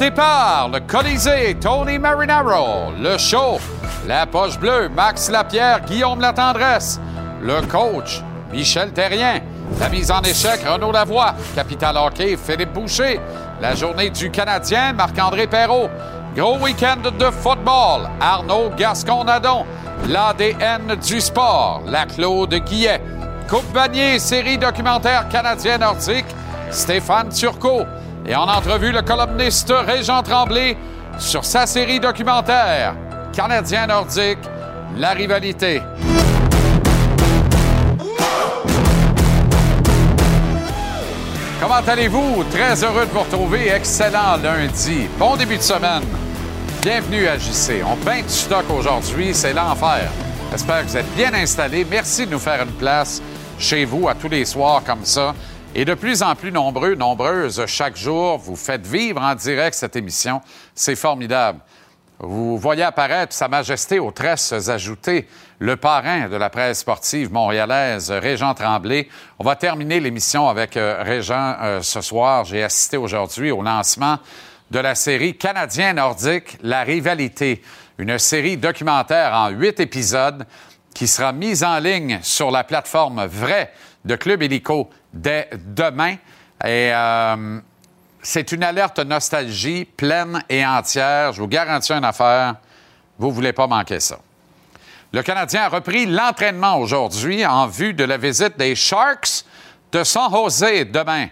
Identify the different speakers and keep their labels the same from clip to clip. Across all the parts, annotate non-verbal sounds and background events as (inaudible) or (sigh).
Speaker 1: Départ, le Colisée, Tony Marinaro. Le show, la poche bleue, Max Lapierre, Guillaume Latendresse. Le coach, Michel Terrien. La mise en échec, Renaud Lavoie. Capital Hockey, Philippe Boucher. La journée du Canadien, Marc-André Perrault. Gros week-end de football, Arnaud Gascon-Nadon. L'ADN du sport, la Claude Guillet. Coupe Vanier, série documentaire canadien nordique, Stéphane Turcot. Et en entrevue, le columniste Régent Tremblay sur sa série documentaire Canadien nordique, la rivalité. Comment allez-vous? Très heureux de vous retrouver. Excellent lundi. Bon début de semaine. Bienvenue à JC. On peint du stock aujourd'hui. C'est l'enfer. J'espère que vous êtes bien installés. Merci de nous faire une place chez vous à tous les soirs comme ça. Et de plus en plus nombreux, nombreuses, chaque jour, vous faites vivre en direct cette émission. C'est formidable. Vous voyez apparaître Sa Majesté aux tresses ajoutées, le parrain de la presse sportive montréalaise, Régent Tremblay. On va terminer l'émission avec euh, Régent euh, ce soir. J'ai assisté aujourd'hui au lancement de la série Canadien nordique, La rivalité, une série documentaire en huit épisodes qui sera mise en ligne sur la plateforme Vrai de Club Hélico dès demain. Et euh, c'est une alerte nostalgie pleine et entière. Je vous garantis une affaire, vous ne voulez pas manquer ça. Le Canadien a repris l'entraînement aujourd'hui en vue de la visite des Sharks de San Jose demain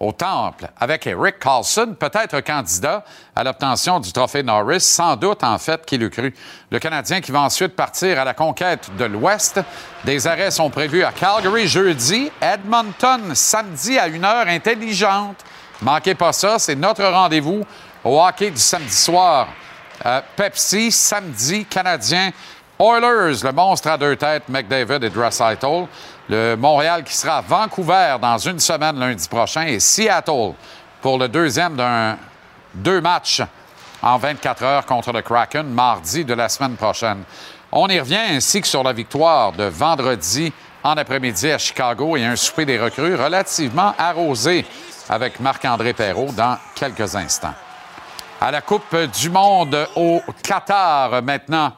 Speaker 1: au Temple avec Eric Carlson, peut-être candidat à l'obtention du trophée Norris, sans doute en fait qu'il le cru. Le Canadien qui va ensuite partir à la conquête de l'Ouest. Des arrêts sont prévus à Calgary jeudi, Edmonton samedi à une heure intelligente. Manquez pas ça, c'est notre rendez-vous au hockey du samedi soir. Euh, Pepsi, samedi, Canadien. Oilers, le monstre à deux têtes, McDavid et Draisaitl. Le Montréal qui sera Vancouver dans une semaine lundi prochain et Seattle pour le deuxième d'un deux matchs en 24 heures contre le Kraken mardi de la semaine prochaine. On y revient ainsi que sur la victoire de vendredi en après-midi à Chicago et un souper des recrues relativement arrosé avec Marc-André Perrault dans quelques instants. À la Coupe du Monde au Qatar maintenant.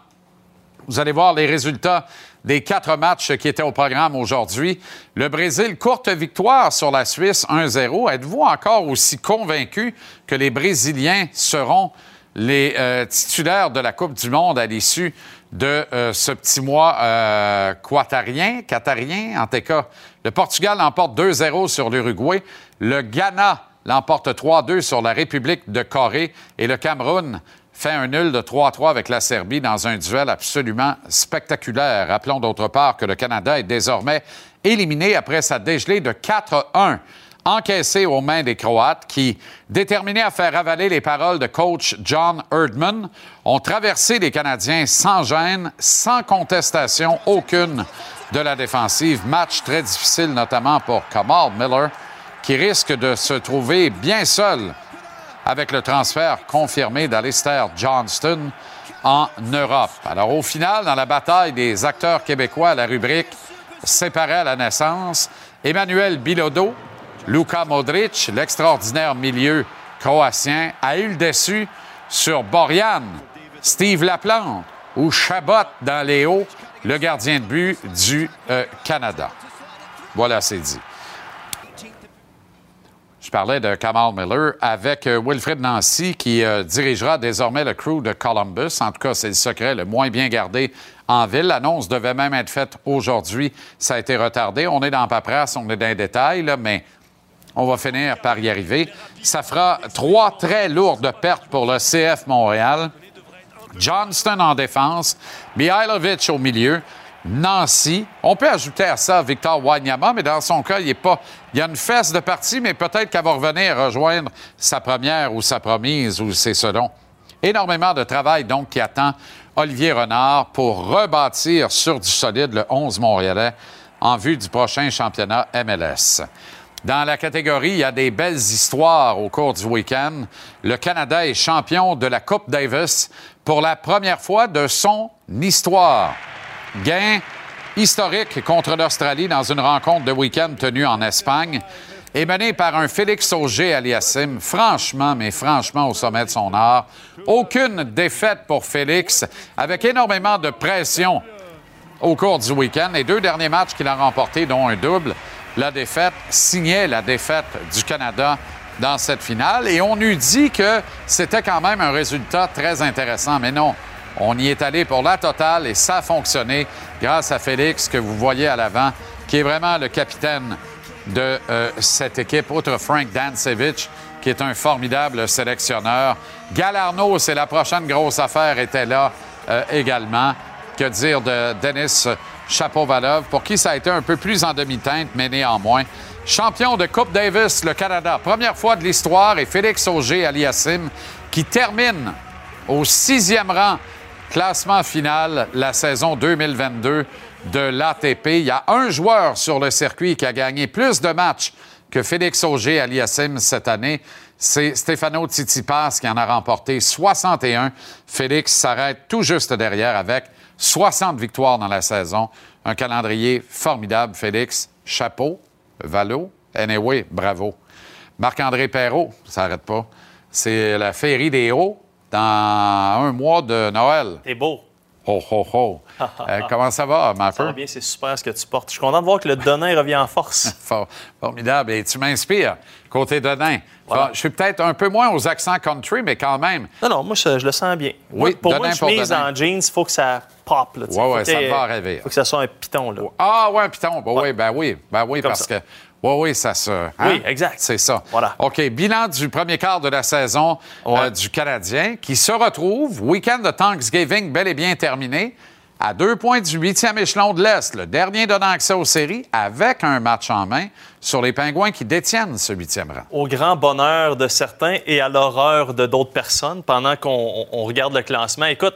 Speaker 1: Vous allez voir les résultats des quatre matchs qui étaient au programme aujourd'hui. Le Brésil, courte victoire sur la Suisse 1-0. Êtes-vous encore aussi convaincu que les Brésiliens seront les euh, titulaires de la Coupe du Monde à l'issue de euh, ce petit mois euh, quatarien, qatarien, en tout cas? Le Portugal l'emporte 2-0 sur l'Uruguay. Le Ghana l'emporte 3-2 sur la République de Corée. Et le Cameroun fait un nul de 3-3 avec la Serbie dans un duel absolument spectaculaire. Rappelons d'autre part que le Canada est désormais éliminé après sa dégelée de 4-1 encaissée aux mains des Croates qui, déterminés à faire avaler les paroles de coach John Erdman, ont traversé les Canadiens sans gêne, sans contestation aucune de la défensive. Match très difficile, notamment pour Kamal Miller, qui risque de se trouver bien seul avec le transfert confirmé d'Alistair Johnston en Europe. Alors, au final, dans la bataille des acteurs québécois à la rubrique séparée à la naissance, Emmanuel Bilodeau, Luka Modric, l'extraordinaire milieu croatien, a eu le dessus sur Borian, Steve Laplante ou Chabot dans les hauts, le gardien de but du euh, Canada. Voilà, c'est dit. Je parlais de Kamal Miller avec euh, Wilfred Nancy qui euh, dirigera désormais le crew de Columbus. En tout cas, c'est le secret le moins bien gardé en ville. L'annonce devait même être faite aujourd'hui. Ça a été retardé. On est dans paperasse, on est dans les détails, mais on va finir par y arriver. Ça fera trois très lourdes pertes pour le CF Montréal. Johnston en défense, Mihailovic au milieu, Nancy. On peut ajouter à ça Victor Wanyama, mais dans son cas, il est pas. Il y a une fesse de partie, mais peut-être qu'elle va revenir rejoindre sa première ou sa promise ou c'est selon. Énormément de travail donc qui attend Olivier Renard pour rebâtir sur du solide le 11 montréalais en vue du prochain championnat MLS. Dans la catégorie, il y a des belles histoires au cours du week-end. Le Canada est champion de la Coupe Davis pour la première fois de son histoire. Gain historique contre l'Australie dans une rencontre de week-end tenue en Espagne. est mené par un Félix Auger-Aliassime, franchement, mais franchement au sommet de son art. Aucune défaite pour Félix, avec énormément de pression au cours du week-end. Les deux derniers matchs qu'il a remportés, dont un double, la défaite signait la défaite du Canada dans cette finale. Et on eût dit que c'était quand même un résultat très intéressant, mais non. On y est allé pour la totale et ça a fonctionné grâce à Félix que vous voyez à l'avant, qui est vraiment le capitaine de euh, cette équipe, outre Frank Dansevich, qui est un formidable sélectionneur. Galarno, c'est la prochaine grosse affaire, était là euh, également. Que dire de Denis Chapovalov, pour qui ça a été un peu plus en demi-teinte, mais néanmoins. Champion de Coupe Davis, le Canada. Première fois de l'histoire, et Félix Auger-Aliassime, qui termine au sixième rang classement final la saison 2022 de l'ATP. Il y a un joueur sur le circuit qui a gagné plus de matchs que Félix Auger-Aliassime cette année. C'est Stefano Tsitsipas qui en a remporté 61. Félix s'arrête tout juste derrière avec 60 victoires dans la saison. Un calendrier formidable, Félix. Chapeau, Valo, anyway, bravo. Marc-André Perrault, ça n'arrête pas. C'est la féerie des hauts dans un mois de Noël.
Speaker 2: T'es beau.
Speaker 1: Oh, oh, oh. Euh, comment ça va, ma
Speaker 2: Ça va bien, c'est super ce que tu portes. Je suis content de voir que le Donin revient en force. (laughs)
Speaker 1: Formidable. Et tu m'inspires, côté Donin. Je suis peut-être un peu moins aux accents country, mais quand même.
Speaker 2: Non, non, moi, je, le sens bien.
Speaker 1: Oui,
Speaker 2: pour
Speaker 1: Donin
Speaker 2: moi, une chemise en jeans, il faut que ça pop. Oui,
Speaker 1: oui, ça va rêver.
Speaker 2: Il faut que ça soit un piton. Là.
Speaker 1: Ah, ouais, un piton. Ben, oui, ben oui, ben oui parce que oui, oui, ça se. Hein?
Speaker 2: Oui, exact.
Speaker 1: C'est ça.
Speaker 2: Voilà.
Speaker 1: OK. Bilan du premier quart de la saison euh, du Canadien qui se retrouve, week-end de Thanksgiving bel et bien terminé, à deux points du huitième échelon de l'Est, le dernier donnant accès aux séries, avec un match en main sur les Pingouins qui détiennent ce huitième rang.
Speaker 2: Au grand bonheur de certains et à l'horreur de d'autres personnes pendant qu'on regarde le classement. Écoute,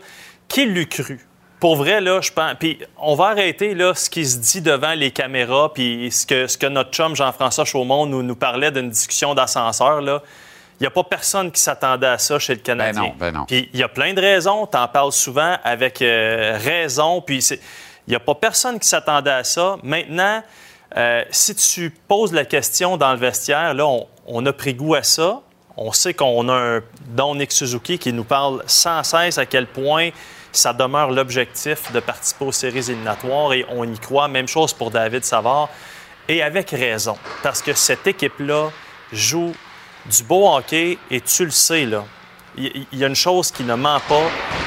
Speaker 2: qui l'eût cru? Pour vrai, là, je pense. Puis on va arrêter là, ce qui se dit devant les caméras, puis ce que, ce que notre chum Jean-François Chaumont nous, nous parlait d'une discussion d'ascenseur. Là. Il n'y a pas personne qui s'attendait à ça chez le Canadien.
Speaker 1: Ben non, ben non.
Speaker 2: Puis il y a plein de raisons. Tu en parles souvent avec euh, raison. Puis il n'y a pas personne qui s'attendait à ça. Maintenant, euh, si tu poses la question dans le vestiaire, là, on, on a pris goût à ça. On sait qu'on a un Don Nick Suzuki qui nous parle sans cesse à quel point ça demeure l'objectif de participer aux séries éliminatoires et on y croit. Même chose pour David Savard. Et avec raison, parce que cette équipe-là joue du beau hockey et tu le sais, là. Il y a une chose qui ne ment pas,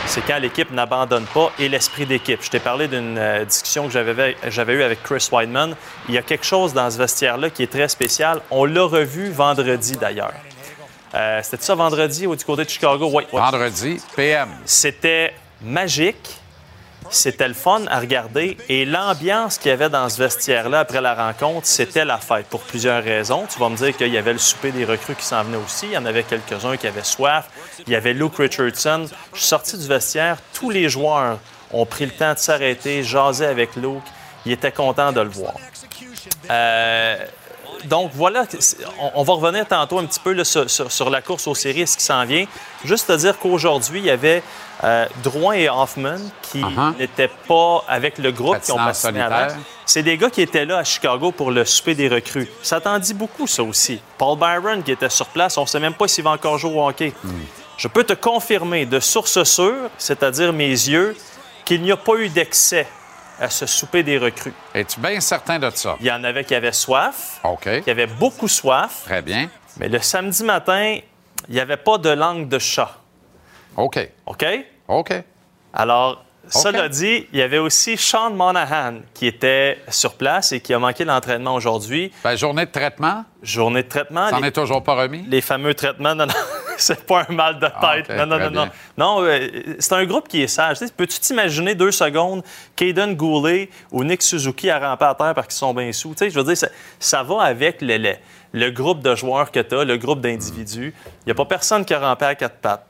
Speaker 2: c'est quand l'équipe n'abandonne pas et l'esprit d'équipe. Je t'ai parlé d'une euh, discussion que j'avais eue avec Chris Weidman. Il y a quelque chose dans ce vestiaire-là qui est très spécial. On l'a revu vendredi, d'ailleurs. Euh, C'était ça vendredi ou du côté de Chicago? Oui.
Speaker 1: Vendredi, PM.
Speaker 2: C'était magique. C'était le fun à regarder. Et l'ambiance qu'il y avait dans ce vestiaire-là après la rencontre, c'était la fête pour plusieurs raisons. Tu vas me dire qu'il y avait le souper des recrues qui s'en venait aussi. Il y en avait quelques-uns qui avaient soif. Il y avait Luke Richardson. Je suis sorti du vestiaire. Tous les joueurs ont pris le temps de s'arrêter, jaser avec Luke. Il était content de le voir. Euh, donc voilà, on, va revenir tantôt un petit peu sur, la course aux séries, ce qui s'en vient. Juste te dire qu'aujourd'hui, il y avait euh, Drouin et Hoffman qui uh-huh. n'étaient pas avec le groupe, qui ont avant. C'est des gars qui étaient là à Chicago pour le souper des recrues. Ça t'en dit beaucoup, ça aussi. Paul Byron qui était sur place, on ne sait même pas s'il va encore jouer au hockey. Hmm. Je peux te confirmer de source sûre, c'est-à-dire mes yeux, qu'il n'y a pas eu d'excès à se souper des recrues.
Speaker 1: Es-tu bien certain de ça?
Speaker 2: Il y en avait qui avaient soif.
Speaker 1: OK.
Speaker 2: Qui avaient beaucoup soif.
Speaker 1: Très bien.
Speaker 2: Mais le samedi matin, il n'y avait pas de langue de chat.
Speaker 1: OK.
Speaker 2: OK?
Speaker 1: OK.
Speaker 2: Alors, cela dit, il y avait aussi Sean Monahan qui était sur place et qui a manqué l'entraînement aujourd'hui.
Speaker 1: Ben, journée de traitement?
Speaker 2: Journée de traitement.
Speaker 1: Ça n'en est toujours pas remis?
Speaker 2: Les fameux traitements, non, non, (laughs) c'est pas un mal de ah, tête. non, non, non, non, non. Euh, c'est un groupe qui est sage. Peux-tu t'imaginer deux secondes Caden Goulet ou Nick Suzuki à ramper à terre parce qu'ils sont bien sous? je veux dire, ça, va avec le, le, groupe de joueurs que tu as, le groupe d'individus. Il n'y a pas personne qui a rampé à quatre pattes.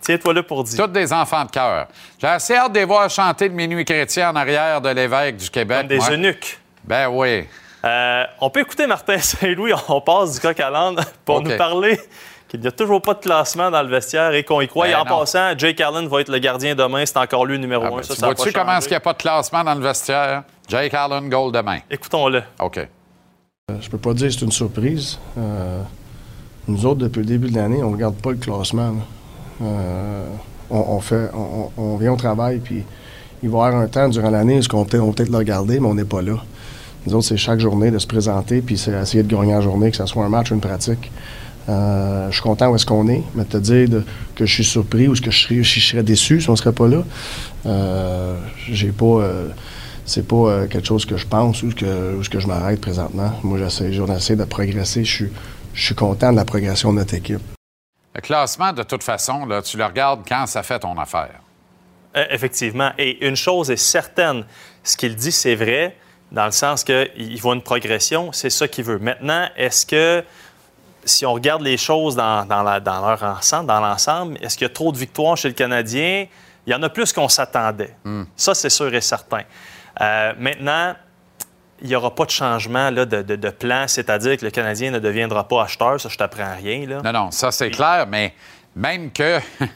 Speaker 2: Tiens-toi là pour dire.
Speaker 1: Toutes des enfants de cœur. J'ai assez hâte de les voir chanter le minuit chrétien en arrière de l'évêque du Québec.
Speaker 2: Comme des eunuques.
Speaker 1: Ben oui.
Speaker 2: Euh, on peut écouter Martin (laughs) Saint-Louis, on passe du coq à l'âne pour nous parler qu'il n'y a toujours pas de classement dans le vestiaire et qu'on y croit. et ben en passant, Jake Allen va être le gardien demain. C'est encore lui le numéro ah, un.
Speaker 1: Ben, vois-tu comment est-ce qu'il n'y a pas de classement dans le vestiaire? Jake Allen, goal demain.
Speaker 2: Écoutons-le.
Speaker 1: OK.
Speaker 3: Je peux pas dire que c'est une surprise. Euh, nous autres, depuis le début de l'année, on regarde pas le classement. Euh, on, fait, on, vient au travail, puis il va y avoir un temps durant l'année où on peut, on peut-être le regarder, mais on n'est pas là. Nous autres, c'est chaque journée de se présenter, puis c'est essayer de gagner la journée, que ce soit un match ou une pratique. Euh, je suis content où est-ce qu'on est, mais te dire que je suis surpris ou que je serais, je serais déçu si on ne serait pas là, euh, j'ai pas. Euh, c'est pas quelque chose que je pense ou que, que je m'arrête présentement. Moi, j'essaie, j'essaie de progresser. Je suis, je suis content de la progression de notre équipe.
Speaker 1: Le classement, de toute façon, là, tu le regardes quand ça fait ton affaire.
Speaker 2: Effectivement. Et une chose est certaine, ce qu'il dit, c'est vrai, dans le sens qu'il voit une progression, c'est ça qu'il veut. Maintenant, est-ce que si on regarde les choses dans, leur ensemble, dans l'ensemble, est-ce qu'il y a trop de victoires chez le Canadien? Il y en a plus qu'on s'attendait. Hmm. Ça, c'est sûr et certain. Euh, maintenant, il n'y aura pas de changement là, de, plan, c'est-à-dire que le Canadien ne deviendra pas acheteur. Ça, je t'apprends rien. Là.
Speaker 1: Non, non, ça, c'est clair, mais même que. (laughs) tu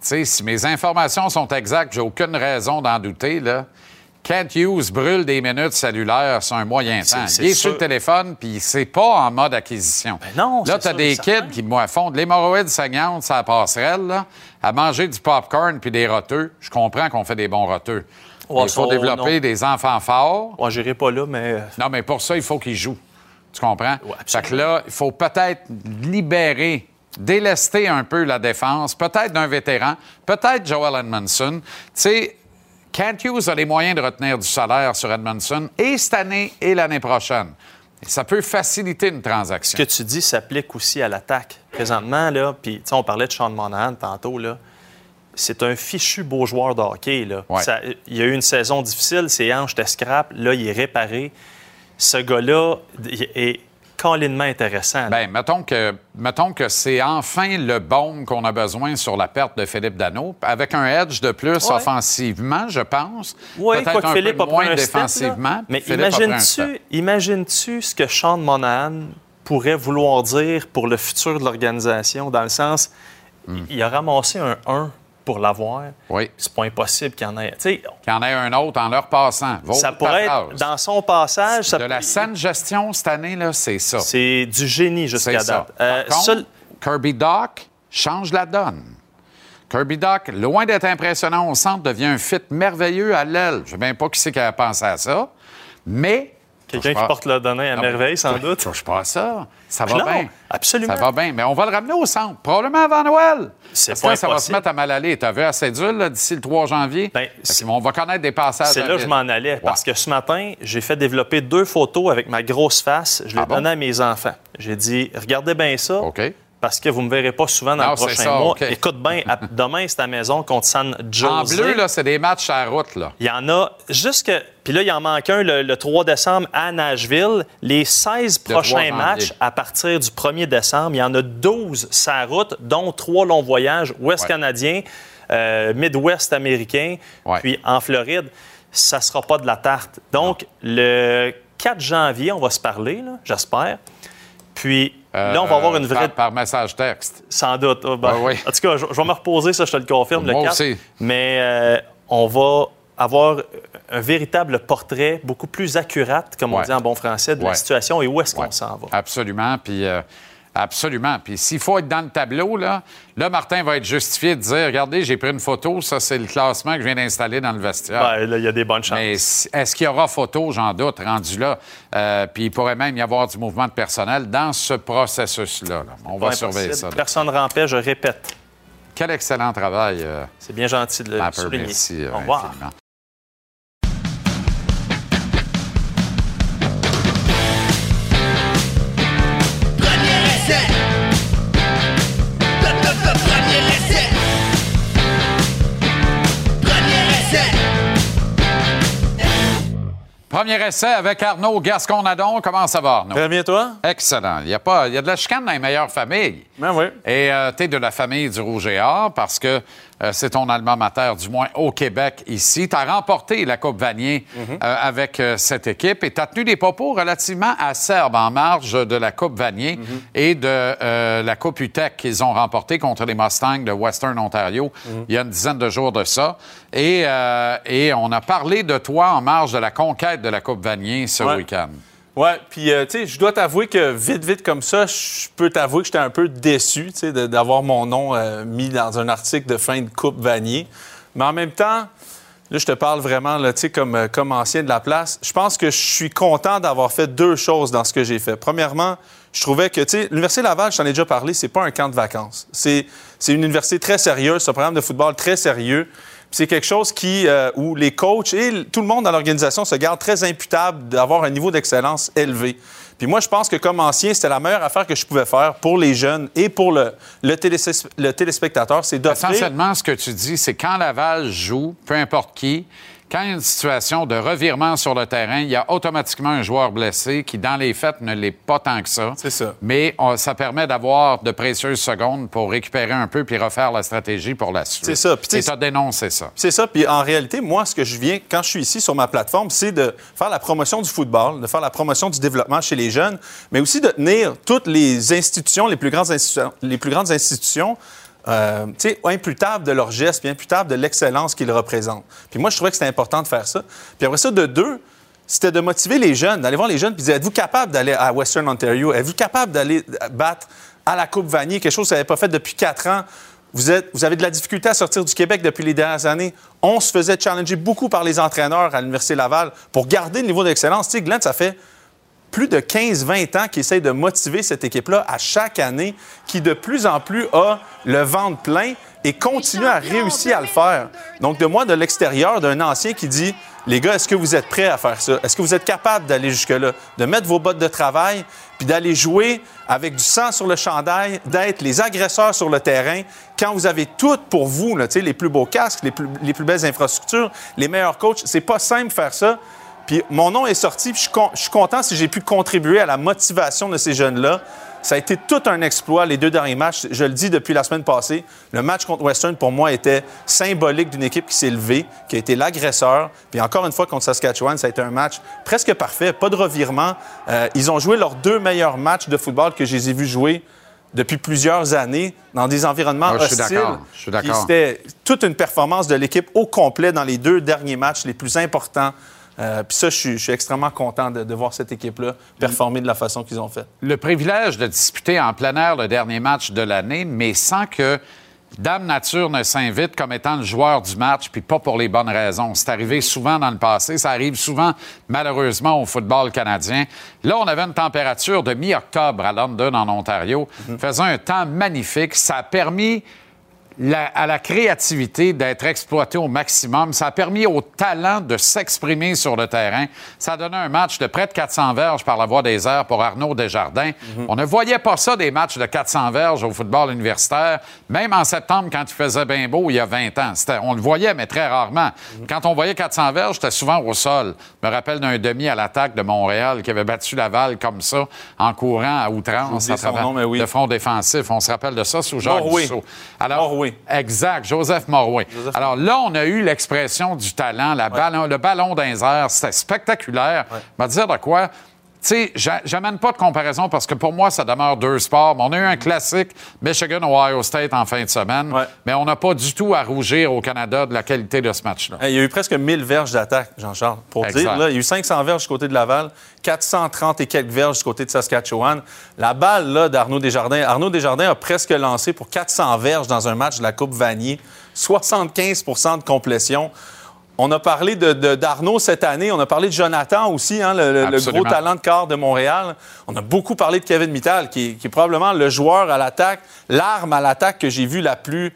Speaker 1: sais, si mes informations sont exactes, j'ai aucune raison d'en douter, là. Kent Hughes brûle des minutes cellulaires sur un moyen temps. il est sur le téléphone, puis c'est pas en mode acquisition.
Speaker 2: Ben non,
Speaker 1: là, tu as des kids qui font de l'hémorroïde saignante, ça passerelle, là, à manger du popcorn puis des roteux. Je comprends qu'on fait des bons roteux. il faut développer des enfants forts.
Speaker 2: Moi, j'irai pas là, mais... Euh,
Speaker 1: non, mais pour ça, il faut qu'ils jouent. Tu comprends? Ouais, fait que là, il faut peut-être libérer délester un peu la défense, peut-être d'un vétéran, peut-être Joel Edmondson. Tu sais, Kent Hughes a les moyens de retenir du salaire sur Edmondson et cette année et l'année prochaine. ça peut faciliter une transaction.
Speaker 2: Ce que tu dis s'applique aussi à l'attaque. Présentement, là, puis on parlait de Sean Monahan tantôt, là. C'est un fichu beau joueur de hockey. Là. il y a eu une saison difficile, ses hanches étaient scrap, là, il est réparé. Ce gars-là est collinement intéressant.
Speaker 1: Bien, mettons que, mettons que c'est enfin le baume qu'on a besoin sur la perte de Philippe Dano, avec un edge de plus offensivement, je pense.
Speaker 2: Oui,
Speaker 1: peut-être
Speaker 2: un Philippe
Speaker 1: peu moins défensivement.
Speaker 2: mais imagines-tu imagines ce que Sean Monahan pourrait vouloir dire pour le futur de l'organisation, dans le sens, hmm. il a ramassé un 1 pour l'avoir.
Speaker 1: Oui.
Speaker 2: C'est pas impossible qu'il y en ait.
Speaker 1: Qu'il y en ait un autre en leur passant.
Speaker 2: ça pourrait être dans son passage.
Speaker 1: de la saine gestion cette année, là, c'est ça.
Speaker 2: C'est du génie jusqu'à date.
Speaker 1: Euh, Kirby Doc change la donne. Kirby Doc, loin d'être impressionnant au centre, devient un fit merveilleux à l'aile. Je ne sais même pas qui c'est qui a pensé à ça. Mais
Speaker 2: Quelqu'un qui porte le donné à merveille, sans doute.
Speaker 1: Je touche pas à ça. Ça va bien.
Speaker 2: Absolument.
Speaker 1: Ça va bien. Mais on va le ramener au centre, probablement avant Noël. C'est pas ça va se mettre à mal aller. Tu as vu assez dur d'ici le 3 janvier? Ben, on va connaître des passages.
Speaker 2: C'est là que je m'en allais. Parce que ce matin, j'ai fait développer deux photos avec ma grosse face. Je les ah données à mes enfants. J'ai dit, regardez bien ça. OK parce que vous ne me verrez pas souvent dans le prochain mois. Écoute bien, (laughs) demain, c'est à maison contre San Jose.
Speaker 1: En bleu, là, c'est des matchs à la route. Là.
Speaker 2: Il y en a jusque... Puis là, il en manque un le, 3 décembre à Nashville. Les 16 prochains matchs à partir du 1er décembre, il y en a 12 sa route, dont trois longs voyages ouest canadiens, euh, Midwest américain, puis en Floride. Ça ne sera pas de la tarte. Donc, le 4 janvier, on va se parler, j'espère. Puis là, on va avoir une vraie.
Speaker 1: Par, message texte.
Speaker 2: Sans doute. Oh, ben, En tout cas, je, vais me reposer, ça, je te le confirme, le 4. Aussi. Mais euh, on va avoir un véritable portrait beaucoup plus accurate, comme on dit en bon français, de la situation et où est-ce qu'on s'en va.
Speaker 1: Absolument. Puis. Euh, Absolument. Puis s'il faut être dans le tableau, là, là, Martin va être justifié de dire Regardez, j'ai pris une photo, ça, c'est le classement que je viens d'installer dans le vestiaire.
Speaker 2: Bien, là, il y a des bonnes chances.
Speaker 1: Mais est-ce qu'il y aura photo, j'en doute, rendu là? Euh, puis il pourrait même y avoir du mouvement de personnel dans ce processus-là. On va surveiller ça.
Speaker 2: Personne ne rampait, je répète.
Speaker 1: Quel excellent travail. Euh,
Speaker 2: c'est bien gentil de le souligner.
Speaker 1: Merci. Au revoir. Premier essai avec Arnaud Gascon-Nadon. Comment ça va, Arnaud?
Speaker 2: Très bien, toi?
Speaker 1: Excellent. Il y, a pas, il y a de la chicane dans les meilleures familles.
Speaker 2: Ben oui.
Speaker 1: Et euh, tu es de la famille du Rouge et Or parce que c'est ton alma mater, du moins au Québec ici. Tu as remporté la Coupe Vanier mhm. euh, avec euh, cette équipe et tu as tenu des propos relativement acerbes en marge de la Coupe Vanier mhm. et de la Coupe UTEC qu'ils ont remporté contre les Mustangs de Western Ontario mhm. il y a une dizaine de jours de ça. Et, et, on a parlé de toi en marge de la conquête de la Coupe Vanier ce week-end.
Speaker 4: Ouais, puis euh, tu sais, je dois t'avouer que vite, vite comme ça, je peux t'avouer que j'étais un peu déçu, tu sais, d'avoir mon nom euh, mis dans un article de fin de Coupe Vanier. Mais en même temps, là, je te parle vraiment, tu sais, comme, euh, comme ancien de la place. Je pense que je suis content d'avoir fait deux choses dans ce que j'ai fait. Premièrement, je trouvais que, tu sais, l'Université Laval, je t'en ai déjà parlé, c'est pas un camp de vacances. C'est c'est une université très sérieuse, c'est un programme de football très sérieux. C'est quelque chose qui, euh, où les coachs et tout le monde dans l'organisation se garde très imputable d'avoir un niveau d'excellence élevé. Puis moi, je pense que comme ancien, c'était la meilleure affaire que je pouvais faire pour les jeunes et pour le, le téléspectateur, c'est d'offrir...
Speaker 1: Essentiellement, ce que tu dis, c'est quand Laval joue, peu importe qui, quand il y a une situation de revirement sur le terrain, il y a automatiquement un joueur blessé qui, dans les faits, ne l'est pas tant que ça.
Speaker 4: C'est ça.
Speaker 1: Mais on- ça permet d'avoir de précieuses secondes pour récupérer un peu puis refaire la stratégie pour la suite.
Speaker 4: C'est ça. Puis tu sais,
Speaker 1: Et tu as dénoncé ça.
Speaker 4: C'est ça. Puis en réalité, moi, ce que je viens, quand je suis ici sur ma plateforme, c'est de faire la promotion du football, de faire la promotion du développement chez les jeunes, mais aussi de tenir toutes les institutions, les plus grandes institutions, les plus grandes institutions euh, imputables de leurs gestes, puis imputables de l'excellence qu'ils représentent. Puis moi, je trouvais que c'était important de faire ça. Puis après ça, de deux, c'était de motiver les jeunes, d'aller voir les jeunes, puis dire êtes-vous capable d'aller à Western Ontario? Êtes-vous capable d'aller battre à la Coupe Vanier, quelque chose que vous n'avez pas fait depuis quatre ans? Vous, êtes, vous avez de la difficulté à sortir du Québec depuis les dernières années. On se faisait challenger beaucoup par les entraîneurs à l'Université Laval pour garder le niveau d'excellence. Tu sais, Glenn, ça fait plus de 15-20 ans qu'il essaye de motiver cette équipe-là à chaque année, qui de plus en plus a le ventre plein et continue à réussir à le faire. Donc, de moi, de l'extérieur, d'un ancien qui dit Les gars, est-ce que vous êtes prêts à faire ça? Est-ce que vous êtes capable d'aller jusque-là? De mettre vos bottes de travail, puis d'aller jouer avec du sang sur le chandail, d'être les agresseurs sur le terrain, quand vous avez tout pour vous, là, les plus beaux casques, les plus, les plus belles infrastructures, les meilleurs coachs. C'est pas simple faire ça. Puis mon nom est sorti, puis je suis, con- je suis content si j'ai pu contribuer à la motivation de ces jeunes-là. Ça a été tout un exploit, les deux derniers matchs. Je le dis depuis la semaine passée. Le match contre Western, pour moi, était symbolique d'une équipe qui s'est levée, qui a été l'agresseur. Puis encore une fois, contre Saskatchewan, ça a été un match presque parfait, pas de revirement. Euh, ils ont joué leurs deux meilleurs matchs de football que je les ai vus jouer depuis plusieurs années dans des environnements
Speaker 1: Ah, je suis
Speaker 4: hostiles.
Speaker 1: d'accord, je suis d'accord.
Speaker 4: C'était toute une performance de l'équipe au complet dans les deux derniers matchs les plus importants. Euh, Puis ça, je suis, je suis extrêmement content de, de voir cette équipe-là performer de la façon qu'ils ont fait.
Speaker 1: le privilège de disputer en plein air le dernier match de l'année, mais sans que Dame Nature ne s'invite comme étant le joueur du match, puis pas pour les bonnes raisons. C'est arrivé souvent dans le passé, ça arrive souvent, malheureusement, au football canadien. Là, on avait une température de mi-octobre à London, en Ontario, faisant un temps magnifique. Ça a permis la- à la créativité d'être exploitée au maximum. Ça a permis au talent de s'exprimer sur le terrain. Ça a donné un match de près de 400 verges par la voie des airs pour Arnaud Desjardins. On ne voyait pas ça des matchs de 400 verges au football universitaire, même en septembre quand il faisait bien beau il y a 20 ans. On le voyait, mais très rarement. Quand on voyait 400 verges, c'était souvent au sol. Je me rappelle d'un demi à l'attaque de Montréal qui avait battu Laval comme ça en courant à outrance à travers
Speaker 4: nom, oui.
Speaker 1: le front défensif. On se rappelle de ça sous Jacques
Speaker 4: Morway.
Speaker 1: Dussault. Alors,
Speaker 4: Morway.
Speaker 1: Exact, Joseph.
Speaker 4: Joseph
Speaker 1: Alors là, on a eu l'expression du talent, la ballon, le ballon airs. C'était spectaculaire. Vais te dire de quoi? Tu sais, j'a- j'amène pas de comparaison parce que pour moi, ça demeure deux sports. Mais on a eu un classique Michigan-Ohio State en fin de semaine,
Speaker 4: Ouais.
Speaker 1: mais on n'a pas du tout à rougir au Canada de la qualité de ce match-là.
Speaker 4: Il y a eu presque 1000 verges d'attaque, Jean-Charles. Pour
Speaker 1: Exact.
Speaker 4: dire, là, il y a eu 500 verges du côté de Laval, 430 et quelques verges du côté de Saskatchewan. La balle là, d'Arnaud Desjardins, Arnaud Desjardins a presque lancé pour 400 verges dans un match de la Coupe Vanier, 75% de complétion. On a parlé de- de- d'Arnaud cette année, on a parlé de Jonathan aussi, hein, le, gros talent de quart de Montréal. On a beaucoup parlé de Kevin Mittal, qui est, qui est probablement le joueur à l'attaque, l'arme à l'attaque que j'ai vu la plus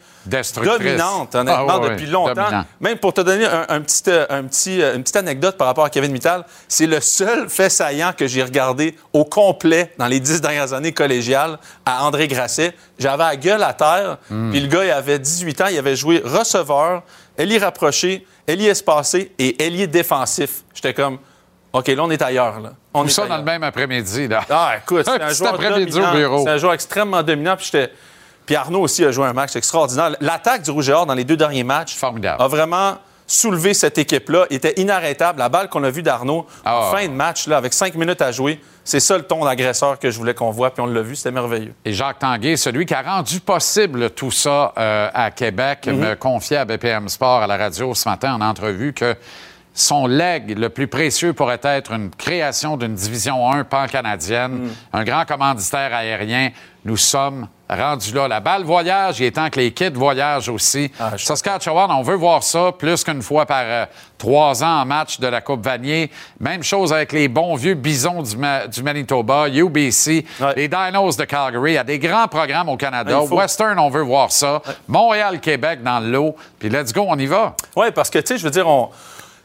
Speaker 4: dominante, honnêtement,
Speaker 1: Ah,
Speaker 4: depuis longtemps.
Speaker 1: dominant.
Speaker 4: Même pour te donner un, un petit, euh, un petit, euh, une petite anecdote par rapport à Kevin Mittal, c'est le seul fait saillant que j'ai regardé au complet dans les dix dernières années collégiales à André Grasset. J'avais la gueule à terre,
Speaker 1: Hmm.
Speaker 4: puis le gars, il avait 18 ans, il avait joué receveur, ailier rapproché, ailier espacé et ailier défensif. J'étais comme, OK, là, on est ailleurs. Là. On
Speaker 1: Tout
Speaker 4: est
Speaker 1: ça
Speaker 4: ailleurs.
Speaker 1: dans le même après-midi. Là.
Speaker 4: Ah, écoute, (laughs) c'est
Speaker 1: Un
Speaker 4: joueur
Speaker 1: au bureau.
Speaker 4: C'est un joueur extrêmement dominant. Puis, j'étais- puis Arnaud aussi a joué un match extraordinaire. L'attaque du Rouge et Or dans les deux derniers matchs
Speaker 1: Formidable.
Speaker 4: a vraiment soulevé cette équipe-là. était inarrêtable. La balle qu'on a vue d'Arnaud
Speaker 1: Ah.
Speaker 4: en fin de match, là, avec cinq minutes à jouer, c'est ça le ton d'agresseur que je voulais qu'on voit. Puis on l'a vu, c'était merveilleux.
Speaker 1: Et Jacques Tanguay, celui qui a rendu possible tout ça euh, à Québec,
Speaker 4: Mhm.
Speaker 1: me confiait à BPM Sport à la radio ce matin en entrevue que son leg le plus précieux pourrait être une création d'une division 1 pan-canadienne, un grand commanditaire aérien. Nous sommes rendus là. La balle voyage, il est temps que les kids voyagent aussi.
Speaker 4: Ah,
Speaker 1: Saskatchewan, on veut voir ça plus qu'une fois par euh, trois ans en match de la Coupe Vanier. Même chose avec les bons vieux bisons du, Ma- du Manitoba, UBC,
Speaker 4: Ouais.
Speaker 1: les Dinos de Calgary. Il y a des grands programmes au Canada.
Speaker 4: Faut-
Speaker 1: Western, on veut voir ça. Montréal, Québec dans le lot. Puis let's go, on y va.
Speaker 4: Oui, parce que, tu sais, je veux dire, on.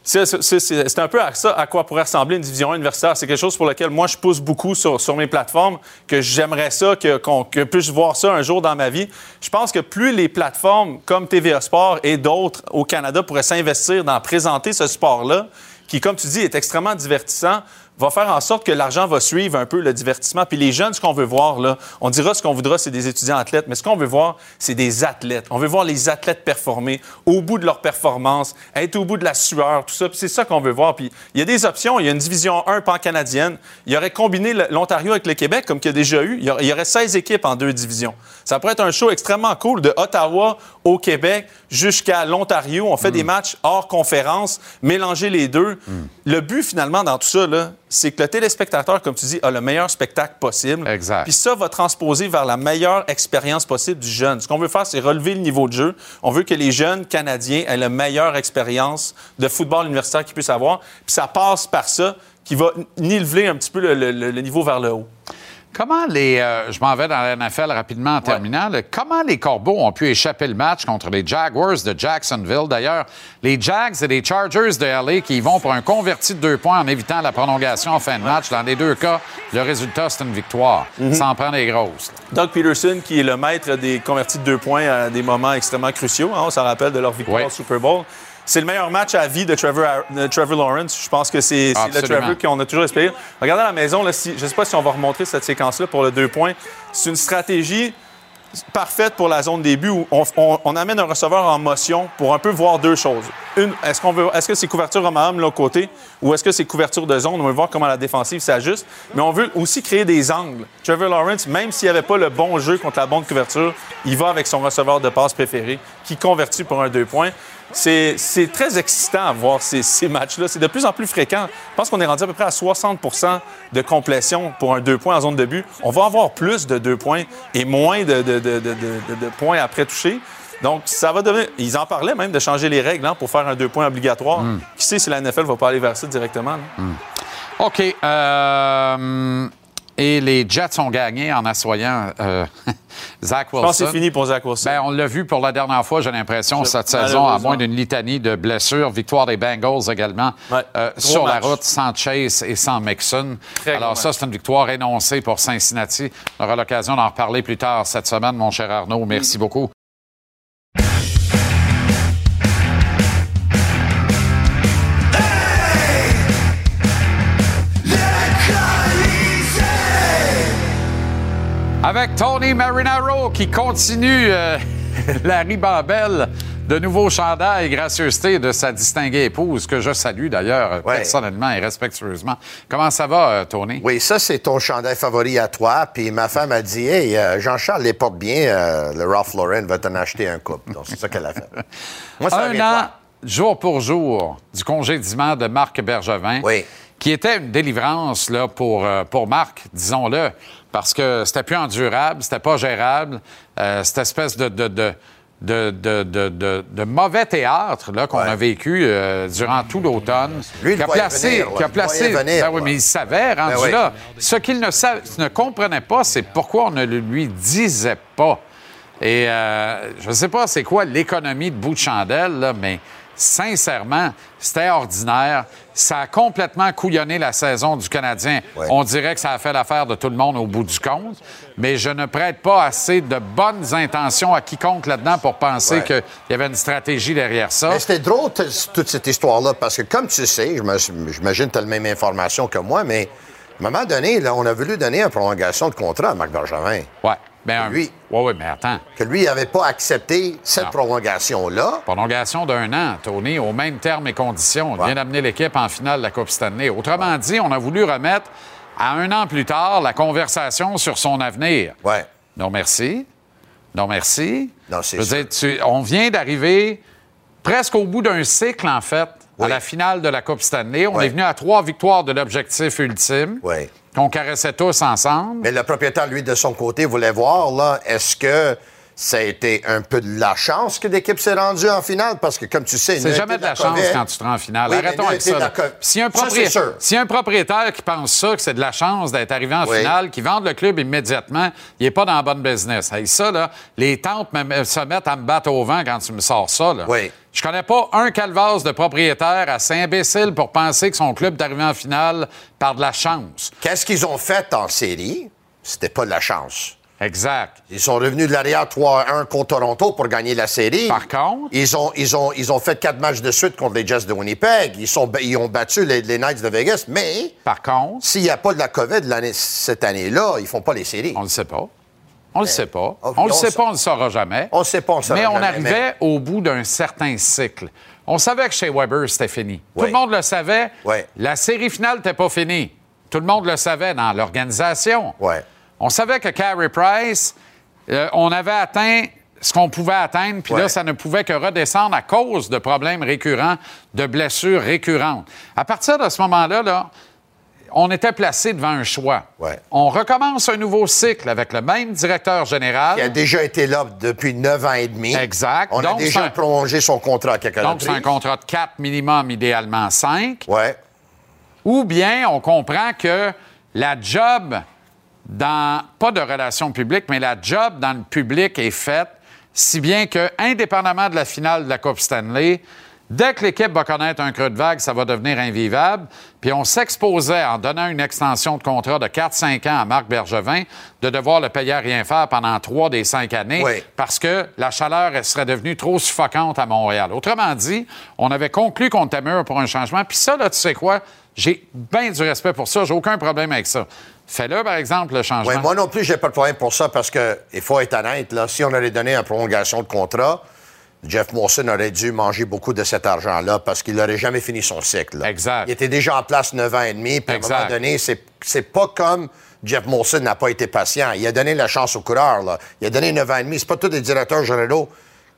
Speaker 4: C'est un peu à ça à quoi pourrait ressembler une division 1 universitaire. C'est quelque chose pour lequel moi je pousse beaucoup sur, mes plateformes, que j'aimerais ça, que, que puisse voir ça un jour dans ma vie. Je pense que plus les plateformes comme TVA Sport et d'autres au Canada pourraient s'investir dans présenter ce sport-là, qui, comme tu dis, est extrêmement divertissant, va faire en sorte que l'argent va suivre un peu le divertissement. Puis les jeunes, ce qu'on veut voir, là, on dira ce qu'on voudra, c'est des étudiants athlètes, mais ce qu'on veut voir, c'est des athlètes. On veut voir les athlètes performer au bout de leur performance, être au bout de la sueur, tout ça. Puis c'est ça qu'on veut voir. Puis il y a des options. Il y a une division 1 pan-canadienne. Il y aurait combiné l'Ontario avec le Québec, comme qu'il y a déjà eu. Il y aurait 16 équipes en deux divisions. Ça pourrait être un show extrêmement cool de Ottawa au Québec jusqu'à l'Ontario. On fait
Speaker 1: Mm.
Speaker 4: des matchs hors conférence, mélanger les deux. Le but, finalement, dans tout ça, c'est que le téléspectateur, comme tu dis, a le meilleur spectacle possible.
Speaker 1: Exact.
Speaker 4: Puis ça va transposer vers la meilleure expérience possible du jeune. Ce qu'on veut faire, c'est relever le niveau de jeu. On veut que les jeunes Canadiens aient la meilleure expérience de football universitaire qu'ils puissent avoir. Puis ça passe par ça qui va niveler un petit peu le, le- le niveau vers le haut.
Speaker 1: Comment les. euh, je m'en vais dans la NFL rapidement en terminant. là. comment les Corbeaux ont pu échapper le match contre les Jaguars de Jacksonville? D'ailleurs, les Jags et les Chargers de LA qui y vont pour un converti de deux points en évitant la prolongation en fin de match. Dans les deux cas, le résultat, c'est une victoire. Ça en prend des grosses.
Speaker 4: Doug Peterson, qui est le maître des convertis de deux points à des moments extrêmement cruciaux. hein, on s'en rappelle de leur victoire au Super Bowl. C'est le meilleur match à vie de Trevor, Ar- de Trevor Lawrence. Je pense que c'est le. Trevor qu'on a toujours espéré. Regardez à la maison, là, si- je ne sais pas si on va remontrer cette séquence-là pour le deux points. C'est une stratégie parfaite pour la zone début où on, on- on amène un receveur en motion pour un peu voir deux choses. Une, est-ce qu'on veut, est-ce que c'est couverture homme à homme de l'autre côté ou est-ce que c'est couverture de zone? On veut voir comment la défensive s'ajuste. Mais on veut aussi créer des angles. Trevor Lawrence, même s'il n'y avait pas le bon jeu contre la bonne couverture, il va avec son receveur de passe préféré qui convertit pour un deux points. C'est, très excitant à voir ces, ces matchs-là. C'est de plus en plus fréquent. Je pense qu'on est rendu à peu près à 60% de complétion pour un deux points en zone de but. On va avoir plus de deux points et moins de, points après toucher. Donc, ça va devenir. Ils en parlaient même de changer les règles hein, pour faire un deux points obligatoire. Qui sait si la NFL va pas aller vers ça directement? là?
Speaker 1: OK. euh, et les Jets ont gagné en assoyant euh, (laughs) Zach
Speaker 4: Je pense que
Speaker 1: Wilson.
Speaker 4: c'est fini pour Zach Wilson.
Speaker 1: Ben, on l'a vu pour la dernière fois, j'ai l'impression,
Speaker 4: Je-
Speaker 1: cette saison, à moins d'une litanie de blessures. Victoire des Bengals également
Speaker 4: Ouais.
Speaker 1: euh, sur la route, sans Chase et sans Mixon.
Speaker 4: Très
Speaker 1: Alors ça, c'est une victoire énoncée pour Cincinnati. On aura l'occasion d'en reparler plus tard cette semaine, mon cher Arnaud. Merci beaucoup. Avec Tony Marinaro qui continue euh, (laughs) la ribambelle de nouveaux chandails et gracieuseté de sa distinguée épouse, que je salue d'ailleurs
Speaker 5: Ouais.
Speaker 1: personnellement et respectueusement. Comment ça va, euh, Tony?
Speaker 5: Oui, ça, c'est ton chandail favori à toi. Puis ma femme a dit Hey, euh, Jean-Charles les porte bien, euh, le Ralph Lauren va t'en acheter un couple. Donc, c'est ça qu'elle a fait. (laughs) Moi, ça
Speaker 1: Un an, jour pour jour, du congédiement de Marc Bergevin.
Speaker 5: Oui.
Speaker 1: Qui était une délivrance là, pour, euh, pour Marc, disons-le, parce que c'était plus endurable, c'était pas gérable, euh, cette espèce de, de, de, de, de, de- mauvais théâtre là, qu'on
Speaker 5: Ouais.
Speaker 1: a vécu euh, durant tout l'automne.
Speaker 5: Lui, il
Speaker 1: qui a placé,
Speaker 5: venir,
Speaker 1: qui a
Speaker 5: Il
Speaker 1: placé,
Speaker 5: voyait venir,
Speaker 1: Ben oui, mais il savait, rendu
Speaker 5: Ben oui.
Speaker 1: là. Ce qu'il ne, sa- ne comprenait pas, c'est pourquoi on ne le lui disait pas. Et euh, je ne sais pas c'est quoi l'économie de bout de chandelle, là, mais sincèrement, c'était ordinaire. Ça a complètement couillonné la saison du Canadien.
Speaker 5: Ouais.
Speaker 1: On dirait que ça a fait l'affaire de tout le monde au bout du compte, mais je ne prête pas assez de bonnes intentions à quiconque là-dedans pour penser
Speaker 5: Ouais.
Speaker 1: qu'il y avait une stratégie derrière ça.
Speaker 5: Mais c'était drôle, toute cette histoire-là, parce que comme tu sais, j'imagine que tu as la même information que moi, mais à un moment donné, là, on a voulu donner une prolongation de contrat à Marc Bergevin.
Speaker 1: Ouais. Ben, un-
Speaker 5: Lui.
Speaker 1: Ouais, ouais, mais attends.
Speaker 5: Que lui n'avait pas accepté cette prolongation-là.
Speaker 1: Prolongation d'un an, Tony, aux mêmes termes et conditions. On
Speaker 5: Ouais.
Speaker 1: vient d'amener l'équipe en finale de la Coupe Stanley. Autrement dit, on a voulu remettre à un an plus tard la conversation sur son avenir.
Speaker 5: Ouais.
Speaker 1: Non, merci. Non, merci.
Speaker 5: Non, c'est
Speaker 1: on vient d'arriver presque au bout d'un cycle, en fait, à
Speaker 5: Oui.
Speaker 1: la finale de la Coupe Stanley. On
Speaker 5: Oui.
Speaker 1: est venu à trois victoires de l'objectif ultime,
Speaker 5: Oui.
Speaker 1: Qu'on caressait tous ensemble.
Speaker 5: Mais le propriétaire, lui, de son côté, voulait voir, là, est-ce que ça a été un peu de la chance que l'équipe s'est rendue en finale? Parce que, comme tu sais,
Speaker 1: C'est jamais de la chance
Speaker 5: COVID,
Speaker 1: quand tu te rends en finale.
Speaker 5: Oui,
Speaker 1: Arrêtons avec ça.
Speaker 5: la
Speaker 1: a un propriétaire qui pense ça, que c'est de la chance d'être arrivé en
Speaker 5: Oui.
Speaker 1: finale, qui vende le club immédiatement, il n'est pas dans la bonne business. Hey, ça, là, les tantes me- se mettent à me battre au vent quand tu me sors ça. Là.
Speaker 5: Oui.
Speaker 1: Je connais pas un calvasse de propriétaire assez imbécile pour penser que son club est arrivé en finale par de la chance.
Speaker 5: Qu'est-ce qu'ils ont fait en série? C'était pas de la chance.
Speaker 1: Exact.
Speaker 5: Ils sont revenus de l'arrière 3-1 contre Toronto pour gagner la série.
Speaker 1: Par contre-
Speaker 5: Ils ont, ils ont, ils ont fait quatre matchs de suite contre les Jets de Winnipeg. Ils, sont, ils ont battu les, les Knights de Vegas. Mais
Speaker 1: Par contre,
Speaker 5: s'il n'y a pas de la COVID cette année-là, ils font pas les séries.
Speaker 1: on le sait pas. On le sait pas. On le
Speaker 5: on
Speaker 1: sait
Speaker 5: sa-
Speaker 1: pas, on le saura jamais.
Speaker 5: On le sait pas, on le saura
Speaker 1: Mais on arrivait
Speaker 5: mais-
Speaker 1: au bout d'un certain cycle. On savait que chez Weber, c'était fini. Tout le monde le savait.
Speaker 5: Oui.
Speaker 1: La série finale n'était pas finie. Tout le monde le savait dans l'organisation.
Speaker 5: Oui.
Speaker 1: On savait que Carey Price, euh, on avait atteint ce qu'on pouvait atteindre, puis là, ça ne pouvait que redescendre à cause de problèmes récurrents, de blessures récurrentes. À partir de ce moment-là, là, on était placé devant un choix.
Speaker 5: Ouais.
Speaker 1: On recommence un nouveau cycle avec le même directeur général.
Speaker 5: Il a déjà été là depuis neuf ans et demi.
Speaker 1: Exact.
Speaker 5: On a
Speaker 1: Donc,
Speaker 5: déjà
Speaker 1: un-
Speaker 5: prolongé son contrat à quelques
Speaker 1: Donc, c'est un contrat de 4 minimum, idéalement 5.
Speaker 5: Ouais.
Speaker 1: Ou bien on comprend que la job dans, pas de relations publiques, mais la job dans le public est faite, si bien que, indépendamment de la finale de la Coupe Stanley, dès que l'équipe va connaître un creux de vague, ça va devenir invivable. Puis on s'exposait, en donnant une extension de contrat de 4-5 ans à Marc Bergevin, de devoir le payer à rien faire pendant trois des cinq années
Speaker 5: Oui.
Speaker 1: parce que la chaleur elle serait devenue trop suffocante à Montréal. Autrement dit, on avait conclu qu'on était mûr pour un changement. Puis ça, là, tu sais quoi? J'ai bien du respect pour ça. J'ai aucun problème avec ça. Fais-le, par exemple, le changement.
Speaker 5: Oui, moi non plus, j'ai pas de problème pour ça parce que, il faut être honnête, là, si on aurait donné une prolongation de contrat, Jeff Molson aurait dû manger beaucoup de cet argent-là parce qu'il n'aurait jamais fini son cycle. là.
Speaker 1: Exact.
Speaker 5: Il était déjà en place 9 ans et demi, puis à un
Speaker 1: Exact.
Speaker 5: moment donné, c'est, c'est pas comme Jeff Molson n'a pas été patient. Il a donné la chance aux coureurs. Là. Il a donné 9 ans et demi. C'est pas tous les directeurs généraux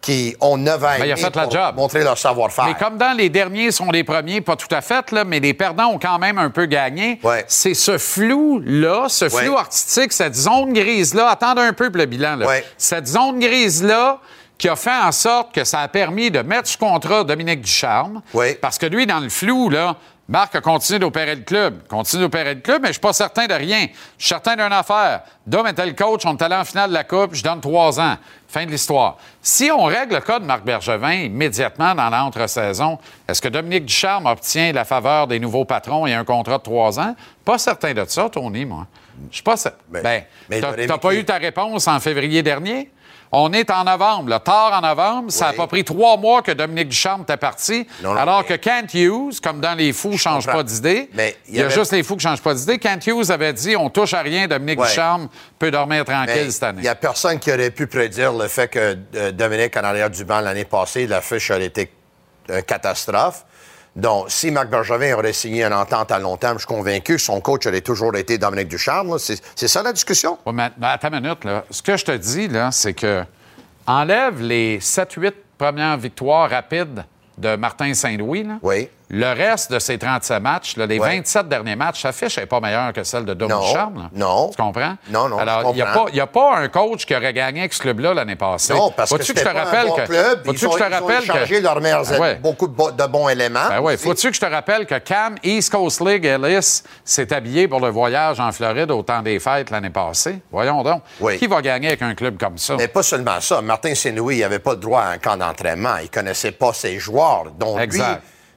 Speaker 5: qui ont 9 ans et
Speaker 1: a
Speaker 5: demi pour
Speaker 1: job.
Speaker 5: montrer leur savoir-faire.
Speaker 1: Mais comme dans les derniers sont les premiers, pas tout à fait, là, mais les perdants ont quand même un peu gagné.
Speaker 5: Ouais.
Speaker 1: C'est ce flou-là, ce flou
Speaker 5: Ouais.
Speaker 1: artistique, cette zone grise-là. Attendez un peu pour le bilan. Là.
Speaker 5: Ouais.
Speaker 1: Cette zone grise-là qui a fait en sorte que ça a permis de mettre sous contrat Dominique Ducharme.
Speaker 5: Ouais.
Speaker 1: Parce que lui, dans le flou, là, Marc a continué d'opérer le club. Continue d'opérer le club, mais je suis pas certain de rien. Je suis certain d'une affaire. Dom était le coach, on est allé en finale de la Coupe, je donne trois ans. Fin de l'histoire. Si on règle le cas de Marc Bergevin immédiatement dans l'entre-saison, est-ce que Dominique Ducharme obtient la faveur des nouveaux patrons et un contrat de trois ans? Pas certain de ça, Tony, moi. Je suis pas certain. Ben,
Speaker 5: mais
Speaker 1: t'as pas eu ta réponse en février dernier? On est en novembre, là, tard en novembre. Ça n'a pas pris trois mois que Dominique Ducharme était parti.
Speaker 5: Non, non,
Speaker 1: alors
Speaker 5: mais-
Speaker 1: que Kent Hughes, comme dans Les Fous, change
Speaker 5: comprends.
Speaker 1: pas d'idée.
Speaker 5: Il y
Speaker 1: y a juste Les Fous qui changent pas d'idée. Kent Hughes avait dit on touche à rien, Dominique
Speaker 5: Ouais.
Speaker 1: Ducharme peut dormir tranquille
Speaker 5: Mais
Speaker 1: cette année.
Speaker 5: Il n'y a personne qui aurait pu prédire le fait que euh, Dominique, en arrière du banc l'année passée, la fiche aurait été une catastrophe. Donc, si Marc Bergevin aurait signé une entente à long terme, je suis convaincu que son coach aurait toujours été Dominique Ducharme. C'est ça la discussion?
Speaker 1: Ouais, mais, mais attends une minute, là. Ce que je te dis, là, c'est que enlève les 7-8 premières victoires rapides de Martin Saint-Louis.
Speaker 5: Oui.
Speaker 1: Le reste de ces 37 matchs, là, les
Speaker 5: Ouais.
Speaker 1: 27 derniers matchs, sa fiche n'est pas meilleure que celle de Dom
Speaker 5: Non,
Speaker 1: Ducharme. là.
Speaker 5: non.
Speaker 1: Tu comprends?
Speaker 5: Non, non,
Speaker 1: Alors, il n'y a, pas- il y a pas un coach qui aurait gagné avec ce club-là l'année passée.
Speaker 5: Non, parce que
Speaker 1: Faut-tu
Speaker 5: c'était
Speaker 1: je te
Speaker 5: pas
Speaker 1: rappelle
Speaker 5: un bon
Speaker 1: que,
Speaker 5: club. Ils ont,
Speaker 1: que je te
Speaker 5: ils ont
Speaker 1: rappelle
Speaker 5: échangé
Speaker 1: que...
Speaker 5: leurs meilleurs
Speaker 1: Ben ouais.
Speaker 5: beaucoup de, bo- de bons éléments.
Speaker 1: Ben oui, faut-tu que je te rappelle que Cam, East Coast League Ellis, s'est habillé pour le voyage en Floride au temps des fêtes l'année passée? Voyons donc.
Speaker 5: Oui.
Speaker 1: Qui va gagner avec un club comme ça?
Speaker 5: Mais pas seulement ça. Martin Saint-Louis n'avait pas le droit à un camp d'entraînement. Il connaissait pas ses joueurs. Donc,
Speaker 1: Exact.
Speaker 5: lui,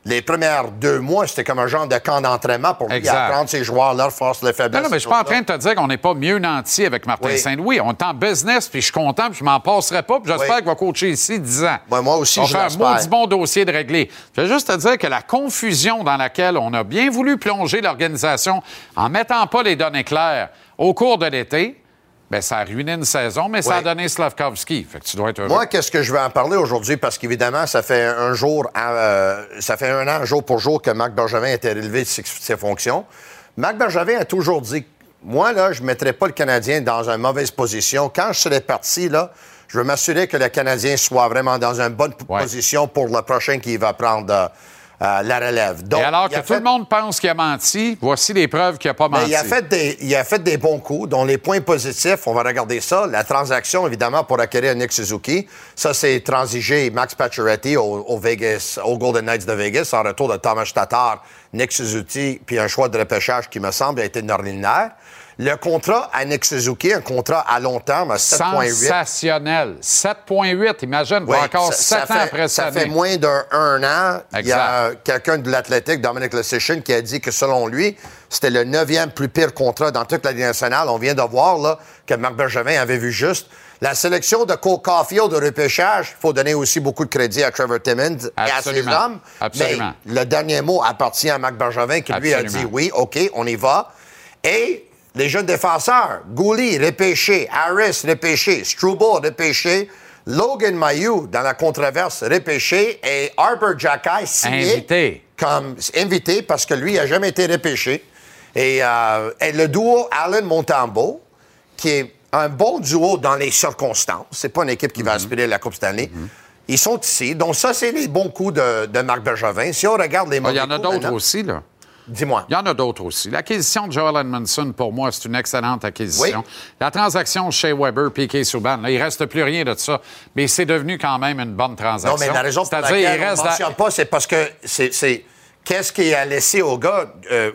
Speaker 5: les premières deux mois, c'était comme un genre de camp d'entraînement pour lui apprendre ses joueurs, leurs forces, leurs faiblesses.
Speaker 1: Non, non, mais je suis pas en train de te dire qu'on n'est pas mieux nanti avec Martin
Speaker 5: Oui.
Speaker 1: Saint-Louis. On est en business, puis je suis content, puis je m'en passerai pas, puis j'espère
Speaker 5: Oui.
Speaker 1: qu'il va coacher ici 10 ans.
Speaker 5: Moi aussi,
Speaker 1: On
Speaker 5: je
Speaker 1: fait un
Speaker 5: l'espère.
Speaker 1: maudit bon dossier de régler. Je veux juste te dire que la confusion dans laquelle on a bien voulu plonger l'organisation en mettant pas les données claires au cours de l'été, ben ça a ruiné une saison, mais ça a donné Slavkovski. Fait que tu dois être heureux.
Speaker 5: Moi, qu'est-ce que je vais en parler aujourd'hui? Parce qu'évidemment, ça fait un jour, à- euh, ça fait un an, jour pour jour, que Marc Bergevin a été relevé de ses, ses fonctions. Marc Bergevin a toujours dit, moi, là, je ne mettrai pas le Canadien dans une mauvaise position. Quand je serai parti, là, je veux m'assurer que le Canadien soit vraiment dans une bonne
Speaker 1: Ouais.
Speaker 5: position pour le prochain qui va prendre euh, euh, la relève. Donc,
Speaker 1: Et alors que tout
Speaker 5: fait-
Speaker 1: le monde pense qu'il a menti, voici les preuves qu'il n'a pas
Speaker 5: mais
Speaker 1: menti.
Speaker 5: il, a fait des, il a fait des bons coups, dont les points positifs, on va regarder ça. La transaction, évidemment, pour acquérir Nick Suzuki. Ça, c'est transigé Max Pacioretty au, au Vegas, au Golden Knights de Vegas, en retour de Thomas Tatar, Nick Suzuki, puis un choix de repêchage qui me semble a été ordinaire. Le contrat à Nick Suzuki, un contrat à long terme, à 7,8.
Speaker 1: Sensationnel. 7,8. Imagine,
Speaker 5: Oui,
Speaker 1: encore
Speaker 5: ça-
Speaker 1: 7
Speaker 5: ça
Speaker 1: ans
Speaker 5: fait-
Speaker 1: après
Speaker 5: Ça
Speaker 1: cette
Speaker 5: fait moins d'un un an. Il y a quelqu'un de l'athlétique, Dominic Lecition, qui a dit que selon lui, c'était le neuvième plus pire contrat dans toute la Ligue nationale. On vient de voir là, que Marc Bergevin avait vu juste. La sélection de Cole Caulfield de repêchage, il faut donner aussi beaucoup de crédit à Trevor Timmons et à ses
Speaker 1: Absolument.
Speaker 5: hommes.
Speaker 1: Absolument.
Speaker 5: Mais le dernier mot appartient à Marc Bergevin qui lui a dit oui, OK, on y va. Et les jeunes défenseurs, Gouli, repêché, Harris, repêché, Struble, repêché, Logan Mayou, dans la controverse, repêché, et Harper Jackay, signé
Speaker 1: Invité.
Speaker 5: comme invité parce que lui, il n'a jamais été repêché. Et, euh, et le duo Allen Montembeau, qui est un bon duo dans les circonstances. C'est pas une équipe qui va aspirer la Coupe Stanley. Ils sont ici. Donc, ça, c'est les bons coups de, de Marc Bergevin. Si on regarde les
Speaker 1: Ah,
Speaker 5: mauvais
Speaker 1: Il y en a d'autres
Speaker 5: maintenant-
Speaker 1: aussi, là.
Speaker 5: Dis-moi.
Speaker 1: Il y en a d'autres aussi. L'acquisition de Joel Edmondson, pour moi, c'est une excellente acquisition.
Speaker 5: Oui.
Speaker 1: La transaction chez Weber, Piquet Souban, là, il reste plus rien de ça. Mais c'est devenu quand même une bonne transaction.
Speaker 5: Non, mais la raison pour laquelle
Speaker 1: il
Speaker 5: on ne mentionne pas, c'est parce que c'est... c'est- Qu'est-ce qu'il a laissé au gars euh,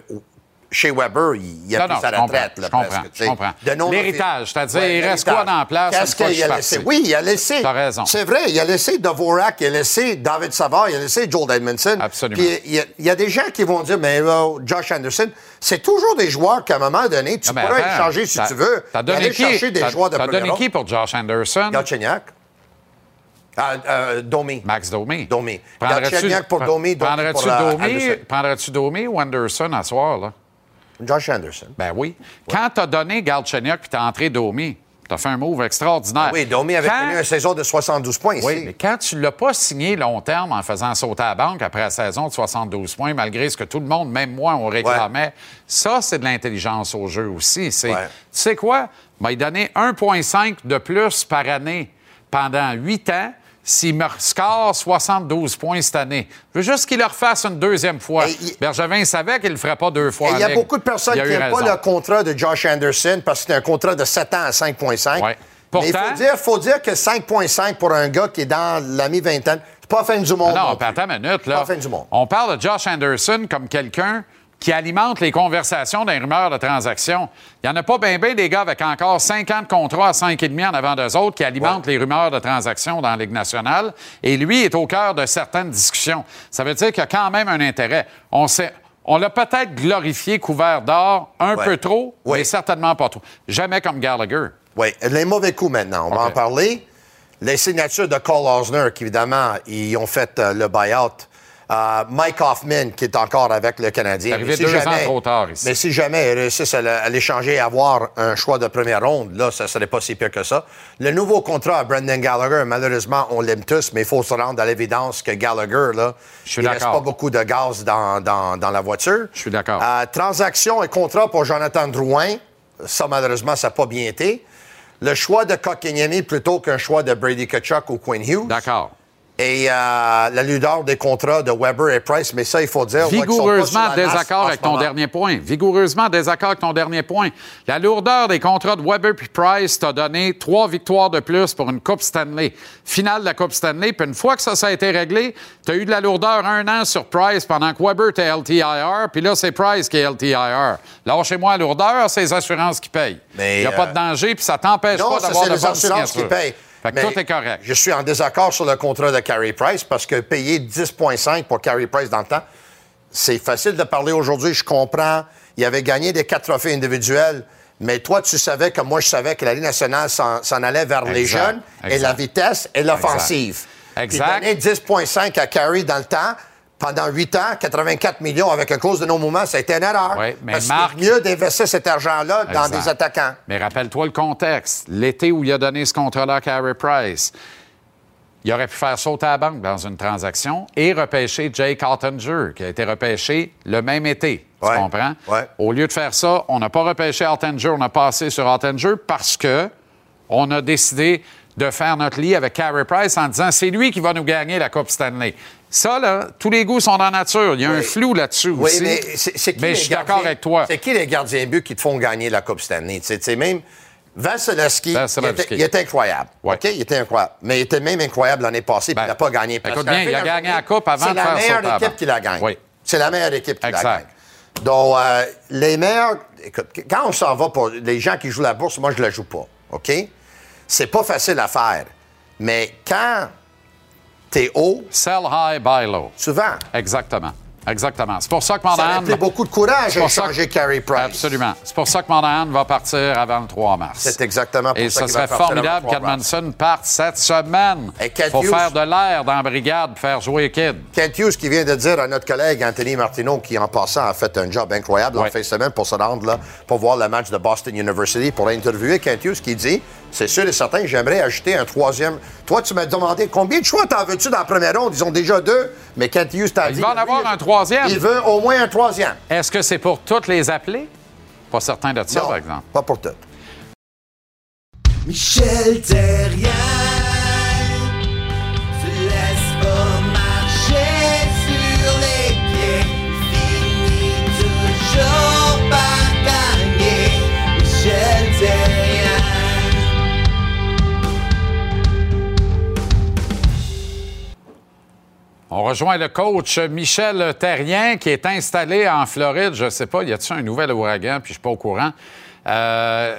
Speaker 5: chez Weber? Il, il a
Speaker 1: Non,
Speaker 5: pris
Speaker 1: non,
Speaker 5: sa
Speaker 1: je comprends,
Speaker 5: retraite. là,
Speaker 1: je comprends, comprends. L'héritage, c'est-à-dire,
Speaker 5: Ouais,
Speaker 1: il reste quoi dans la place
Speaker 5: Qu'est-ce qu'il a laissé? Oui, il a laissé.
Speaker 1: T'as raison.
Speaker 5: C'est vrai, il a laissé Dvorak, il a laissé David Savard, il a laissé Joel Edmondson.
Speaker 1: Absolument.
Speaker 5: Puis il y, a, il y a des gens qui vont dire, mais euh, Josh Anderson, c'est toujours des joueurs qu'à un moment donné, tu
Speaker 1: attends,
Speaker 5: échanger si tu veux.
Speaker 1: T'as donné qui?
Speaker 5: chercher des
Speaker 1: T'as-
Speaker 5: joueurs de
Speaker 1: T'as
Speaker 5: premier
Speaker 1: donné qui pour Josh Anderson?
Speaker 5: Galchenyuk. Ah, euh, Domi.
Speaker 1: Max Domi.
Speaker 5: Domi.
Speaker 1: Prendrais-tu-
Speaker 5: Domi, Domi
Speaker 1: Prendrais-tu Domi, prendrais-tu Domi ou Anderson à soir, là?
Speaker 5: Josh Anderson.
Speaker 1: Ben oui. Quand t'as donné Galchenyuk puis t'as entré Domi, t'as fait un move extraordinaire.
Speaker 5: Oui, Domi avait
Speaker 1: Quand-
Speaker 5: connu une saison de 72 points ici.
Speaker 1: Oui, mais quand tu l'as pas signé long terme en faisant sauter à la banque après la saison de 72 points, malgré ce que tout le monde, même moi, on réclamait, ça, c'est de l'intelligence au jeu aussi. C'est,
Speaker 5: Ouais.
Speaker 1: Tu sais quoi? Il m'a donné 1,5 de plus par année pendant 8 ans s'il me score 72 points cette année. Je veux juste qu'il le refasse une deuxième fois. Bergevin savait qu'il ne le ferait pas deux fois
Speaker 5: il y a beaucoup de personnes qui n'aiment pas le contrat de Josh Anderson parce que c'est un contrat de 7 ans à 5,5.
Speaker 1: Ouais.
Speaker 5: Mais il faut dire, faut dire que 5,5 pour un gars qui est dans la mi-vingtaine, c'est pas la fin du monde.
Speaker 1: Ah Non,
Speaker 5: non
Speaker 1: attends une minute. Là.
Speaker 5: Pas la fin du monde.
Speaker 1: On parle de Josh Anderson comme quelqu'un qui alimente les conversations d'un rumeur de transaction. Il n'y en a pas bien bien des gars avec encore 50 contrats à 5,5 en avant d'eux autres qui alimentent les rumeurs de transaction dans la Ligue nationale. Et lui est au cœur de certaines discussions. Ça veut dire qu'il y a quand même un intérêt. On sait. On l'a peut-être glorifié couvert d'or un
Speaker 5: Ouais.
Speaker 1: peu trop,
Speaker 5: Oui.
Speaker 1: mais certainement pas trop. Jamais comme Gallagher.
Speaker 5: Oui, les mauvais coups maintenant, on va en parler. Les signatures de Cole Osner, qui évidemment, ils ont fait euh, le buyout. Euh, Mike Hoffman, qui est encore avec le Canadien.
Speaker 1: C'est arrivé
Speaker 5: Mais
Speaker 1: deux ans trop tard ici.
Speaker 5: Mais si jamais ils réussissent à l'échanger et avoir un choix de première ronde, là, ça serait pas si pire que ça. Le nouveau contrat à Brendan Gallagher, malheureusement, on l'aime tous, mais il faut se rendre à l'évidence que Gallagher, là,
Speaker 1: Je suis
Speaker 5: il reste pas beaucoup de gaz dans, dans- dans la voiture.
Speaker 1: Je suis d'accord.
Speaker 5: Euh, transaction et contrat pour Jonathan Drouin. Ça, malheureusement, ça n'a pas bien été. Le choix de Kotkaniemi plutôt qu'un choix de Brady Kachuk ou Quinn Hughes.
Speaker 1: D'accord.
Speaker 5: Et euh, la ludeur des contrats de Weber et Price, mais ça, il faut dire...
Speaker 1: Vigoureusement désaccord avec ton dernier point. Vigoureusement désaccord avec ton dernier point. La lourdeur des contrats de Weber puis Price t'a donné trois victoires de plus pour une Coupe Stanley. Finale de la Coupe Stanley. Puis une fois que ça, ça a été réglé, tu as eu de la lourdeur un an sur Price pendant que Weber était LTIR. Puis là, c'est Price qui est LTIR. Lâchez-moi la lourdeur, c'est les assurances qui payent. Il n'y a pas de
Speaker 5: euh,
Speaker 1: danger puis ça t'empêche pas d'avoir de
Speaker 5: les
Speaker 1: bonnes
Speaker 5: assurances qui payent.
Speaker 1: Fait que
Speaker 5: Mais
Speaker 1: tout est correct.
Speaker 5: Je suis en désaccord sur le contrat de Carey Price parce que payer 10,5 pour Carey Price dans le temps, c'est facile de parler aujourd'hui. Je comprends. Il avait gagné des quatre trophées individuels. Mais toi, tu savais, comme moi, je savais que la Ligue nationale s'en allait vers les
Speaker 1: Exact,
Speaker 5: jeunes et la vitesse et l'offensive.
Speaker 1: Exact.
Speaker 5: Puis donner 10,5 à Carey dans le temps, pendant 8 ans, 84 millions avec une clause de non-mouvement, ça a été une erreur.
Speaker 1: Oui, mais
Speaker 5: Parce
Speaker 1: Marc-
Speaker 5: mieux d'investir cet argent-là dans des attaquants.
Speaker 1: Mais rappelle-toi le contexte. L'été où il a donné ce contrat-là à Carey Price, il aurait pu faire sauter à la banque dans une transaction et repêcher Jake Ottinger, qui a été repêché le même été. Tu
Speaker 5: Ouais.
Speaker 1: comprends?
Speaker 5: Ouais.
Speaker 1: Au lieu de faire ça, on n'a pas repêché Ottinger, on a passé sur Ottinger parce que on a décidé de faire notre lit avec Carey Price en disant c'est lui qui va nous gagner la Coupe Stanley. Ça, là, tous les goûts sont dans la nature. Il y a un flou là-dessus
Speaker 5: Oui,
Speaker 1: aussi.
Speaker 5: mais c'est c'est qui
Speaker 1: Mais
Speaker 5: les
Speaker 1: je suis
Speaker 5: gardiens-
Speaker 1: d'accord avec toi.
Speaker 5: C'est qui les gardiens buts qui te font gagner la Coupe cette année? Tu sais, même Vasilevski, il était, il était incroyable.
Speaker 1: Ouais.
Speaker 5: OK? Il était incroyable. Mais il était même incroyable l'année passée, puis
Speaker 1: Ben,
Speaker 5: il n'a pas gagné. Parce
Speaker 1: écoute bien, il a gagné la Coupe avant de
Speaker 5: C'est la
Speaker 1: faire
Speaker 5: meilleure équipe qui la gagne.
Speaker 1: Oui.
Speaker 5: C'est la meilleure équipe qui
Speaker 1: Exact.
Speaker 5: la gagne. Donc, euh, les meilleurs... Écoute, quand on s'en va pour les gens qui jouent la bourse, moi, je la joue pas. OK? C'est pas facile à faire. Mais quand t'es haut,
Speaker 1: Sell high, buy low.
Speaker 5: souvent,
Speaker 1: Exactement. Exactement. C'est pour ça que
Speaker 5: ça
Speaker 1: Monahan...
Speaker 5: a pris beaucoup de courage à
Speaker 1: pour ça
Speaker 5: échanger
Speaker 1: que-
Speaker 5: Carey Price.
Speaker 1: Absolument. C'est pour ça que Monahan va partir avant le 3 mars.
Speaker 5: C'est exactement pour
Speaker 1: Et
Speaker 5: ça
Speaker 1: ce
Speaker 5: qu'il va
Speaker 1: serait
Speaker 5: partir
Speaker 1: formidable
Speaker 5: avant le 3 mars.
Speaker 1: qu'Edmondson parte cette semaine.
Speaker 5: Et
Speaker 1: Il faut
Speaker 5: Hughes-
Speaker 1: faire de l'air dans la brigade faire jouer Kid.
Speaker 5: Kent Hughes qui vient de dire à notre collègue Anthony Martineau, qui en passant a fait un job incroyable en fin de semaine pour se rendre là, pour voir le match de Boston University, pour interviewer Kent Hughes qui dit C'est sûr et certain, j'aimerais ajouter un troisième. Toi, tu m'as demandé combien de choix t'en veux-tu dans la première ronde? Ils ont déjà deux, mais Kent Hughes t'a
Speaker 1: Il
Speaker 5: dit.
Speaker 1: va en avoir un troisième.
Speaker 5: Il veut au moins un troisième.
Speaker 1: Est-ce que c'est pour toutes les appeler? Pas certain de ça,
Speaker 5: Non,
Speaker 1: par exemple.
Speaker 5: Pas pour tout.
Speaker 6: Michel Terrien
Speaker 1: On rejoint le coach Michel Terrien qui est installé en Floride. Je ne sais pas, y a-t-il un nouvel ouragan, puis je ne suis pas au courant. Euh,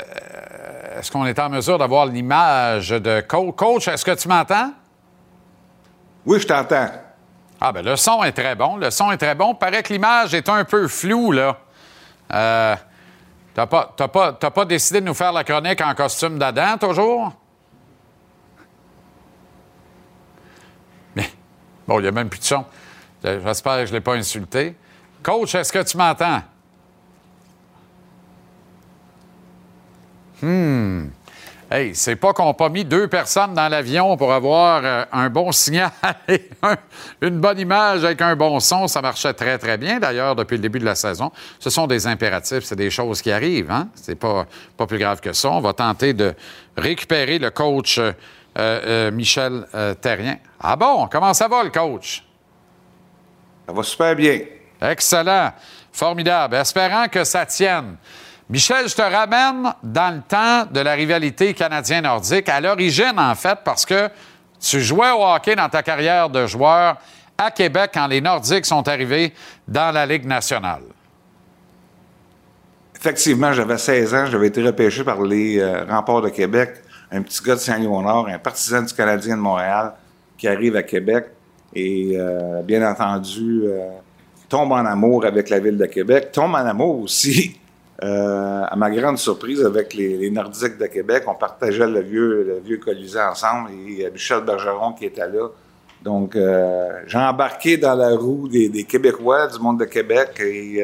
Speaker 1: est-ce qu'on est en mesure d'avoir l'image de coach? Coach, est-ce que tu m'entends?
Speaker 7: Oui, je t'entends.
Speaker 1: Ah, ben le son est très bon. Le son est très bon. Paraît que l'image est un peu floue, là. Euh, t'as pas, t'as pas, t'as pas décidé de nous faire la chronique en costume d'Adam, toujours? Bon, il n'y a même plus de son. Euh, J'espère que je ne l'ai pas insulté. Coach, est-ce que tu m'entends? Hmm. Hey, c'est pas qu'on n'a pas mis deux personnes dans l'avion pour avoir euh, un bon signal (laughs) et un- une bonne image avec un bon son. Ça marchait très, très bien, d'ailleurs, depuis le début de la saison. Ce sont des impératifs, c'est des choses qui arrivent. Hein? C'est pas, pas plus grave que ça. On va tenter de récupérer le coach euh, euh, Michel euh, Terrien. Ah bon? Comment ça va, le coach?
Speaker 7: Ça va super bien.
Speaker 1: Excellent. Formidable. Espérant que ça tienne. Michel, je te ramène dans le temps de la rivalité canadien-nordique, à l'origine, en fait, parce que tu jouais au hockey dans ta carrière de joueur à Québec quand les Nordiques sont arrivés dans la Ligue nationale.
Speaker 7: Effectivement, j'avais 16 ans, j'avais été repêché par les euh, remparts de Québec, un petit gars de Saint-Léonard, un partisan du Canadien de Montréal qui arrive à Québec et, euh, bien entendu, euh, tombe en amour avec la ville de Québec, tombe en amour aussi, (laughs) euh, à ma grande surprise, avec les, Nordiques de Québec. On partageait le vieux, le vieux Colisée ensemble et Michel Bergeron qui était là. Donc, j'ai embarqué dans la roue des, Québécois, du monde de Québec et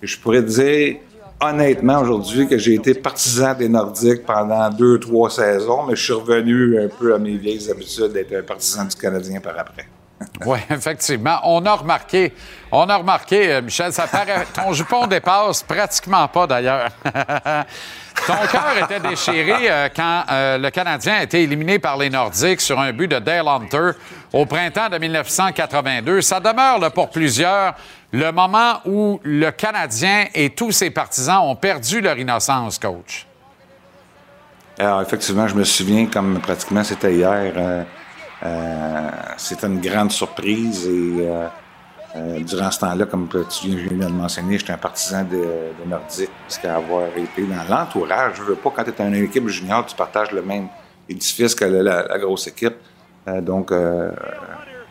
Speaker 7: je pourrais dire honnêtement aujourd'hui que j'ai été partisan des Nordiques pendant deux, trois saisons, mais je suis revenu un peu à mes vieilles habitudes d'être un partisan du Canadien par après. (laughs)
Speaker 1: Oui, effectivement. On a remarqué, on a remarqué, euh, Michel, ça paraît, ton jupon dépasse pratiquement pas d'ailleurs. (laughs) ton cœur était déchiré euh, quand euh, le Canadien a été éliminé par les Nordiques sur un but de Dale Hunter au printemps de 1982. Ça demeure pour plusieurs le moment où le Canadien et tous ses partisans ont perdu leur innocence, coach.
Speaker 7: Alors, effectivement, je me souviens comme pratiquement c'était hier. euh, c'était une grande surprise et euh, durant ce temps-là, comme tu viens de le mentionner, j'étais un partisan de, de Nordique, parce qu'avoir été dans l'entourage, je veux pas, quand tu es dans une équipe junior, tu partages le même édifice que la, la- grosse équipe. Euh, donc, euh,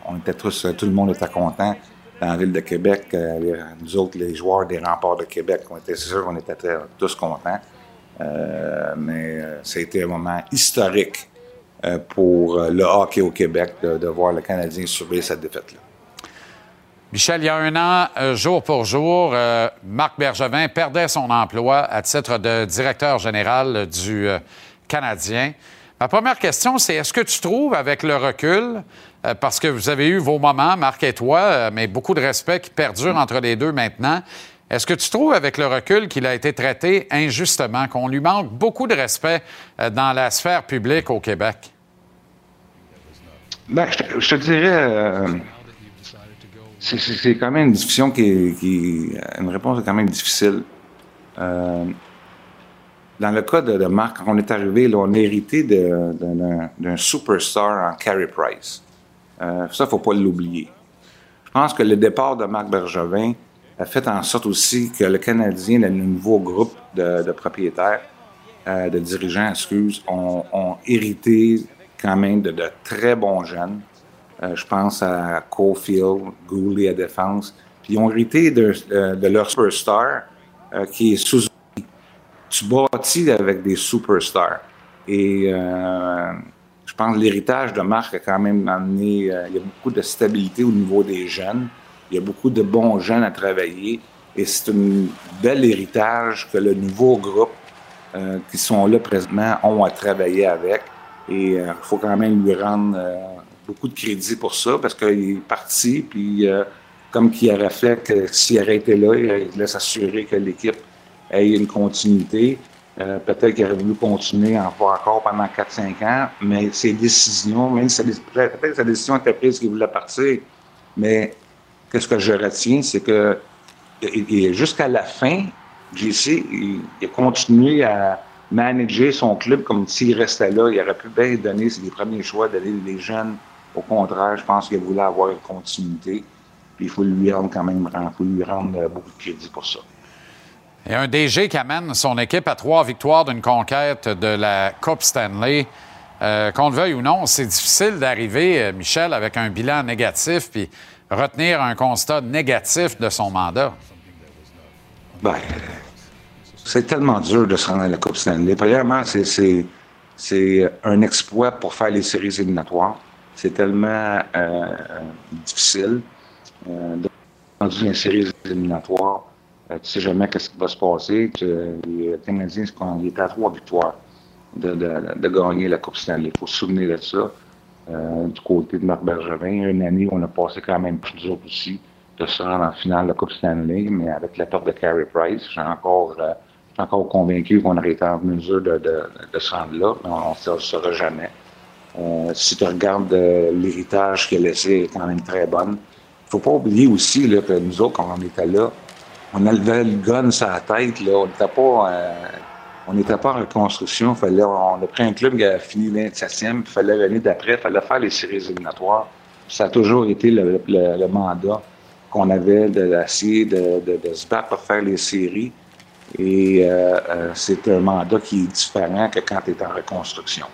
Speaker 7: on était tous, tout le monde était content dans la ville de Québec. Euh, les- nous autres, les joueurs des remparts de Québec, on était, c'est sûr qu'on était très- tous contents. Euh, mais euh, ça a été un moment historique pour le hockey au Québec de, de voir le Canadien subir cette défaite-là.
Speaker 1: Michel, il y a un an, euh, jour pour jour, euh, Marc Bergevin perdait son emploi à titre de directeur général du euh, Canadien. Ma première question, c'est est-ce que tu trouves, avec le recul, parce que vous avez eu vos moments, Marc et toi, mais beaucoup de respect qui perdure entre les deux maintenant, est-ce que tu trouves, avec le recul, qu'il a été traité injustement, qu'on lui manque beaucoup de respect dans la sphère publique au Québec?
Speaker 7: Ben, je, te, dirais, c'est- quand même une discussion qui qui une réponse est quand même difficile. Euh, dans le cas de, de Marc, quand on est arrivé, là, on a hérité d'un superstar en Carey Price. Euh, ça, faut pas l'oublier. Je pense que le départ de Marc Bergevin a fait en sorte aussi que le Canadien, le nouveau groupe de, de propriétaires, euh, de dirigeants, excuse, ont, ont hérité quand même de, de très bons jeunes. Euh, je pense à Caulfield, Goulet à défense. Puis ils ont hérité de, de leur superstar euh, qui est Suzuki. Tu bâtis avec des superstars. Et euh, je pense que l'héritage de Marc a quand même amené. euh, il y a beaucoup de stabilité au niveau des jeunes. Il y a beaucoup de bons jeunes à travailler. Et c'est un bel héritage que le nouveau groupe euh, qui sont là présentement ont à travailler avec. Et il faut quand même lui rendre euh, beaucoup de crédit pour ça parce qu'il est parti, puis euh, comme qu'il aurait fait que s'il aurait été là, il voulait s'assurer que l'équipe ait une continuité. Euh, Peut-être qu'il aurait voulu continuer encore pendant 4-5 ans, mais ses décisions, même si peut-être sa décision était prise qu'il voulait partir, mais qu'est-ce que je retiens, c'est que jusqu'à la fin, JC, il, il a continué à manager son club comme s'il restait là. Il aurait pu bien donner ses premiers choix d'aller les jeunes. Au contraire, je pense qu'il voulait avoir une continuité. Puis il faut lui rendre quand même il faut lui rendre euh, beaucoup de crédit pour ça.
Speaker 1: Et un DG qui amène son équipe à trois victoires d'une conquête de la Coupe Stanley. Euh, Qu'on le veuille ou non, c'est difficile d'arriver, euh, Michel, avec un bilan négatif puis retenir un constat négatif de son mandat.
Speaker 7: Ben, c'est tellement dur de se rendre à la Coupe Stanley. Premièrement, c'est, c'est, c'est un exploit pour faire les séries éliminatoires. C'est tellement euh, difficile euh, dans une série éliminatoire. Euh, tu sais jamais qu'est-ce qui va se passer. Que les Canadiens, est à trois victoires de, gagner la Coupe Stanley. Il faut se souvenir de ça. Euh, du côté de Marc Bergevin, une année, on a passé quand même plus dur aussi de se rendre en finale de la Coupe Stanley, mais avec la perte de Carey Price, suis encore, euh, encore convaincu qu'on aurait été en mesure de, de, de se rendre là, mais on ne le saura jamais. Euh, si tu regardes euh, l'héritage qu'il a laissé, est quand même très bonne. Il faut pas oublier aussi que nous autres, quand on était là, on avait le gun sur la tête. Là, on n'était pas, euh, pas en reconstruction. Fallait, on a pris un club qui a fini 27e, puis fallait l'année d'après, il fallait faire les séries éliminatoires. Ça a toujours été le, mandat qu'on avait d'essayer de, de, de se battre pour faire les séries. Et c'est un mandat qui est différent que quand tu es en reconstruction.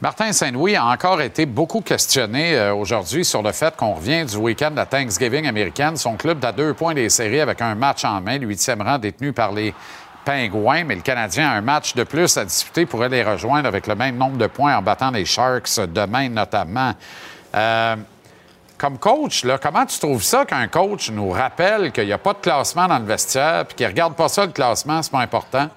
Speaker 1: Martin Saint-Louis a encore été beaucoup questionné euh, aujourd'hui sur le fait qu'on revient du week-end de Thanksgiving américaine. Son club à deux points des séries avec un match en main, le huitième rang détenu par les Pingouins, mais le Canadien a un match de plus à disputer pourrait les rejoindre avec le même nombre de points en battant les Sharks demain notamment. Euh, comme coach, comment tu trouves ça qu'un coach nous rappelle qu'il n'y a pas de classement dans le vestiaire puis qu'il ne regarde pas ça, le classement, c'est pas important?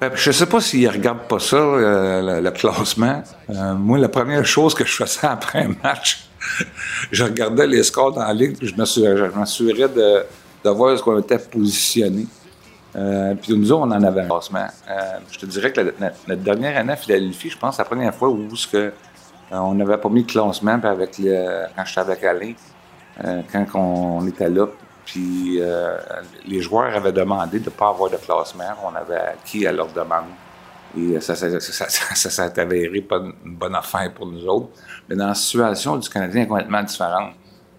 Speaker 7: Ben, Je sais pas s'ils regardent pas ça, euh, le, le classement. Euh, moi, la première chose que je faisais (laughs) après un match, je regardais les scores dans la ligue, je m'assurais, de, de voir ce qu'on était positionné. Euh, puis nous autres, on en avait un classement. Euh, je te dirais que la- notre, dernière année à Philadelphie, je pense, la première fois où ce que, euh, on n'avait pas mis de classement avec le, quand j'étais avec Alain, quand on était là. Puis euh, les joueurs avaient demandé de ne pas avoir de classement. On avait acquis à leur demande. Et ça, s'est avéré pas une bonne affaire pour nous autres. Mais dans la situation du Canadien est complètement différente.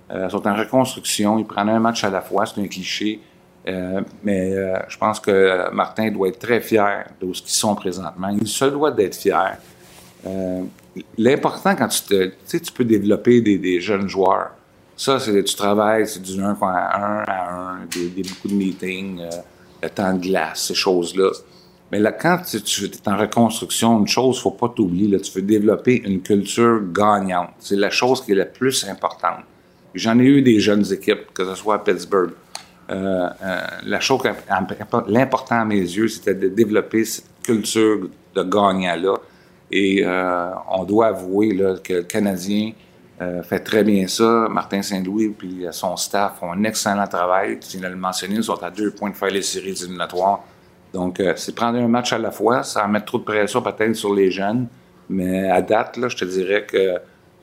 Speaker 7: Euh, ils sont en reconstruction, ils prennent un match à la fois, c'est un cliché. Euh, mais je pense que Martin doit être très fier de ce qu'ils sont présentement. Il se doit d'être fier. L'important quand tu te, tu peux développer des jeunes joueurs. Ça, c'est tu travailles, c'est du 1 à 1 à 1, des, beaucoup de meetings, euh, le temps de glace, ces choses-là. Mais là, quand tu, es en reconstruction, une chose, faut pas t'oublier, là, tu veux développer une culture gagnante. C'est la chose qui est la plus importante. J'en ai eu des jeunes équipes, que ce soit à Pittsburgh. Euh, euh, la chose, l'important à mes yeux, c'était de développer cette culture de gagnant-là. Et on doit avouer que le Canadien euh, fait très bien ça. Martin Saint-Louis et son staff font un excellent travail. Tu le mentionner, ils sont à deux points de faire les séries éliminatoires. Donc, euh, c'est prendre un match à la fois, ça va mettre trop de pression peut-être sur les jeunes. Mais à date, là, je te dirais que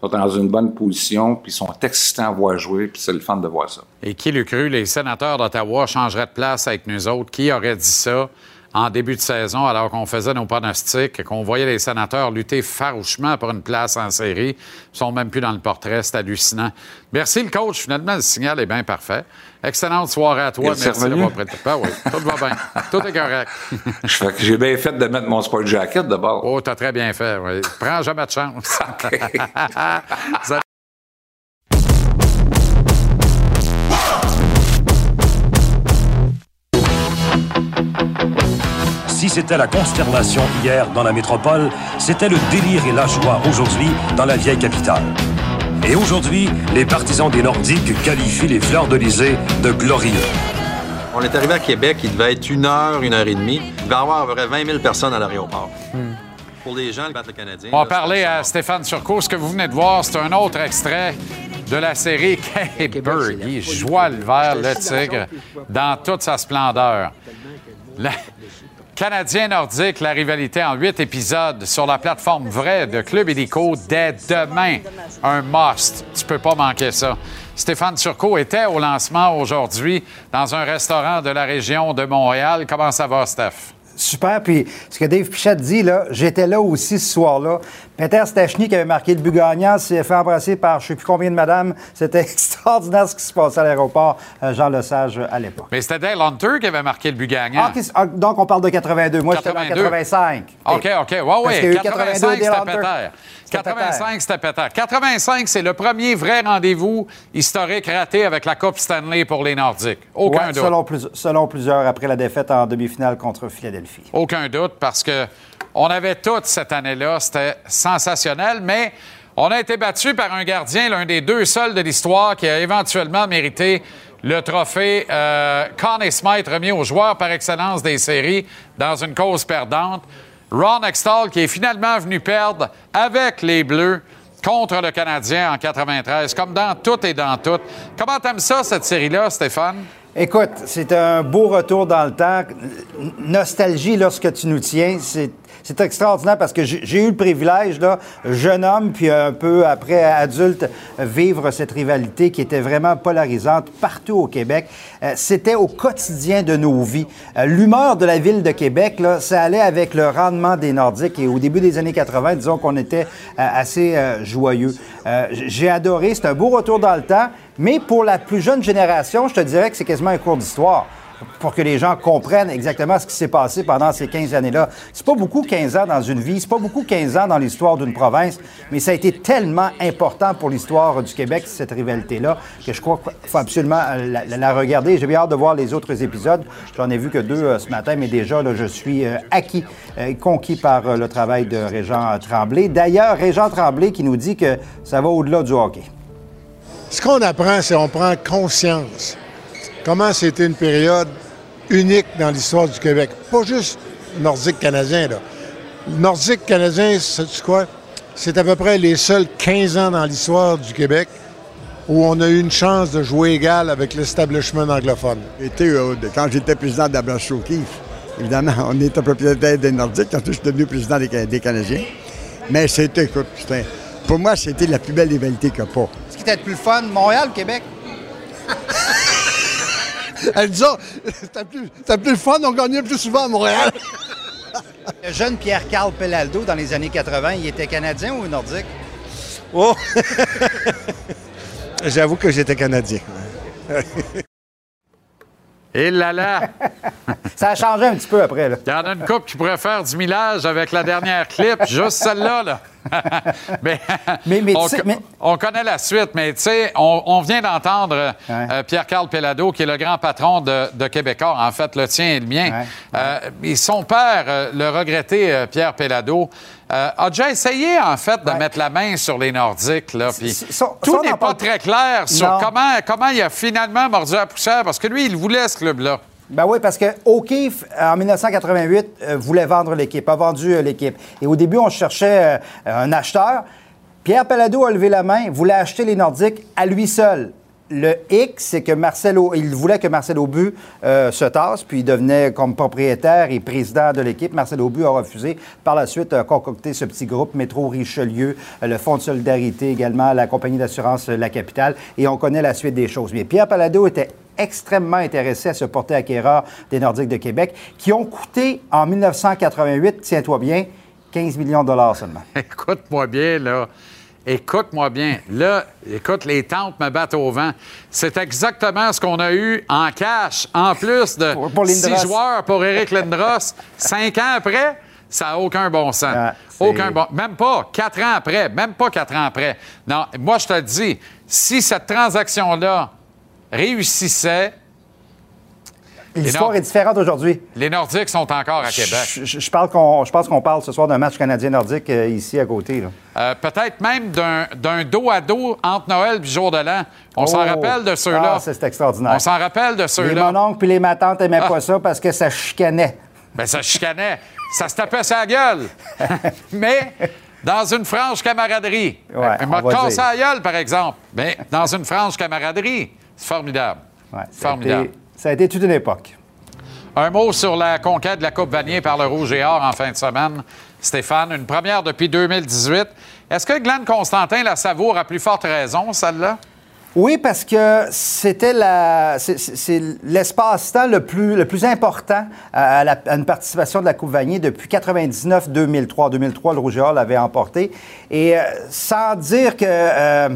Speaker 7: sont dans une bonne position, puis ils sont excitants à voir jouer, puis c'est le fun de voir ça.
Speaker 1: Et qui l'eût cru, les sénateurs d'Ottawa changeraient de place avec nous autres? Qui aurait dit ça? En début de saison alors qu'on faisait nos pronostics, qu'on voyait les sénateurs lutter farouchement pour une place en série? Ils sont même plus dans le portrait, c'est hallucinant. Merci le coach, finalement, le signal est bien parfait. Excellente soirée à toi. Merci d'avoir prêté. Ben oui, tout va bien. Tout est correct. (laughs)
Speaker 7: J'ai bien fait de mettre mon sport jacket d'abord.
Speaker 1: Oh, t'as très bien fait, oui. Prends jamais de chance. (laughs) (laughs)
Speaker 8: Si c'était la consternation hier dans la métropole, c'était le délire et la joie aujourd'hui dans la vieille capitale. Et aujourd'hui, les partisans des Nordiques qualifient les Fleurs de de glorieux.
Speaker 9: On est arrivé à Québec, il devait être une heure, une heure et demie. Il devait y avoir à peu près 20 000 personnes à l'aéroport. Pour les gens qui battent le Canadien.
Speaker 1: On va parler à Stéphane Turcot. Ce que vous venez de voir, c'est un autre extrait de la série (laughs) K-Bird. Il joie le vert, le tigre, dans toute sa splendeur. Le Canadien nordique, la rivalité en huit épisodes sur la plateforme vraie de Club Illico dès demain. Un must. Tu peux pas manquer ça. Stéphane Turcot était au lancement aujourd'hui dans un restaurant de la région de Montréal. Comment ça va, Steph?
Speaker 10: Super. Puis ce que Dave Pichette dit, là, j'étais là aussi ce soir-là. Peter Stachny, qui avait marqué le but gagnant, s'est fait embrasser par je ne sais plus combien de madames. C'était (laughs) extraordinaire ce qui se passait à l'aéroport, euh, Jean Lesage, euh, à l'époque.
Speaker 1: Mais c'était Dale Hunter qui avait marqué le but gagnant.
Speaker 10: Ah, ah, donc, on parle de 82. Moi, j'étais en
Speaker 1: 82.
Speaker 10: 85.
Speaker 1: OK, OK. Ouais, ouais.
Speaker 10: eu
Speaker 1: 85,
Speaker 10: 82
Speaker 1: c'était.
Speaker 10: C'était
Speaker 1: 85, c'était pétère. 85, c'est le premier vrai rendez-vous historique raté avec la Coupe Stanley pour les Nordiques. Aucun
Speaker 10: Ouais,
Speaker 1: doute.
Speaker 10: selon, plus- selon plusieurs, après la défaite en demi-finale contre Philadelphie.
Speaker 1: Aucun doute, parce que on avait tout cette année-là. C'était sensationnel, mais on a été battu par un gardien, l'un des deux seuls de l'histoire, qui a éventuellement mérité le trophée euh, Conn Smythe remis aux joueurs par excellence des séries dans une cause perdante. Ron Extall, qui est finalement venu perdre avec les Bleus contre le Canadien en 93, comme dans tout et dans tout. Comment t'aimes ça, cette série-là, Stéphane?
Speaker 10: Écoute, c'est un beau retour dans le temps. Nostalgie lorsque tu nous tiens. C'est, c'est extraordinaire parce que j'ai, eu le privilège, là, jeune homme, puis un peu après adulte, vivre cette rivalité qui était vraiment polarisante partout au Québec. Euh, c'était au quotidien de nos vies. Euh, l'humeur de la ville de Québec, là, ça allait avec le rendement des Nordiques. Et au début des années 80, disons qu'on était euh, assez joyeux. J'ai adoré. C'est un beau retour dans le temps. Mais pour la plus jeune génération, je te dirais que c'est quasiment un cours d'histoire pour que les gens comprennent exactement ce qui s'est passé pendant ces 15 années-là. C'est pas beaucoup 15 ans dans une vie, c'est pas beaucoup 15 ans dans l'histoire d'une province, mais ça a été tellement important pour l'histoire du Québec, cette rivalité-là, que je crois qu'il faut absolument euh, la, regarder. J'ai bien hâte de voir les autres épisodes. J'en ai vu que deux euh, ce matin, mais déjà, là, je suis euh, acquis, conquis par le travail de Régent Tremblay. D'ailleurs, Régent Tremblay qui nous dit que ça va au-delà du hockey.
Speaker 11: Ce qu'on apprend, c'est qu'on prend conscience comment c'était une période unique dans l'histoire du Québec? Pas juste nordique canadien, là. Nordique canadien, sais-tu quoi? C'est à peu près les seuls 15 ans dans l'histoire du Québec où on a eu une chance de jouer égal avec l'establishment anglophone.
Speaker 12: Euh, de- quand j'étais président de la branche O'Keeffe, évidemment, on était propriétaire des Nordiques, quand je suis devenu président des, Ca- des Canadiens. Mais c'était, écoute, pour moi, c'était la plus belle rivalité qu'il n'y a pas.
Speaker 10: Ce qui était le plus fun, Montréal ou Québec? (laughs) (laughs)
Speaker 11: Elle dit ça, c'était plus, plus le fun, on gagnait plus souvent à Montréal.
Speaker 10: Le jeune Pierre-Carl Pelaldo, dans les années 80, il était canadien ou nordique?
Speaker 11: Oh! (laughs) J'avoue que j'étais Canadien. (laughs)
Speaker 1: Et là là!
Speaker 10: Ça a changé un petit peu après, là.
Speaker 1: Il y en a une couple qui pourrait faire du millage avec la dernière clip, juste celle-là. Là. (laughs) mais,
Speaker 10: Mais- mais tu
Speaker 1: on,
Speaker 10: mais-
Speaker 1: connaît la suite, mais tu sais, on, on vient d'entendre euh, Pierre-Carl Pellado, qui est le grand patron de, de Québécois, en fait, le tien et le mien. Euh, et son père, euh, le regretté Pierre Pellado, a déjà essayé, en fait, de mettre la main sur les Nordiques. Là, tout n'est pas très clair sur
Speaker 10: Non.
Speaker 1: comment, comment il a finalement mordu la poussière, parce que lui, il voulait ce club-là.
Speaker 10: Ben oui, parce que O'Keefe, en 1988, euh, voulait vendre l'équipe, a vendu euh, l'équipe. Et au début, on cherchait euh, un acheteur. Pierre Pallado a levé la main, voulait acheter les Nordiques à lui seul. Le hic, c'est que Marcel, Au- il voulait que Marcel Aubu euh, se tasse, puis il devenait comme propriétaire et président de l'équipe. Marcel Aubu a refusé. Par la suite, a concocté ce petit groupe Métro Richelieu, euh, le Fonds de solidarité également, la compagnie d'assurance euh, La Capitale, et on connaît la suite des choses. Mais Pierre Palado était extrêmement intéressé à se porter acquéreur des Nordiques de Québec, qui ont coûté en 1988, tiens-toi bien, 15 millions de dollars seulement. (laughs)
Speaker 1: Écoute-moi bien, là. Écoute-moi bien. Là, écoute, les tentes me battent au vent. C'est exactement ce qu'on a eu en cash, en plus de
Speaker 10: pour
Speaker 1: six joueurs pour Éric Lindros. Cinq ans après, ça n'a aucun bon sens.
Speaker 10: Ah,
Speaker 1: aucun bon... Même pas quatre ans après. Même pas quatre ans après. Non, moi, je te dis, si cette transaction-là réussissait,
Speaker 10: L'histoire est différente aujourd'hui.
Speaker 1: les Nordiques sont encore à Québec.
Speaker 10: Je, je- je parle qu'on- je pense qu'on parle ce soir d'un match canadien-nordique euh, ici à côté.
Speaker 1: Euh, Peut-être même d'un- dos à dos entre Noël et jour de l'an. On s'en
Speaker 10: Oh!
Speaker 1: rappelle de ceux-là.
Speaker 10: Ah, c'est extraordinaire.
Speaker 1: On s'en rappelle de
Speaker 10: Les
Speaker 1: ceux-là.
Speaker 10: mononcles puis les matantes n'aimaient
Speaker 1: Ah.
Speaker 10: pas ça parce que ça chicanait.
Speaker 1: Ben, ça chicanait. Ça se tapait sa gueule. (laughs) Mais dans une franche camaraderie.
Speaker 10: Ouais,
Speaker 1: Il
Speaker 10: on
Speaker 1: m'a cassé la gueule, par exemple. Mais dans une franche camaraderie. C'est formidable.
Speaker 10: Ouais,
Speaker 1: Formidable.
Speaker 10: Ça a été toute une époque.
Speaker 1: Un mot sur la conquête de la Coupe Vanier par le Rouge et Or en fin de semaine. Stéphane, une première depuis 2018. Est-ce que Glenn Constantin la savoure à plus forte raison, celle-là?
Speaker 10: Oui, parce que c'était la, c'est- l'espace-temps le plus, le plus important à, la- à une participation de la Coupe Vanier depuis 99-2003. 2003, le Rouge et Or l'avait emporté. Et euh, sans dire que... euh,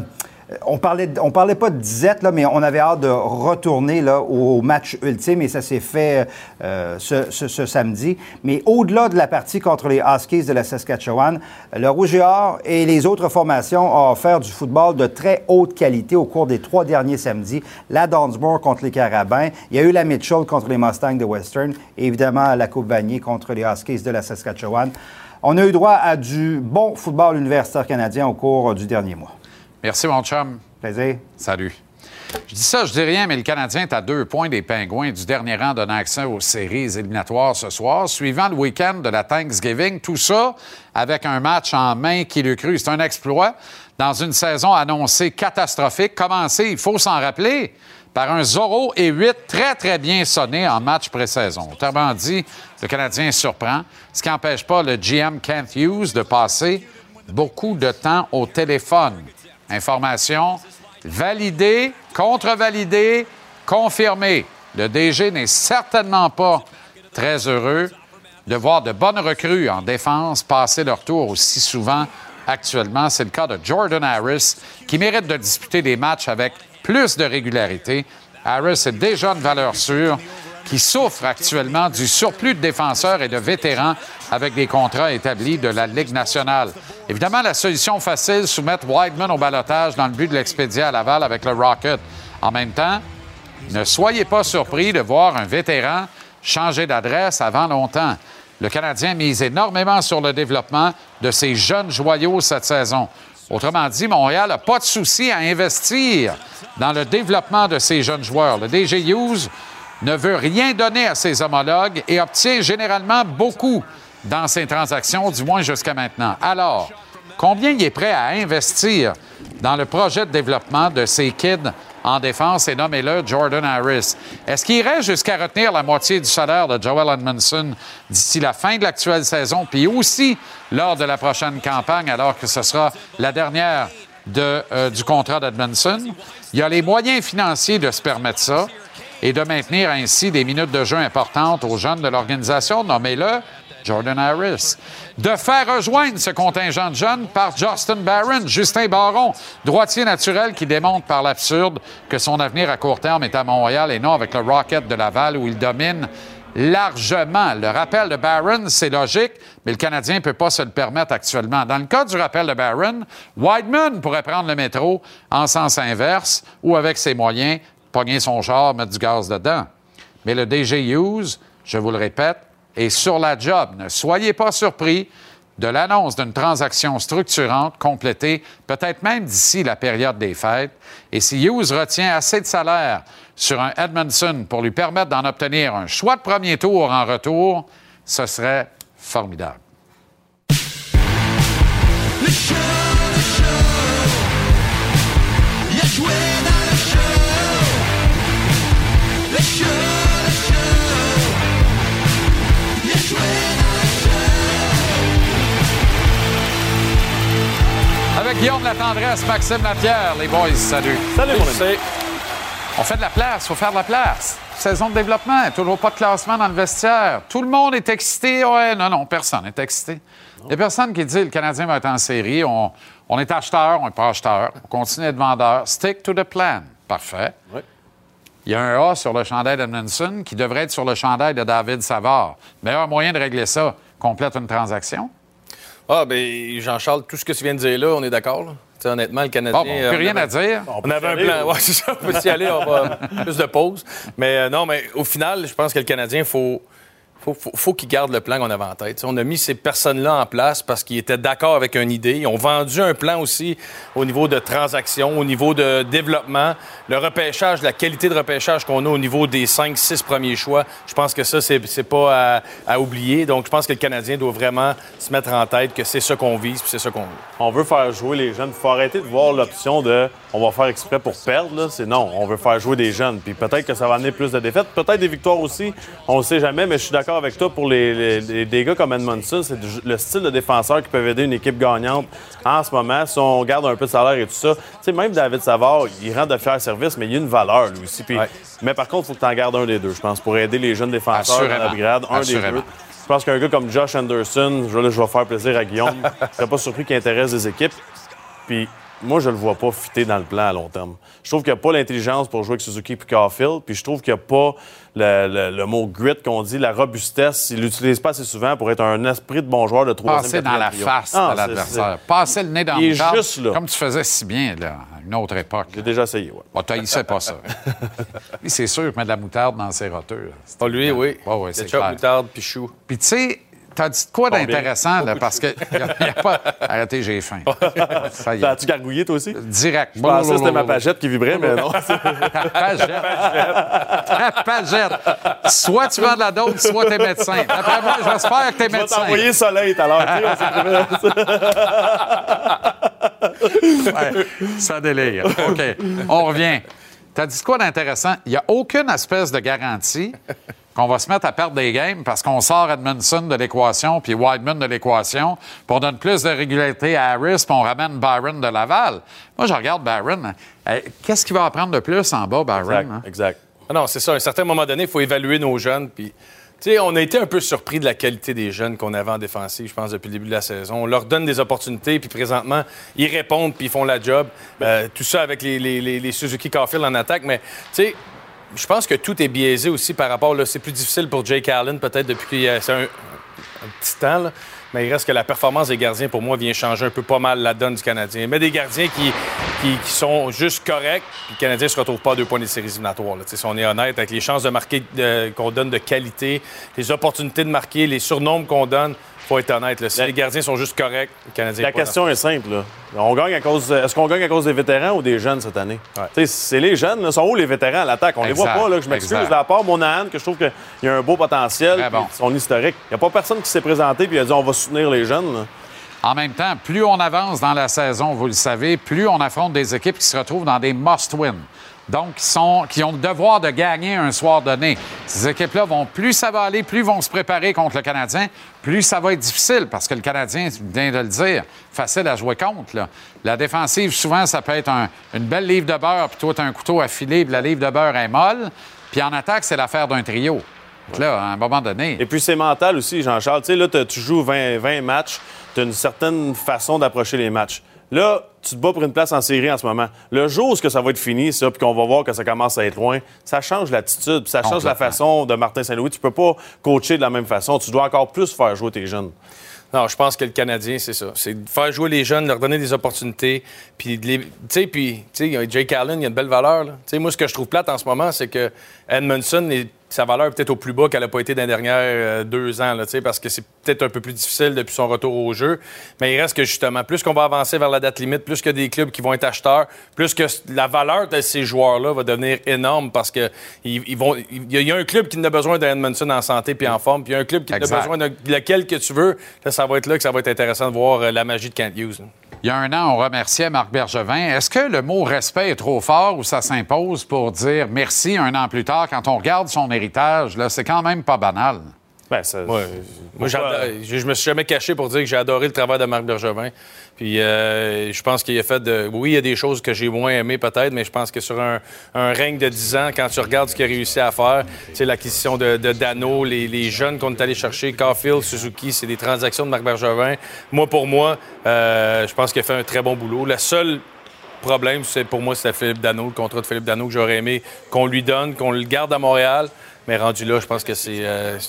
Speaker 10: on parlait, parlait pas de disette, là, mais on avait hâte de retourner là, au match ultime et ça s'est fait euh, ce samedi. Mais au-delà de la partie contre les Huskies de la Saskatchewan, le Rouge et Or et les autres formations ont offert du football de très haute qualité au cours des trois derniers samedis. La Donsmore contre les Carabins, il y a eu la Mitchell contre les Mustangs de Western et évidemment la Coupe Vanier contre les Huskies de la Saskatchewan. On a eu droit à du bon football universitaire canadien au cours du dernier mois.
Speaker 1: Merci, mon chum.
Speaker 10: Plaisir.
Speaker 1: Salut. Je dis ça, je dis rien, mais le Canadien est à deux points des Pingouins du dernier rang donnant accès aux séries éliminatoires ce soir, suivant le week-end de la Thanksgiving. Tout ça avec un match en main qui le cru. C'est un exploit dans une saison annoncée catastrophique, commencée, il faut s'en rappeler, par un Zorro et 8 très, très bien sonné en match pré-saison. Autrement dit, le Canadien surprend, ce qui n'empêche pas le GM Kent Hughes de passer beaucoup de temps au téléphone. Information validée, contre-validée, confirmée. Le DG n'est certainement pas très heureux de voir de bonnes recrues en défense passer leur tour aussi souvent actuellement. C'est le cas de Jordan Harris, qui mérite de disputer des matchs avec plus de régularité. Harris est déjà une valeur sûre qui souffre actuellement du surplus de défenseurs et de vétérans avec des contrats établis de la Ligue nationale. Évidemment, la solution facile, soumettre Wideman au balotage dans le but de l'expédier à Laval avec le Rocket. En même temps, ne soyez pas surpris de voir un vétéran changer d'adresse avant longtemps. Le Canadien mise énormément sur le développement de ses jeunes joyaux cette saison. Autrement dit, Montréal n'a pas de souci à investir dans le développement de ses jeunes joueurs. Le DG Hughes ne veut rien donner à ses homologues et obtient généralement beaucoup dans ses transactions, du moins jusqu'à maintenant. Alors, combien il est prêt à investir dans le projet de développement de ces kids en défense? Et nommez-le Jordan Harris. Est-ce qu'il irait jusqu'à retenir la moitié du salaire de Joel Edmondson d'ici la fin de l'actuelle saison, puis aussi lors de la prochaine campagne, alors que ce sera la dernière de, euh, du contrat d'Edmondson? Il y a les moyens financiers de se permettre ça et de maintenir ainsi des minutes de jeu importantes aux jeunes de l'organisation, nommez-le Jordan Harris. De faire rejoindre ce contingent de jeunes par Justin Barron, Justin Baron, droitier naturel qui démontre par l'absurde que son avenir à court terme est à Montréal et non avec le Rocket de Laval où il domine largement. Le rappel de Barron, c'est logique, mais le Canadien ne peut pas se le permettre actuellement. Dans le cas du rappel de Barron, Wideman pourrait prendre le métro en sens inverse ou avec ses moyens, pogner son char, mettre du gaz dedans. Mais le DG Hughes, je vous le répète, est sur la job. Ne soyez pas surpris de l'annonce d'une transaction structurante complétée, peut-être même d'ici la période des fêtes. Et si Hughes retient assez de salaire sur un Edmondson pour lui permettre d'en obtenir un choix de premier tour en retour, ce serait formidable. Guillaume de la Tendresse, Maxime Lapierre. Les boys, salut.
Speaker 2: Salut, mon ami.
Speaker 1: On fait de la place, faut faire de la place. Saison de développement, toujours pas de classement dans le vestiaire. Tout le monde est excité. Ouais, non, non, personne n'est excité. Il n'y a personne qui dit le Canadien va être en série. On, on est acheteur, on n'est pas acheteur. On continue d'être vendeur. Stick to the plan. Parfait.
Speaker 13: Oui.
Speaker 1: Il y a un A sur le chandail d'Edmondson qui devrait être sur le chandail de David Savard. Meilleur moyen de régler ça, complète une transaction.
Speaker 13: Ah, ben Jean-Charles, tout ce que tu viens de dire là, on est d'accord. là? Tu sais, honnêtement, le Canadien.
Speaker 1: Bon, bon, plus
Speaker 13: euh,
Speaker 1: rien
Speaker 13: avait-
Speaker 1: à dire.
Speaker 13: On avait un plan. Ouais, c'est ça. On peut s'y aller. On va (laughs) plus de pause. Mais euh, non, mais au final, je pense que le Canadien, faut. Faut, faut, faut qu'il garde le plan qu'on avait en tête. On a mis ces personnes-là en place parce qu'ils étaient d'accord avec une idée. Ils ont vendu un plan aussi au niveau de transactions, au niveau de développement. Le repêchage, la qualité de repêchage qu'on a au niveau des 5-6 premiers choix, je pense que ça, c'est pas à, oublier. Donc, je pense que le Canadien doit vraiment se mettre en tête que c'est ça qu'on vise puis c'est ça qu'on veut.
Speaker 14: On veut faire jouer les jeunes. Il faut arrêter de voir l'option de on va faire exprès pour perdre. C'est non, on veut faire jouer des jeunes. Puis peut-être que ça va amener plus de défaites, peut-être des victoires aussi. On ne sait jamais, mais je suis d'accord avec toi pour les, les- gars comme Edmondson. C'est le style de défenseur qui peuvent aider une équipe gagnante en ce moment. Si on garde un peu de salaire et tout ça. Tu sais, même David Savard, il rend de fiers services, mais il y a une valeur lui aussi. Mais par contre, il faut que tu en gardes un des deux, je pense, pour aider les jeunes défenseurs
Speaker 1: Assurément.
Speaker 14: l'upgrade. Un des deux. Je pense qu'un gars comme Josh Anderson, je, là, je vais faire plaisir à Guillaume, (laughs) je serais pas surpris qu'il intéresse des équipes. Puis moi, je le vois pas fitter dans le plan à long terme. Je trouve qu'il n'y a pas l'intelligence pour jouer avec Suzuki Caulfield. Puis je trouve qu'il n'y a pas le, le- le mot grit qu'on dit, la robustesse. Il l'utilise pas assez souvent pour être un esprit de bon joueur de troisième
Speaker 1: Passer dans la face
Speaker 14: Ah,
Speaker 1: de
Speaker 14: c'est-
Speaker 1: l'adversaire. Passer le nez dans
Speaker 14: Il est
Speaker 1: le cadre,
Speaker 14: juste là.
Speaker 1: Comme tu faisais si bien, là, à une autre époque.
Speaker 14: J'ai déjà essayé, ouais.
Speaker 1: Bon, t'haïssais pas ça. (laughs) C'est sûr qu'il met de la moutarde dans ses roteurs.
Speaker 13: Pas lui, oui.
Speaker 1: Ouais, ouais, c'est clair.
Speaker 13: moutarde, puis chou.
Speaker 1: Puis, tu sais, t'as dit quoi d'intéressant, là, parce que (laughs) y a, y a pas. Arrêtez, j'ai faim. Ça y est.
Speaker 14: T'as-tu gargouillé, toi aussi?
Speaker 1: Direct.
Speaker 14: Je pensais que c'était ma pagette qui vibrait, mais non. (laughs)
Speaker 1: Ta pagette. Ta pagette. Soit tu vends de la dope, soit t'es médecin. D'après moi, j'espère que t'es
Speaker 14: Je vais
Speaker 1: médecin.
Speaker 14: t'envoyer Soleil tu prévu.
Speaker 1: Ouais, ça délire. OK. On revient. Tu as dit quoi d'intéressant? Il n'y a aucune espèce de garantie qu'on va se mettre à perdre des games parce qu'on sort Edmondson de l'équation puis Wideman de l'équation, puis on donne plus de régularité à Harris, puis on ramène Byron de Laval. Moi, je regarde Byron. Euh, Qu'est-ce qu'il va apprendre de plus en bas, Byron?
Speaker 14: Exact,
Speaker 1: hein?
Speaker 14: exact.
Speaker 13: Ah non, c'est ça. À un certain moment donné, il faut évaluer nos jeunes. Puis, tu sais, on a été un peu surpris de la qualité des jeunes qu'on avait en défensive, je pense, depuis le début de la saison. On leur donne des opportunités, puis présentement, ils répondent, puis ils font la job. Euh, tout ça avec les- les Suzuki Carfield en attaque. Mais, tu sais, je pense que tout est biaisé aussi par rapport. C'est plus difficile pour Jake Allen, peut-être, depuis un, un petit temps. Mais il reste que la performance des gardiens, pour moi, vient changer un peu pas mal la donne du Canadien. Mais des gardiens qui, sont juste corrects, le Canadien ne se retrouve pas à deux points des séries éliminatoires. Si on est honnête, avec les chances de marquer qu'on donne de qualité, les opportunités de marquer, les surnombres qu'on donne, faut être honnête. là. Si les gardiens sont juste corrects, le Canadien
Speaker 14: La question est simple. Là. On gagne à cause, est-ce qu'on gagne à cause des vétérans ou des jeunes cette année? C'est les jeunes. Là, sont où les vétérans à l'attaque? On les voit
Speaker 1: Exact,
Speaker 14: pas. Là, je m'excuse.
Speaker 1: exact.
Speaker 14: À part Monahan, que je trouve qu'il y a un beau potentiel,
Speaker 1: bon.
Speaker 14: puis son historique. Il n'y a pas personne qui s'est présenté et a dit on va soutenir les jeunes. là.
Speaker 1: En même temps, plus on avance dans la saison, vous le savez, plus on affronte des équipes qui se retrouvent dans des must-win. Donc, qui, ont le devoir de gagner un soir donné. Ces équipes-là vont, plus ça va aller, plus vont se préparer contre le Canadien, plus ça va être difficile, parce que le Canadien, viens de le dire, facile à jouer contre. La défensive, souvent, ça peut être un- une belle livre de beurre, puis toi, tu un couteau affilé, puis la livre de beurre est molle. Puis en attaque, c'est l'affaire d'un trio. Là, à un moment donné.
Speaker 14: Et puis c'est mental aussi, Jean-Charles. Tu sais, là, tu joues 20, 20 matchs, tu une certaine façon d'approcher les matchs. Là, tu te bats pour une place en série en ce moment. Le jour où ce que ça va être fini, ça, puis qu'on va voir que ça commence à être loin, ça change l'attitude, puis ça change la façon de Martin Saint-Louis. Tu peux pas coacher de la même façon. Tu dois encore plus faire jouer tes jeunes.
Speaker 13: Non, je pense que le Canadien, c'est ça. C'est de faire jouer les jeunes, leur donner des opportunités. Puis, de les- tu sais, puis, tu sais, Jake Allen, il a une belle valeur. là. Tu sais, moi, ce que je trouve plate en ce moment, c'est que Edmondson, est- sa valeur peut-être au plus bas qu'elle n'a pas été dans les dernières euh, deux ans, là, parce que c'est peut-être un peu plus difficile depuis son retour au jeu. Mais il reste que, justement, plus qu'on va avancer vers la date limite, plus que des clubs qui vont être acheteurs, plus que la valeur de ces joueurs-là va devenir énorme parce que ils, ils vont, il y, a- il y a un club qui n'a besoin d'Edmondson en santé puis en forme, puis il y a un club qui n'a besoin de lequel que tu veux. Là, ça va être là que ça va être intéressant de voir euh, la magie de Kent Hughes. là.
Speaker 1: Il y a un an, on remerciait Marc Bergevin. Est-ce que le mot respect est trop fort ou ça s'impose pour dire merci un an plus tard quand on regarde son héritage? Là, c'est quand même pas banal.
Speaker 14: Ben, ça-
Speaker 13: Ouais, moi, je, je me suis jamais caché pour dire que j'ai adoré le travail de Marc Bergevin. Puis euh, je pense qu'il a fait de. Oui, il y a des choses que j'ai moins aimées peut-être, mais je pense que sur un, un règne de 10 ans, quand tu regardes ce qu'il a réussi à faire, c'est l'acquisition de, de Dano, les, les jeunes qu'on est allé chercher, Caulfield, Suzuki, c'est des transactions de Marc Bergevin. Moi, pour moi, euh, je pense qu'il a fait un très bon boulot. Le seul problème, c'est pour moi, c'était Philippe Dano, le contrat de Philippe Dano que j'aurais aimé qu'on lui donne, qu'on le garde à Montréal. Mais rendu là, je pense que c'est euh,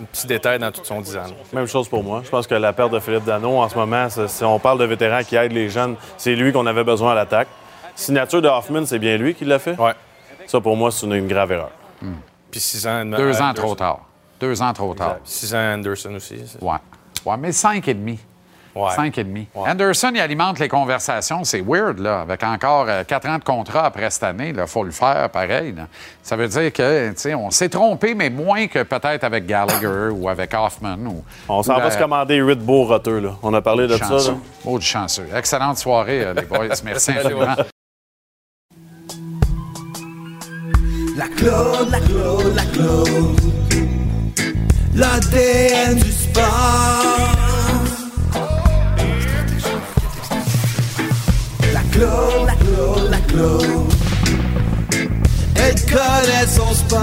Speaker 13: un petit détail dans tout son 10 ans. là.
Speaker 14: Même chose pour moi. Je pense que la perte de Philippe Dano, en ce moment, si on parle de vétérans qui aident les jeunes, c'est lui qu'on avait besoin à l'attaque. Signature de Hoffman, c'est bien lui qui l'a fait?
Speaker 13: Ouais.
Speaker 14: Ça, pour moi, c'est une, une grave erreur.
Speaker 13: Puis 6 ans.
Speaker 1: Deux ans
Speaker 13: Anderson.
Speaker 1: trop tard. Deux ans trop tard.
Speaker 13: 6 ans Anderson aussi.
Speaker 1: Ouais. Ouais, mais cinq et demi.
Speaker 13: Ouais.
Speaker 1: Cinq et demi. Anderson, il alimente les conversations. C'est weird, là. Avec encore euh, quatre ans de contrat après cette année, il faut le faire pareil. là. Ça veut dire que, tu sais, on s'est trompé, mais moins que peut-être avec Gallagher (coughs) ou avec Hoffman. Ou,
Speaker 14: On s'en va
Speaker 1: la-
Speaker 14: se commander huit beaux roteux, là. On a parlé de ça,
Speaker 1: chanceux.
Speaker 14: là.
Speaker 1: Oh, du chanceux. Excellente soirée, euh, les boys. (laughs) Merci infiniment.
Speaker 6: La Claude, la Claude, la Claude. L'ADN du sport. La Claude, la Claude, la Claude. Elle connaît son sport.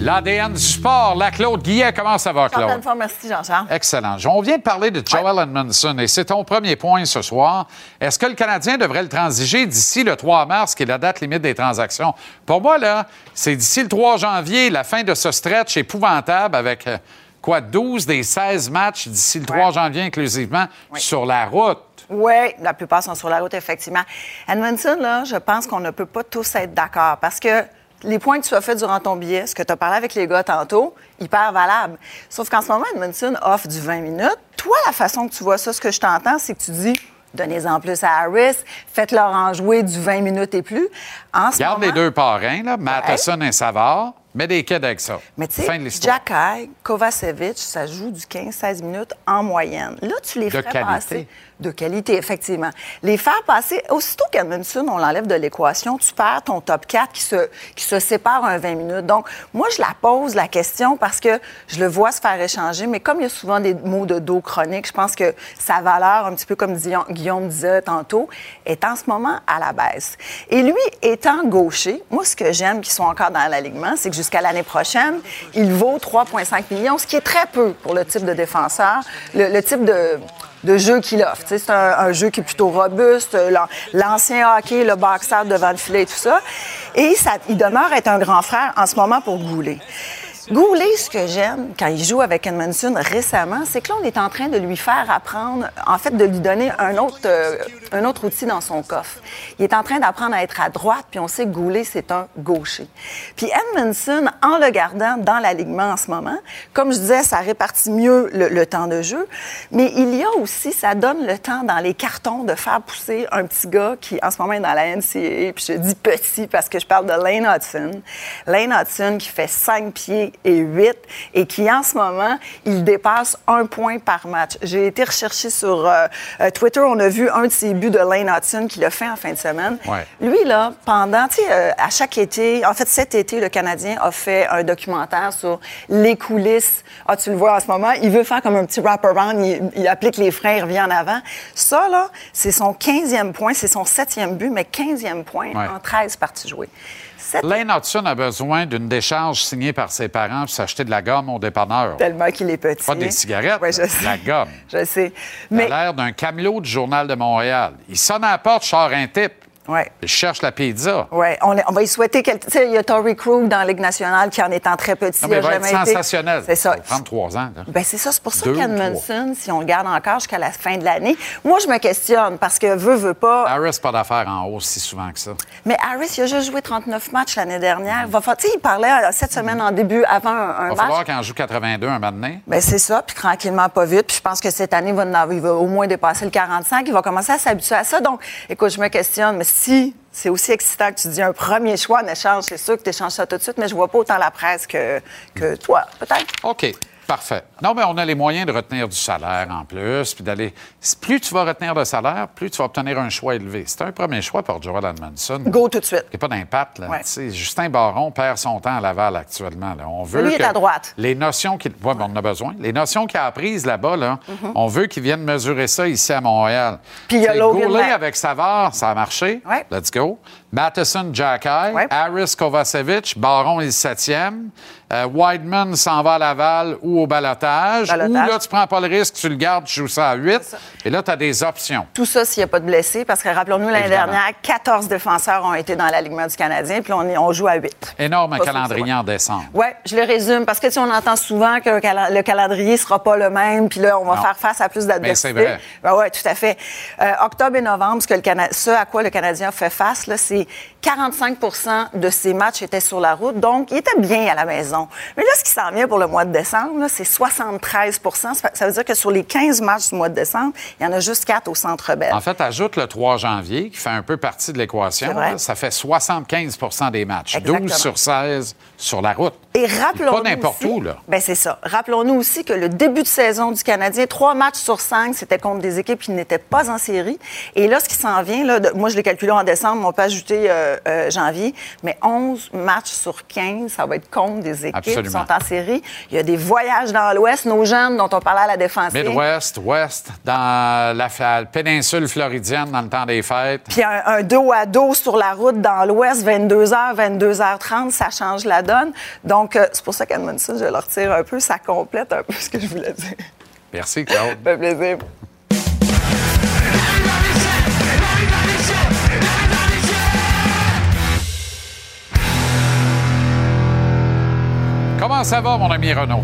Speaker 1: L'ADN du sport, la Claude Guillet, comment ça va, Claude?
Speaker 15: merci Jean-Charles.
Speaker 1: Excellent. On vient de parler de Joel Edmondson et c'est ton premier point ce soir. Est-ce que le Canadien devrait le transiger d'ici le 3 mars, qui est la date limite des transactions? Pour moi, là, c'est d'ici le 3 janvier, la fin de ce stretch épouvantable avec, euh, quoi, 12 des 16 matchs d'ici le 3 janvier inclusivement sur la route.
Speaker 15: Oui, la plupart sont sur la route, effectivement. Edmondson, là, je pense qu'on ne peut pas tous être d'accord parce que les points que tu as fait durant ton billet, ce que tu as parlé avec les gars tantôt, hyper valable. Sauf qu'en ce moment, Edmondson offre du 20 minutes. Toi, la façon que tu vois ça, ce que je t'entends, c'est que tu dis donnez-en plus à Harris, faites-leur en jouer du 20 minutes et plus. En ce
Speaker 1: Garde
Speaker 15: moment,
Speaker 1: les deux parrains, là, Matheson et Savard, mets des avec ça.
Speaker 15: Mais tu sais,
Speaker 1: l'histoire.
Speaker 15: Jacky, Kovacevic, ça joue du 15-16 minutes en moyenne. Là, tu les
Speaker 1: De
Speaker 15: ferais
Speaker 1: qualité.
Speaker 15: passer. De qualité, effectivement. Les faire passer, aussitôt qu'Edmondson, on l'enlève de l'équation, tu perds ton top 4 qui se, qui se sépare un 20 minutes. Donc, moi, je la pose, la question, parce que je le vois se faire échanger, mais comme il y a souvent des mots de dos chroniques, je pense que sa valeur, un petit peu comme Guillaume disait tantôt, est en ce moment à la baisse. Et lui, étant gaucher, moi, ce que j'aime qu'ils sont encore dans l'alignement, c'est que jusqu'à l'année prochaine, il vaut 3,5 millions, ce qui est très peu pour le type de défenseur, le, type de, jeu qu'il offre. C'est un, jeu qui est plutôt robuste, l'an- l'ancien hockey, le boxeur devant le filet et tout ça. Et il demeure être un grand frère en ce moment pour Goulet. Goulet, ce que j'aime quand il joue avec Edmondson récemment, c'est que là, on est en train de lui faire apprendre, en fait, de lui donner un autre, euh, un autre outil dans son coffre. Il est en train d'apprendre à être à droite, puis on sait que Goulet, c'est un gaucher. Puis Edmondson, en le gardant dans l'alignement en ce moment, comme je disais, ça répartit mieux le, temps de jeu, mais il y a aussi, ça donne le temps dans les cartons de faire pousser un petit gars qui, en ce moment, est dans la NCAA, puis je dis petit parce que je parle de Lane Hudson. Lane Hudson qui fait 5 pieds et 8 et qui, en ce moment, il dépasse un point par match. J'ai été recherché sur euh, euh, Twitter, on a vu un de ses buts de Lane Hudson qu'il a fait en fin de semaine.
Speaker 1: Ouais.
Speaker 15: Lui, là, pendant, tu sais, euh, à chaque été, en fait, cet été, le Canadien a fait un documentaire sur les coulisses. Ah, tu le vois en ce moment, il veut faire comme un petit wraparound, il, il applique les freins, il revient en avant. Ça, là, c'est son 15e point, c'est son 7e but, mais 15e point
Speaker 1: Ouais.
Speaker 15: en 13 parties jouées. Sept-
Speaker 1: Lane Hudson a besoin d'une décharge signée par ses parents pour s'acheter de la gomme au dépanneur.
Speaker 15: Tellement qu'il est petit.
Speaker 1: Pas des cigarettes,
Speaker 15: Ouais, je
Speaker 1: là,
Speaker 15: sais.
Speaker 1: de la gomme.
Speaker 15: Je sais.
Speaker 1: Il a
Speaker 15: Mais,
Speaker 1: l'air d'un camelot du Journal de Montréal. Il sonne à la porte, je sors un type.
Speaker 15: Ouais.
Speaker 1: Je cherche la pizza.
Speaker 15: Ouais, on, on va y souhaiter. Tu sais, il y a Tory Krug dans la Ligue nationale qui, en étant très petit,
Speaker 1: Non, mais il va être
Speaker 15: jamais
Speaker 1: sensationnel.
Speaker 15: C'est ça.
Speaker 1: Il va 33 ans.
Speaker 15: Ben c'est ça, c'est pour ça qu'Edmondson, si on le garde encore jusqu'à la fin de l'année, moi je me questionne parce que veut veut pas.
Speaker 1: Harris, pas d'affaires en hausse si souvent que ça.
Speaker 15: Mais Harris, il a juste joué 39 matchs l'année dernière. Il va tu sais, il parlait euh, cette semaine en début avant un, un
Speaker 1: Il va
Speaker 15: match.
Speaker 1: falloir qu'en joue 82 un donné.
Speaker 15: Ben c'est ça, puis tranquillement, pas vite. Puis je pense que cette année, il va, en il va au moins dépasser le 45. Il va commencer à s'habituer à ça. Donc, écoute, je me questionne, mais si c'est aussi excitant que tu dis un premier choix en échange, c'est sûr que tu échanges ça tout de suite, mais je vois pas autant la presse que, que toi, peut-être?
Speaker 1: OK. Parfait. Non, mais on a les moyens de retenir du salaire en plus, puis d'aller. Plus tu vas retenir de salaire, plus tu vas obtenir un choix élevé. C'est un premier choix pour Joel Edmondson.
Speaker 15: Go tout de suite.
Speaker 1: Il n'y a pas d'impact. là.
Speaker 15: Ouais.
Speaker 1: Justin Baron perd son temps à Laval actuellement. là. On veut
Speaker 15: Lui est
Speaker 1: que
Speaker 15: à droite.
Speaker 1: Les notions qu'il. Ouais, mais on en a besoin. Les notions qu'il a apprises là-bas, là, on veut qu'il vienne mesurer ça ici à Montréal.
Speaker 15: Puis il y a Logan
Speaker 1: avec Savard, ça a marché. Let's go. Matheson, Jacky. Harris, Kovacevic. Baron est le septième. Euh, Wideman s'en va à Laval ou au balotage. Ou là, tu prends pas le risque, tu le gardes, tu joues ça à 8. Et là, tu as des options.
Speaker 15: Tout ça s'il n'y a pas de blessés, parce que rappelons-nous, l'année dernière, 14 défenseurs ont été dans l'alignement du Canadien, puis on, joue à 8.
Speaker 1: Énorme
Speaker 15: Pas
Speaker 1: calendrier en décembre.
Speaker 15: Oui, je le résume, parce que tu on entend souvent que le calendrier ne sera pas le même, puis là, on va
Speaker 1: Non.
Speaker 15: faire face à plus d'adversité.
Speaker 1: Ben, c'est vrai.
Speaker 15: Ben oui, tout à fait. Euh, octobre et novembre, ce, que le Cana- ce à quoi le Canadien fait face, là, c'est 45% de ses matchs étaient sur la route, donc il était bien à la maison. Mais là, ce qui s'en vient pour le mois de décembre, c'est 73 Ça fait- Ça veut dire que sur les 15 matchs du mois de décembre, il y en a juste 4 au Centre Bell.
Speaker 1: En fait, ajoute le 3 janvier, qui fait un peu partie de l'équation. Ça fait 75% des matchs.
Speaker 15: Exactement.
Speaker 1: 12 sur 16 sur la route.
Speaker 15: Et rappelons-nous.
Speaker 1: Pas n'importe
Speaker 15: aussi-
Speaker 1: où, là.
Speaker 15: Ben c'est ça. Rappelons-nous aussi que le début de saison du Canadien, trois matchs sur cinq, c'était contre des équipes qui n'étaient pas en série. Et là, ce qui s'en vient, là, de- moi, je l'ai calculé en décembre, on peut ajouter euh, euh, janvier, mais 11 matchs sur 15, ça va être contre des équipes qui sont en série. Il y a des voyages dans l'Ouest, nos jeunes dont on parlait à la défense.
Speaker 1: Midwest, Ouest, dans la, péninsule floridienne dans le temps des fêtes.
Speaker 15: Puis un, un dos à dos sur la route dans l'Ouest, 22h, 22h30, ça change la donne. Donc, euh, c'est pour ça qu'Edmondson, je le retire un peu, ça complète un peu ce que je voulais dire.
Speaker 1: Merci, Claude.
Speaker 15: Ça (laughs) fait plaisir.
Speaker 1: Ça va, mon ami Renaud?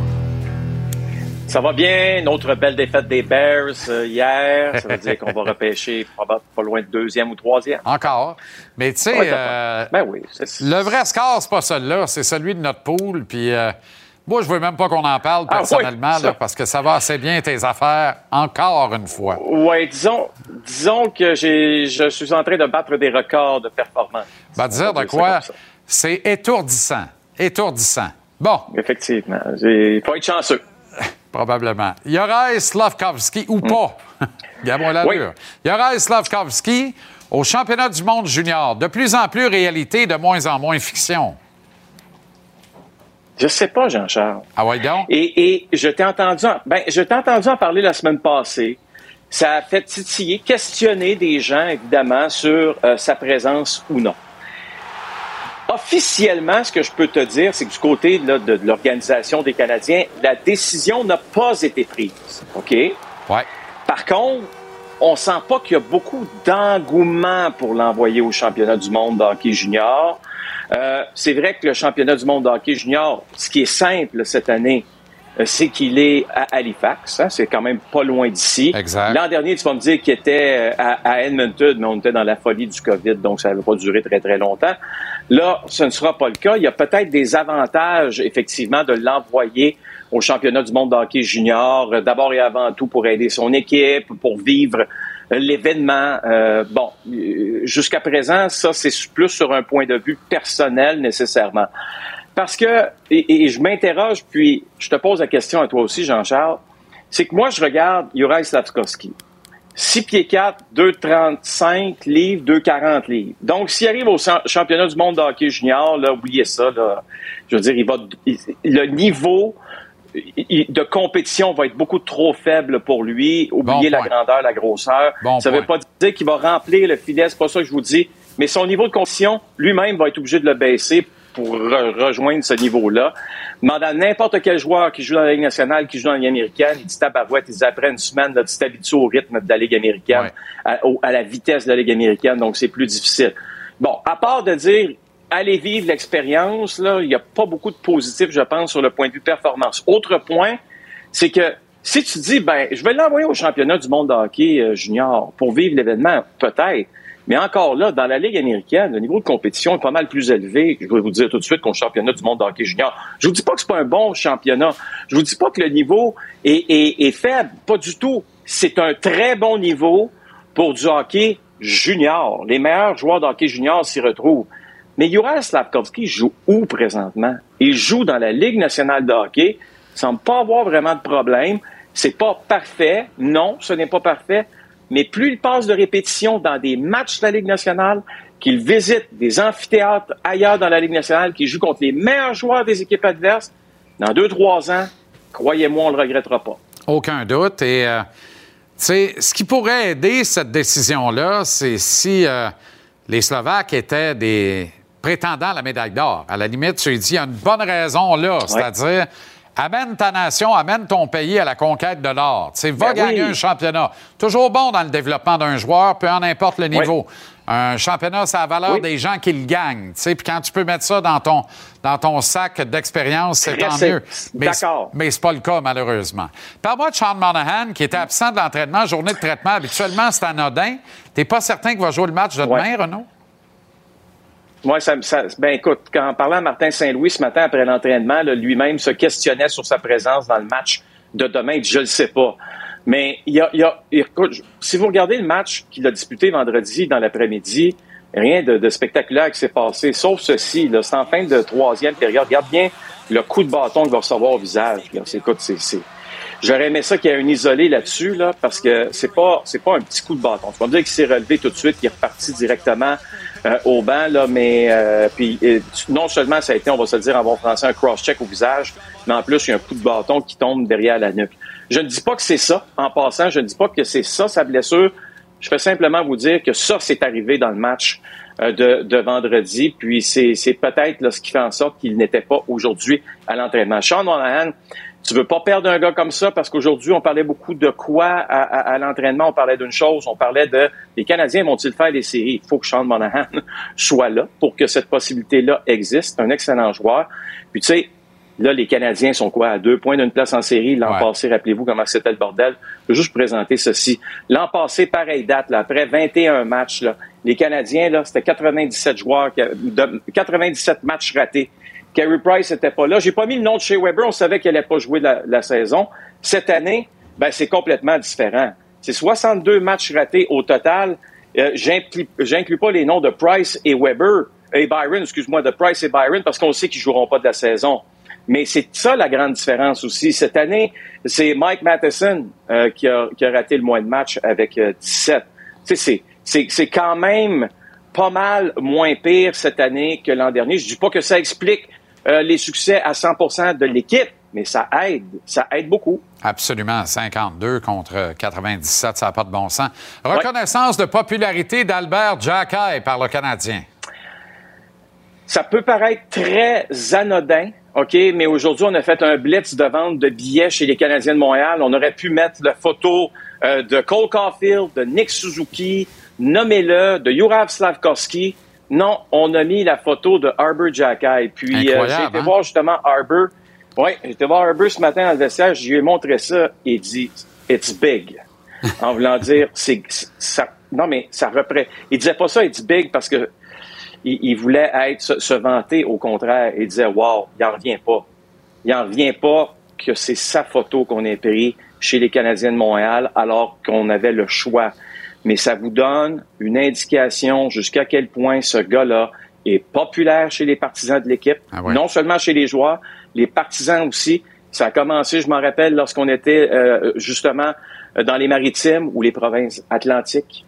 Speaker 16: Ça va bien. Notre belle défaite des Bears euh, hier. Ça veut dire qu'on va (laughs) repêcher probablement pas loin de deuxième ou troisième.
Speaker 1: Encore. Mais tu sais, euh,
Speaker 16: Ben oui.
Speaker 1: le vrai score, c'est pas celui-là, c'est celui de notre pool. Puis euh, moi, je veux même pas qu'on en parle
Speaker 16: Ah,
Speaker 1: personnellement,
Speaker 16: oui,
Speaker 1: là, parce que ça va assez bien tes affaires, encore une fois.
Speaker 16: Ouais, disons, disons que je suis en train de battre des records de performance.
Speaker 1: Te dire de quoi? C'est étourdissant. Étourdissant. Bon.
Speaker 16: Effectivement. Il faut être chanceux. (laughs)
Speaker 1: Probablement. Yoraï Slavkovski ou pas? (laughs) Regarde-moi l'allure. Yoraï Slavkovski au championnat du monde junior. De plus en plus réalité, de moins en moins fiction.
Speaker 16: Je sais pas, Jean-Charles.
Speaker 1: Ah ouais, donc?
Speaker 16: Et, et je t'ai entendu, en, ben, je t'ai entendu en parler la semaine passée. Ça a fait titiller, questionner des gens, évidemment, sur euh, sa présence ou non. Officiellement, ce que je peux te dire, c'est que du côté là, de, de l'Organisation des Canadiens, la décision n'a pas été prise. OK?
Speaker 1: Ouais.
Speaker 16: Par contre, on sent pas qu'il y a beaucoup d'engouement pour l'envoyer au championnat du monde de hockey junior. Euh, c'est vrai que le championnat du monde de hockey junior, ce qui est simple cette année, euh, c'est qu'il est à Halifax. hein, c'est quand même pas loin d'ici.
Speaker 1: Exact.
Speaker 16: L'an dernier, tu vas me dire qu'il était euh, à, à Edmonton, mais on était dans la folie du COVID, donc ça n'avait pas duré très, très longtemps. Là, ce ne sera pas le cas. Il y a peut-être des avantages, effectivement, de l'envoyer au championnat du monde de hockey junior, euh, d'abord et avant tout pour aider son équipe, pour vivre l'événement. Euh, bon, euh, jusqu'à présent, ça, c'est plus sur un point de vue personnel nécessairement. Parce que, et, et je m'interroge, puis je te pose la question à toi aussi, Jean-Charles, c'est que moi, je regarde Juraj Slavkovski. 6 pieds 4, 2,35 livres, 2,40 livres. Donc, s'il arrive au cha- championnat du monde de hockey junior, là, oubliez ça, là. Je veux dire, il va, il- le niveau de compétition va être beaucoup trop faible pour lui. Oubliez la grandeur, la grosseur.
Speaker 1: Bon
Speaker 16: ça ne veut pas dire qu'il va remplir le filet, c'est pas ça que je vous dis. Mais son niveau de compétition, lui-même va être obligé de le baisser pour re- rejoindre ce niveau-là. Demande à n'importe quel joueur qui joue dans la Ligue nationale, qui joue dans la Ligue américaine, il dit tabarouette, il dit après une semaine, là, tu t'habitues au rythme de la Ligue américaine, à, au- à la vitesse de la Ligue américaine, donc c'est plus difficile. Bon, à part de dire allez vivre l'expérience, là, il n'y a pas beaucoup de positifs, je pense, sur le point de vue performance. Autre point, c'est que si tu dis, ben, je vais l'envoyer au championnat du monde de hockey euh, junior pour vivre l'événement, peut-être. Mais encore là, dans la Ligue américaine, le niveau de compétition est pas mal plus élevé, je vais vous dire tout de suite, qu'au championnat du monde de hockey junior. Je vous dis pas que c'est pas un bon championnat. Je vous dis pas que le niveau est, faible. Pas du tout. C'est un très bon niveau pour du hockey junior. Les meilleurs joueurs de hockey junior s'y retrouvent. Mais Juraj Slavkovski joue où présentement? Il joue dans la Ligue nationale de hockey Il semble pas avoir vraiment de problème. C'est pas parfait. Non, ce n'est pas parfait. Mais plus il passe de répétitions dans des matchs de la Ligue nationale, qu'il visite des amphithéâtres ailleurs dans la Ligue nationale, qu'il joue contre les meilleurs joueurs des équipes adverses, dans deux, trois ans, croyez-moi, on ne le regrettera pas.
Speaker 1: Aucun doute. Et, euh, ce qui pourrait aider cette décision-là, c'est si euh, les Slovaques étaient des prétendants à la médaille d'or. À la limite, tu lui dis, il y a une bonne raison là, c'est-à-dire amène ta nation, amène ton pays à la conquête de l'or. Tu sais, va
Speaker 16: Ben
Speaker 1: gagner
Speaker 16: oui.
Speaker 1: un championnat. Toujours bon dans le développement d'un joueur, peu en importe le niveau. Un championnat, ça a la valeur
Speaker 16: Oui.
Speaker 1: des gens qui le gagnent. Tu sais, Puis quand tu peux mettre ça dans ton, dans ton sac d'expérience, c'est tant
Speaker 16: c'est-
Speaker 1: mieux. Mais mais c'est pas le cas, malheureusement. Parle-moi de Sean Monahan, qui était absent de l'entraînement, journée de traitement. Habituellement, c'est anodin. T'es pas certain qu'il va jouer le match de demain, Renaud?
Speaker 16: Moi, ça, ça- ben écoute, quand en parlant à Martin Saint-Louis ce matin après l'entraînement, lui-même se questionnait sur sa présence dans le match de demain. Je le sais pas. Mais il y a, il y a- si vous regardez le match qu'il a disputé vendredi dans l'après-midi, rien de, spectaculaire qui s'est passé, sauf ceci. C'est en fin de troisième période. Regarde bien le coup de bâton qu'il va recevoir au visage. Écoute, c'est, J'aurais aimé ça qu'il y ait un isolé là-dessus, là, parce que c'est pas c'est pas un petit coup de bâton. Tu vas me dire qu'il s'est relevé tout de suite, qu'il est reparti directement euh, au banc, là, mais euh, puis euh, non seulement ça a été, on va se le dire en bon français, un cross-check au visage, mais en plus, il y a un coup de bâton qui tombe derrière la nuque. Je ne dis pas que c'est ça, en passant, je ne dis pas que c'est ça sa blessure. Je fais simplement vous dire que ça, c'est arrivé dans le match de, vendredi, puis c'est peut-être ce qui fait en sorte qu'il n'était pas aujourd'hui à l'entraînement. Sean Monahan, tu veux pas perdre un gars comme ça parce qu'aujourd'hui, on parlait beaucoup de quoi à, à- à l'entraînement. On parlait d'une chose, on parlait de les Canadiens vont-ils faire des séries? Il faut que Sean Monahan (laughs) soit là pour que cette possibilité-là existe. Un excellent joueur. Puis tu sais, là, les Canadiens sont quoi? À deux points d'une place en série. L'an passé, rappelez-vous comment c'était le bordel. Je vais juste présenter ceci. L'an passé, pareille date, là, après 21 matchs, là, les Canadiens, là, c'était 97 joueurs, qui a- de- 97 matchs ratés. Carey Price n'était pas là. J'ai pas mis le nom de Shea Weber. On savait qu'elle n'allait pas jouer la, saison. Cette année, ben, c'est complètement différent. C'est 62 matchs ratés au total. Euh, j'inclus- pas les noms de Price et Weber, et Byron, excuse-moi, de Price et Byron, parce qu'on sait qu'ils joueront pas de la saison. Mais c'est ça la grande différence aussi. Cette année, c'est Mike Matheson euh, qui, a, raté le moins de matchs avec euh, 17. Tu sais, c'est- c'est c'est quand même pas mal moins pire cette année que l'an dernier. Je dis pas que ça explique euh, les succès à 100% de l'équipe, mais ça aide. Ça aide beaucoup.
Speaker 1: Absolument. 52 contre 97, ça n'a pas de bon sens. Reconnaissance de popularité d'Albert Jackay par le Canadien.
Speaker 16: Ça peut paraître très anodin, OK, mais aujourd'hui, on a fait un blitz de vente de billets chez les Canadiens de Montréal. On aurait pu mettre la photo euh, de Cole Caulfield, de Nick Suzuki, nommez-le, de Jurav Slavkovski. Non, on a mis la photo de Arbor Jackay. Puis euh, j'ai été
Speaker 1: hein?
Speaker 16: voir justement Arbor. Oui, j'ai été voir Arbor ce matin dans le vestiaire. Je lui ai montré ça. Il dit « It's big (laughs) ». En voulant dire, c'est ça. Non, mais ça représente. Il disait pas ça, it's big parce que il, il voulait être se, se vanter. Au contraire, il disait Wow, il en revient pas. Il en revient pas que c'est sa photo qu'on a pris chez les Canadiens de Montréal alors qu'on avait le choix. Mais ça vous donne une indication jusqu'à quel point ce gars-là est populaire chez les partisans de l'équipe,
Speaker 1: ouais.
Speaker 16: non seulement chez les joueurs, les partisans aussi. Ça a commencé, je m'en rappelle, lorsqu'on était euh, justement euh, dans les maritimes ou les provinces atlantiques.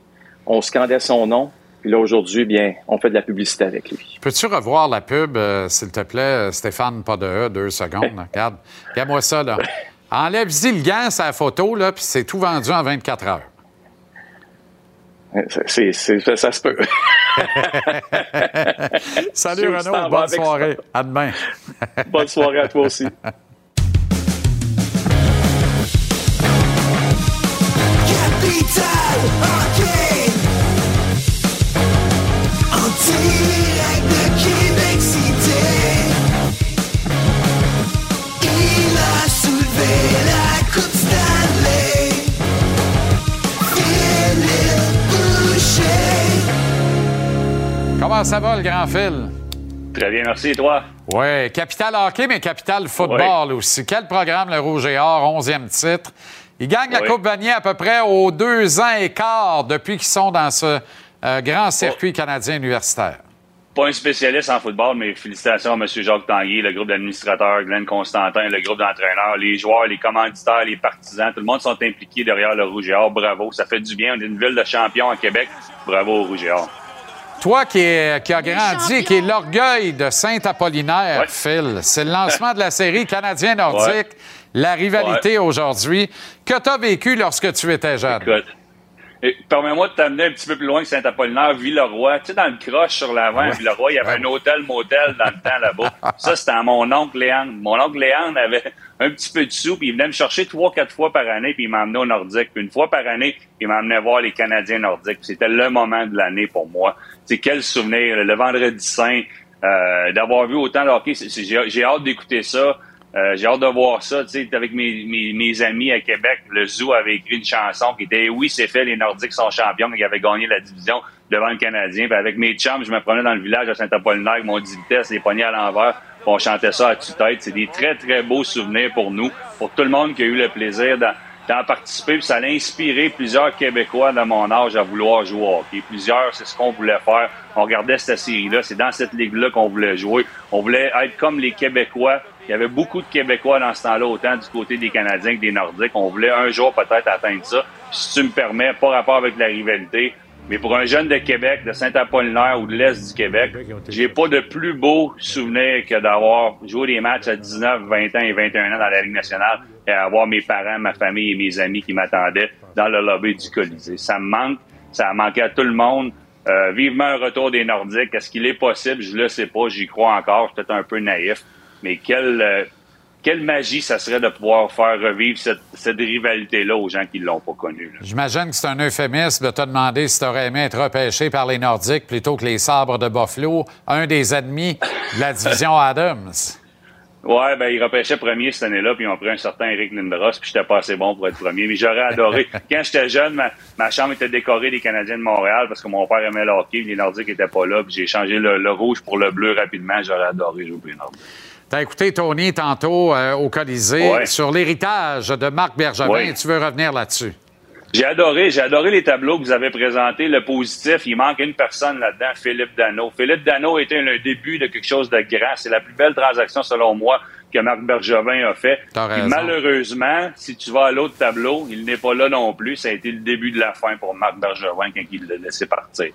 Speaker 16: On scandait son nom. Puis là, aujourd'hui, bien, on fait de la publicité avec lui.
Speaker 1: Peux-tu revoir la pub, euh, s'il te plaît, Stéphane, pas de E, deux secondes. (laughs) Regarde, regarde-moi ça, là. Enlève-y le gant, sa photo, là, puis c'est tout vendu en 24 heures.
Speaker 16: C'est, c'est- ça, ça se peut. (laughs)
Speaker 1: Salut, Renaud. Bonne soirée. À demain. (laughs)
Speaker 16: Bonne soirée à toi aussi.
Speaker 1: Comment ça va, le grand fil?
Speaker 17: Très bien, merci. Et toi?
Speaker 1: Oui, Capital Hockey, mais Capital Football aussi. Quel programme, le Rouge et Or, 11e titre? Ils gagnent la. Coupe Vanier à peu près aux deux ans et quart depuis qu'ils sont dans ce euh, grand circuit canadien universitaire.
Speaker 17: pas un spécialiste en football, mais félicitations à M. Jacques Tanguy, le groupe d'administrateurs, Glenn Constantin, le groupe d'entraîneurs, les joueurs, les commanditaires, les partisans. Tout le monde sont impliqués derrière le Rouge et Or. Bravo, ça fait du bien. On est une ville de champions à Québec. Bravo au Rouge et Or.
Speaker 1: Toi qui, est- qui a grandi, qui est l'orgueil de Saint-Apollinaire, Phil, c'est le lancement de la série Canadien Nordique,
Speaker 17: Ouais.
Speaker 1: la rivalité aujourd'hui. Que tu as vécu lorsque tu étais jeune?
Speaker 17: Écoute, permets-moi de t'amener un petit peu plus loin que Saint-Apollinaire, Villeroy. Tu sais, dans le croche sur l'avant, à Villeroy, il y avait un hôtel-motel dans le temps là-bas. (laughs) Ça, c'était à mon oncle Léandre. Mon oncle Léandre avait un petit peu de sous, puis il venait me chercher trois, quatre fois par année, puis il m'emmenait au Nordique. Puis une fois par année, il m'emmenait voir les Canadiens nordiques. Puis C'était le moment de l'année pour moi. Sais, quel souvenir. Le vendredi saint, euh, d'avoir vu autant de hockey. J'ai hâte d'écouter ça. Euh, j'ai hâte de voir ça, tu sais, avec mes, amis à Québec. Le Zoo avait écrit une chanson qui était Oui, c'est fait, les Nordiques sont champions, ils avaient gagné la division devant le Canadien. Puis avec mes chums, je me prenais dans le village à Saint-Apollinaire mon 10 vitesses, les poignets à l'envers, on chantait ça à tue-tête. C'est des très, très beaux souvenirs pour nous, pour tout le monde qui a eu le plaisir d'en participer. Puis ça a inspiré plusieurs Québécois de mon âge à vouloir jouer au hockey. Plusieurs, c'est ce qu'on voulait faire. On regardait cette série-là. C'est dans cette ligue-là qu'on voulait jouer. On voulait être comme les Québécois. Il y avait beaucoup de Québécois dans ce temps-là, autant du côté des Canadiens que des Nordiques. On voulait un jour peut-être atteindre ça. Puis si tu me permets, pas rapport avec la rivalité, mais pour un jeune de Québec, de Saint-Apollinaire ou de l'Est du Québec, j'ai pas de plus beau souvenir que d'avoir joué des matchs à 19, 20 ans et 21 ans dans la Ligue nationale et avoir mes parents, ma famille et mes amis qui m'attendaient dans le lobby du Colisée. Ça me manque, ça a manqué à tout le monde. Euh, vivement un retour des Nordiques. Est-ce qu'il est possible? Je le sais pas, j'y crois encore. Je suis peut-être un peu naïf. Mais quelle, euh, quelle magie ça serait de pouvoir faire revivre cette, cette rivalité-là aux gens qui l'ont pas connue.
Speaker 1: J'imagine que c'est un euphémisme de te demander si tu aurais aimé être repêché par les Nordiques plutôt que les sabres de Buffalo, un des ennemis de la division Adams.
Speaker 17: Ouais, ben, il repêchait premier cette année-là, puis ils ont pris un certain Eric Lindros, puis j'étais pas assez bon pour être premier. Mais j'aurais adoré. (laughs) Quand j'étais jeune, ma, ma chambre était décorée des Canadiens de Montréal parce que mon père aimait le hockey, les Nordiques étaient pas là, puis j'ai changé le, le rouge pour le bleu rapidement. J'aurais adoré jouer pour les Nordiques.
Speaker 1: T'as écouté Tony tantôt euh, au Colisée
Speaker 17: Ouais.
Speaker 1: sur l'héritage de Marc Bergevin.
Speaker 17: Ouais.
Speaker 1: Tu veux revenir là-dessus?
Speaker 17: J'ai adoré, j'ai adoré les tableaux que vous avez présentés. Le positif, il manque une personne là-dedans, Philippe Dano. Philippe Dano était le début de quelque chose de grand. C'est la plus belle transaction, selon moi, que Marc Bergevin a fait. Puis malheureusement, si tu vas à l'autre tableau, il n'est pas là non plus. Ça a été le début de la fin pour Marc Bergevin quand il l'a laissé partir.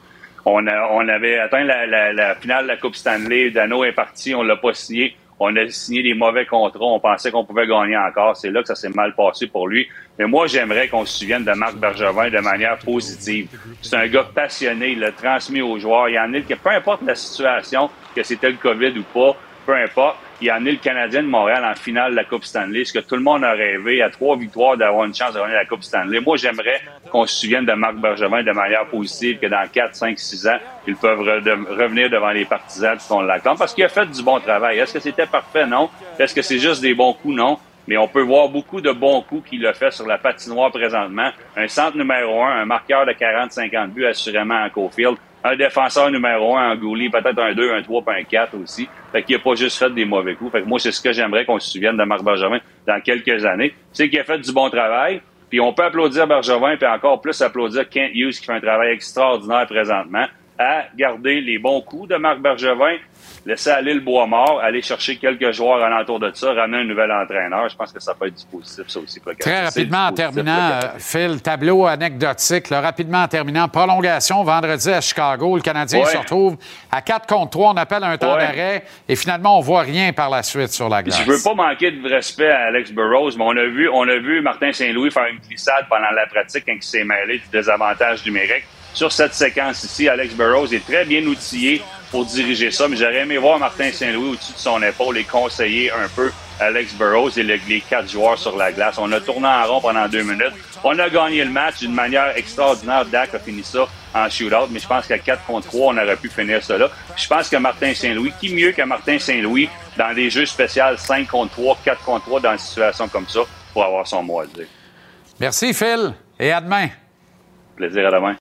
Speaker 17: On, a, on avait atteint la, la- la finale de la Coupe Stanley. Dano est parti, on l'a pas signé. On a signé des mauvais contrats. On pensait qu'on pouvait gagner encore. C'est là que ça s'est mal passé pour lui. Mais moi, j'aimerais qu'on se souvienne de Marc Bergevin de manière positive. C'est un gars passionné. Il l'a transmis aux joueurs. Il y en a que, peu importe la situation, que c'était le COVID ou pas, peu importe, il a amené le Canadien de Montréal en finale de la Coupe Stanley. Ce que tout le monde a rêvé, à trois victoires, d'avoir une chance de gagner la Coupe Stanley? Moi, j'aimerais qu'on se souvienne de Marc Bergevin de manière positive, que dans 4, 5, 6 ans, ils peuvent re- de- revenir devant les partisans puis qu'on l'acclame. Parce qu'il a fait du bon travail. Est-ce que c'était parfait? Non. Est-ce que c'est juste des bons coups? Non. Mais on peut voir beaucoup de bons coups qu'il a fait sur la patinoire présentement. Un centre numéro un, un marqueur de 40-50 buts assurément en Cofield. Un défenseur numéro un en Gouli, peut-être un 2, un 3, puis un 4 aussi. Fait qu'il a pas juste fait des mauvais coups. Fait que moi, c'est ce que j'aimerais qu'on se souvienne de Marc Bergevin dans quelques années. C'est qu'il a fait du bon travail. Puis on peut applaudir Bergevin, puis encore plus applaudir Kent Hughes qui fait un travail extraordinaire présentement à garder les bons coups de Marc Bergevin, laisser aller le bois mort, aller chercher quelques joueurs alentour de ça, ramener un nouvel entraîneur. Je pense que ça peut être du positif, ça aussi. pour le
Speaker 1: Très rapidement, en terminant, euh. Phil, tableau anecdotique. là, rapidement, en terminant, prolongation vendredi à Chicago. Le Canadien
Speaker 17: Ouais.
Speaker 1: se retrouve à 4 contre 3. On appelle un temps
Speaker 17: Ouais.
Speaker 1: d'arrêt et finalement, on voit rien par la suite sur la glace.
Speaker 17: Je veux pas manquer de respect à Alex Burrows, mais on a vu, on a vu Martin Saint-Louis faire une glissade pendant la pratique quand il s'est mêlé du désavantage numérique. Sur cette séquence ici, Alex Burrows est très bien outillé pour diriger ça, mais j'aurais aimé voir Martin Saint-Louis au-dessus de son épaule et conseiller un peu Alex Burrows et le- les quatre joueurs sur la glace. On a tourné en rond pendant deux minutes. On a gagné le match d'une manière extraordinaire. Dak a fini ça en shootout, mais je pense qu'à 4 contre 3, on aurait pu finir cela. Je pense que Martin Saint-Louis, qui mieux que Martin Saint-Louis dans des jeux spéciaux 5 contre 3, 4 contre 3 dans une situation comme ça pour avoir son mot à dire.
Speaker 1: Merci, Phil, et à demain.
Speaker 17: Plaisir à demain.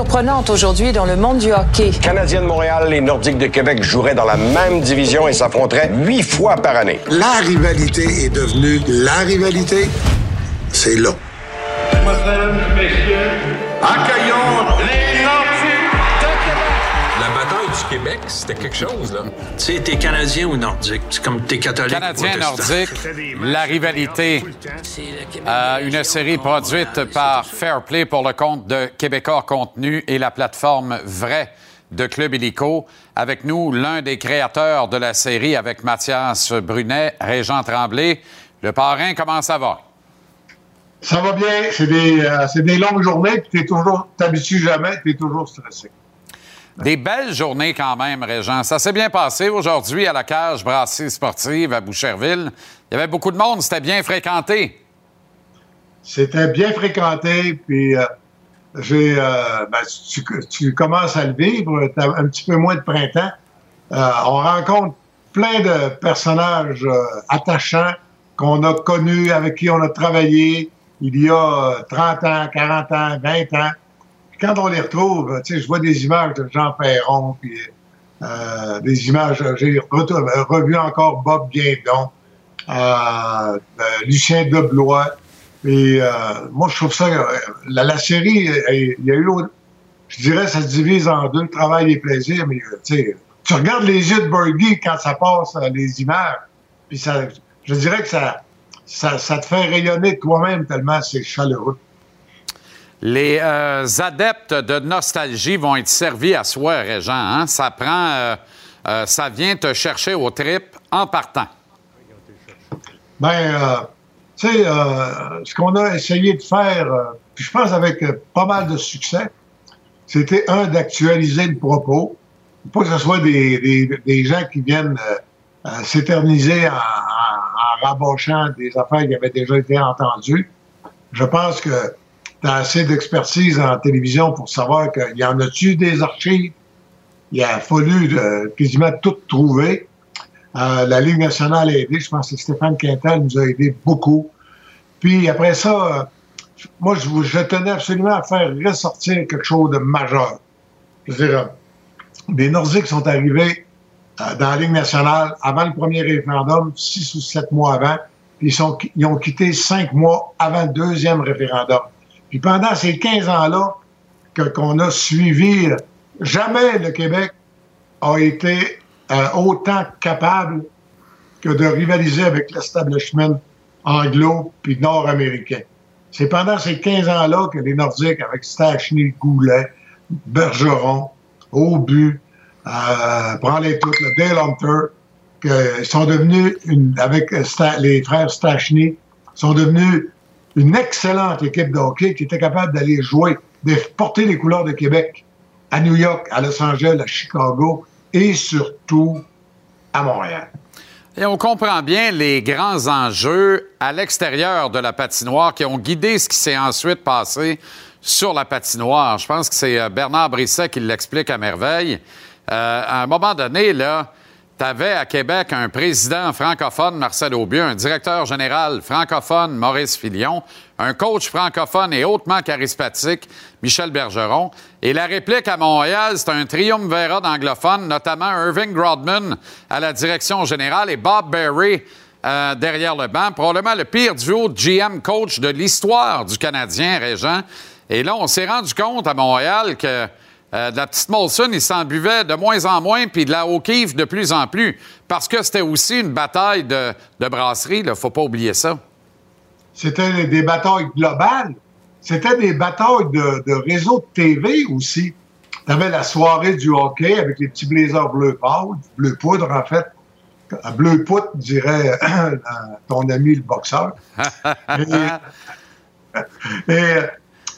Speaker 18: Surprenante aujourd'hui dans le monde du hockey.
Speaker 19: Canadiens de Montréal et Nordiques de Québec joueraient dans la même division et s'affronteraient huit fois par année.
Speaker 11: La rivalité est devenue la rivalité. C'est là.
Speaker 20: Mesdames, Messieurs, accueillons Québec,
Speaker 21: c'était quelque chose, là. Tu sais, t'es Canadien ou Nordique? C'est comme t'es catholique
Speaker 1: Canadien
Speaker 21: ou protestant.
Speaker 1: nordique, la rivalité. Euh, une série produite par Fairplay pour le compte de Québécois Contenu et la plateforme Vrai de Club Illico. Avec nous, l'un des créateurs de la série avec Mathias Brunet, Régent Tremblay. Le parrain, comment ça va?
Speaker 11: Ça va bien. C'est des, euh, des longues journées, puis t'es toujours, t'habitues jamais, t'es toujours stressé.
Speaker 1: Des belles journées quand même, Régent. Ça s'est bien passé aujourd'hui à la cage Brasserie Sportive à Boucherville. Il y avait beaucoup de monde, c'était bien fréquenté.
Speaker 11: C'était bien fréquenté, puis euh, j'ai, euh, ben, tu, tu commences à le vivre, t'as un petit peu moins de printemps. Euh, on rencontre plein de personnages attachants qu'on a connus, avec qui on a travaillé il y a euh, 30 ans, 40 ans, 20 ans. Quand on les retrouve, tu sais, je vois des images de Jean Perron, puis euh, des images, j'ai re- revu encore Bob Guindon, euh, euh, Lucien Deblois. Et euh, moi, je trouve ça, euh, la, série, euh, il y a eu, je dirais, ça se divise en deux, travail et plaisir, mais euh, tu regardes les yeux de Bergie quand ça passe, euh, les images, puis ça, je dirais que ça, ça, te fait rayonner toi-même tellement c'est chaleureux.
Speaker 1: Les euh, adeptes de nostalgie vont être servis à soi, Régent. hein? Ça prend, euh, euh, ça vient te chercher au trip en partant.
Speaker 11: Euh, tu sais, ce qu'on a essayé de faire, puis je pense avec pas mal de succès, c'était un d'actualiser le propos, pas que ce soit des, des, des gens qui viennent s'éterniser en, en, en rabâchant des affaires qui avaient déjà été entendues. Je pense que tu as assez d'expertise en télévision pour savoir qu'il y en a-tu des archives? Il a fallu euh, quasiment tout trouver. Euh, la Ligue nationale a aidé. Je pense que Stéphane Quintal nous a aidé beaucoup. Puis après ça, euh, moi, je, tenais absolument à faire ressortir quelque chose de majeur. Je veux dire, les Nordiques sont arrivés dans la Ligue nationale avant le premier référendum, six ou sept mois avant. Puis ils, sont, ils ont quitté cinq mois avant le deuxième référendum. Puis pendant ces 15 ans-là, qu'on a suivi, jamais le Québec a été euh, autant capable que de rivaliser avec l'establishment anglo puis nord-américain. C'est pendant ces 15 ans-là que les Nordiques, avec Stachny, Goulet, Bergeron, Aubu, euh, prends-les toutes, le Dale Hunter, que sont devenus, une, avec les frères Stachny, sont devenus une excellente équipe de hockey qui était capable d'aller jouer, de porter les couleurs de Québec à New York, à Los Angeles, à Chicago et surtout à Montréal.
Speaker 1: Et on comprend bien les grands enjeux à l'extérieur de la patinoire qui ont guidé ce qui s'est ensuite passé sur la patinoire. Je pense que c'est euh, Bernard Brisset qui l'explique à merveille. Euh, à un moment donné, là, tu à Québec un président francophone, Marcel Aubieux, un directeur général francophone, Maurice Filion, un coach francophone et hautement charismatique, Michel Bergeron. Et la réplique à Montréal, c'est un triumvirat d'anglophones, notamment Irving Grodman à la direction générale et Bob Berry euh, derrière le banc. Probablement le pire duo GM coach de l'histoire du Canadien, Régent. Et là, on s'est rendu compte à Montréal que euh, de la petite Molson, il s'en buvait de moins en moins, puis de la O'Keeffe de plus en plus, parce que c'était aussi une bataille de, de brasserie. Il faut pas oublier ça.
Speaker 11: C'était des batailles globales. C'était des batailles de, de réseaux de TV aussi. Tu avais la soirée du hockey avec les petits blazers bleu pâle, bleu poudre en fait. Euh, Bleu poudre, dirait (clears throat) euh, ton ami le boxeur. (laughs) Et, et,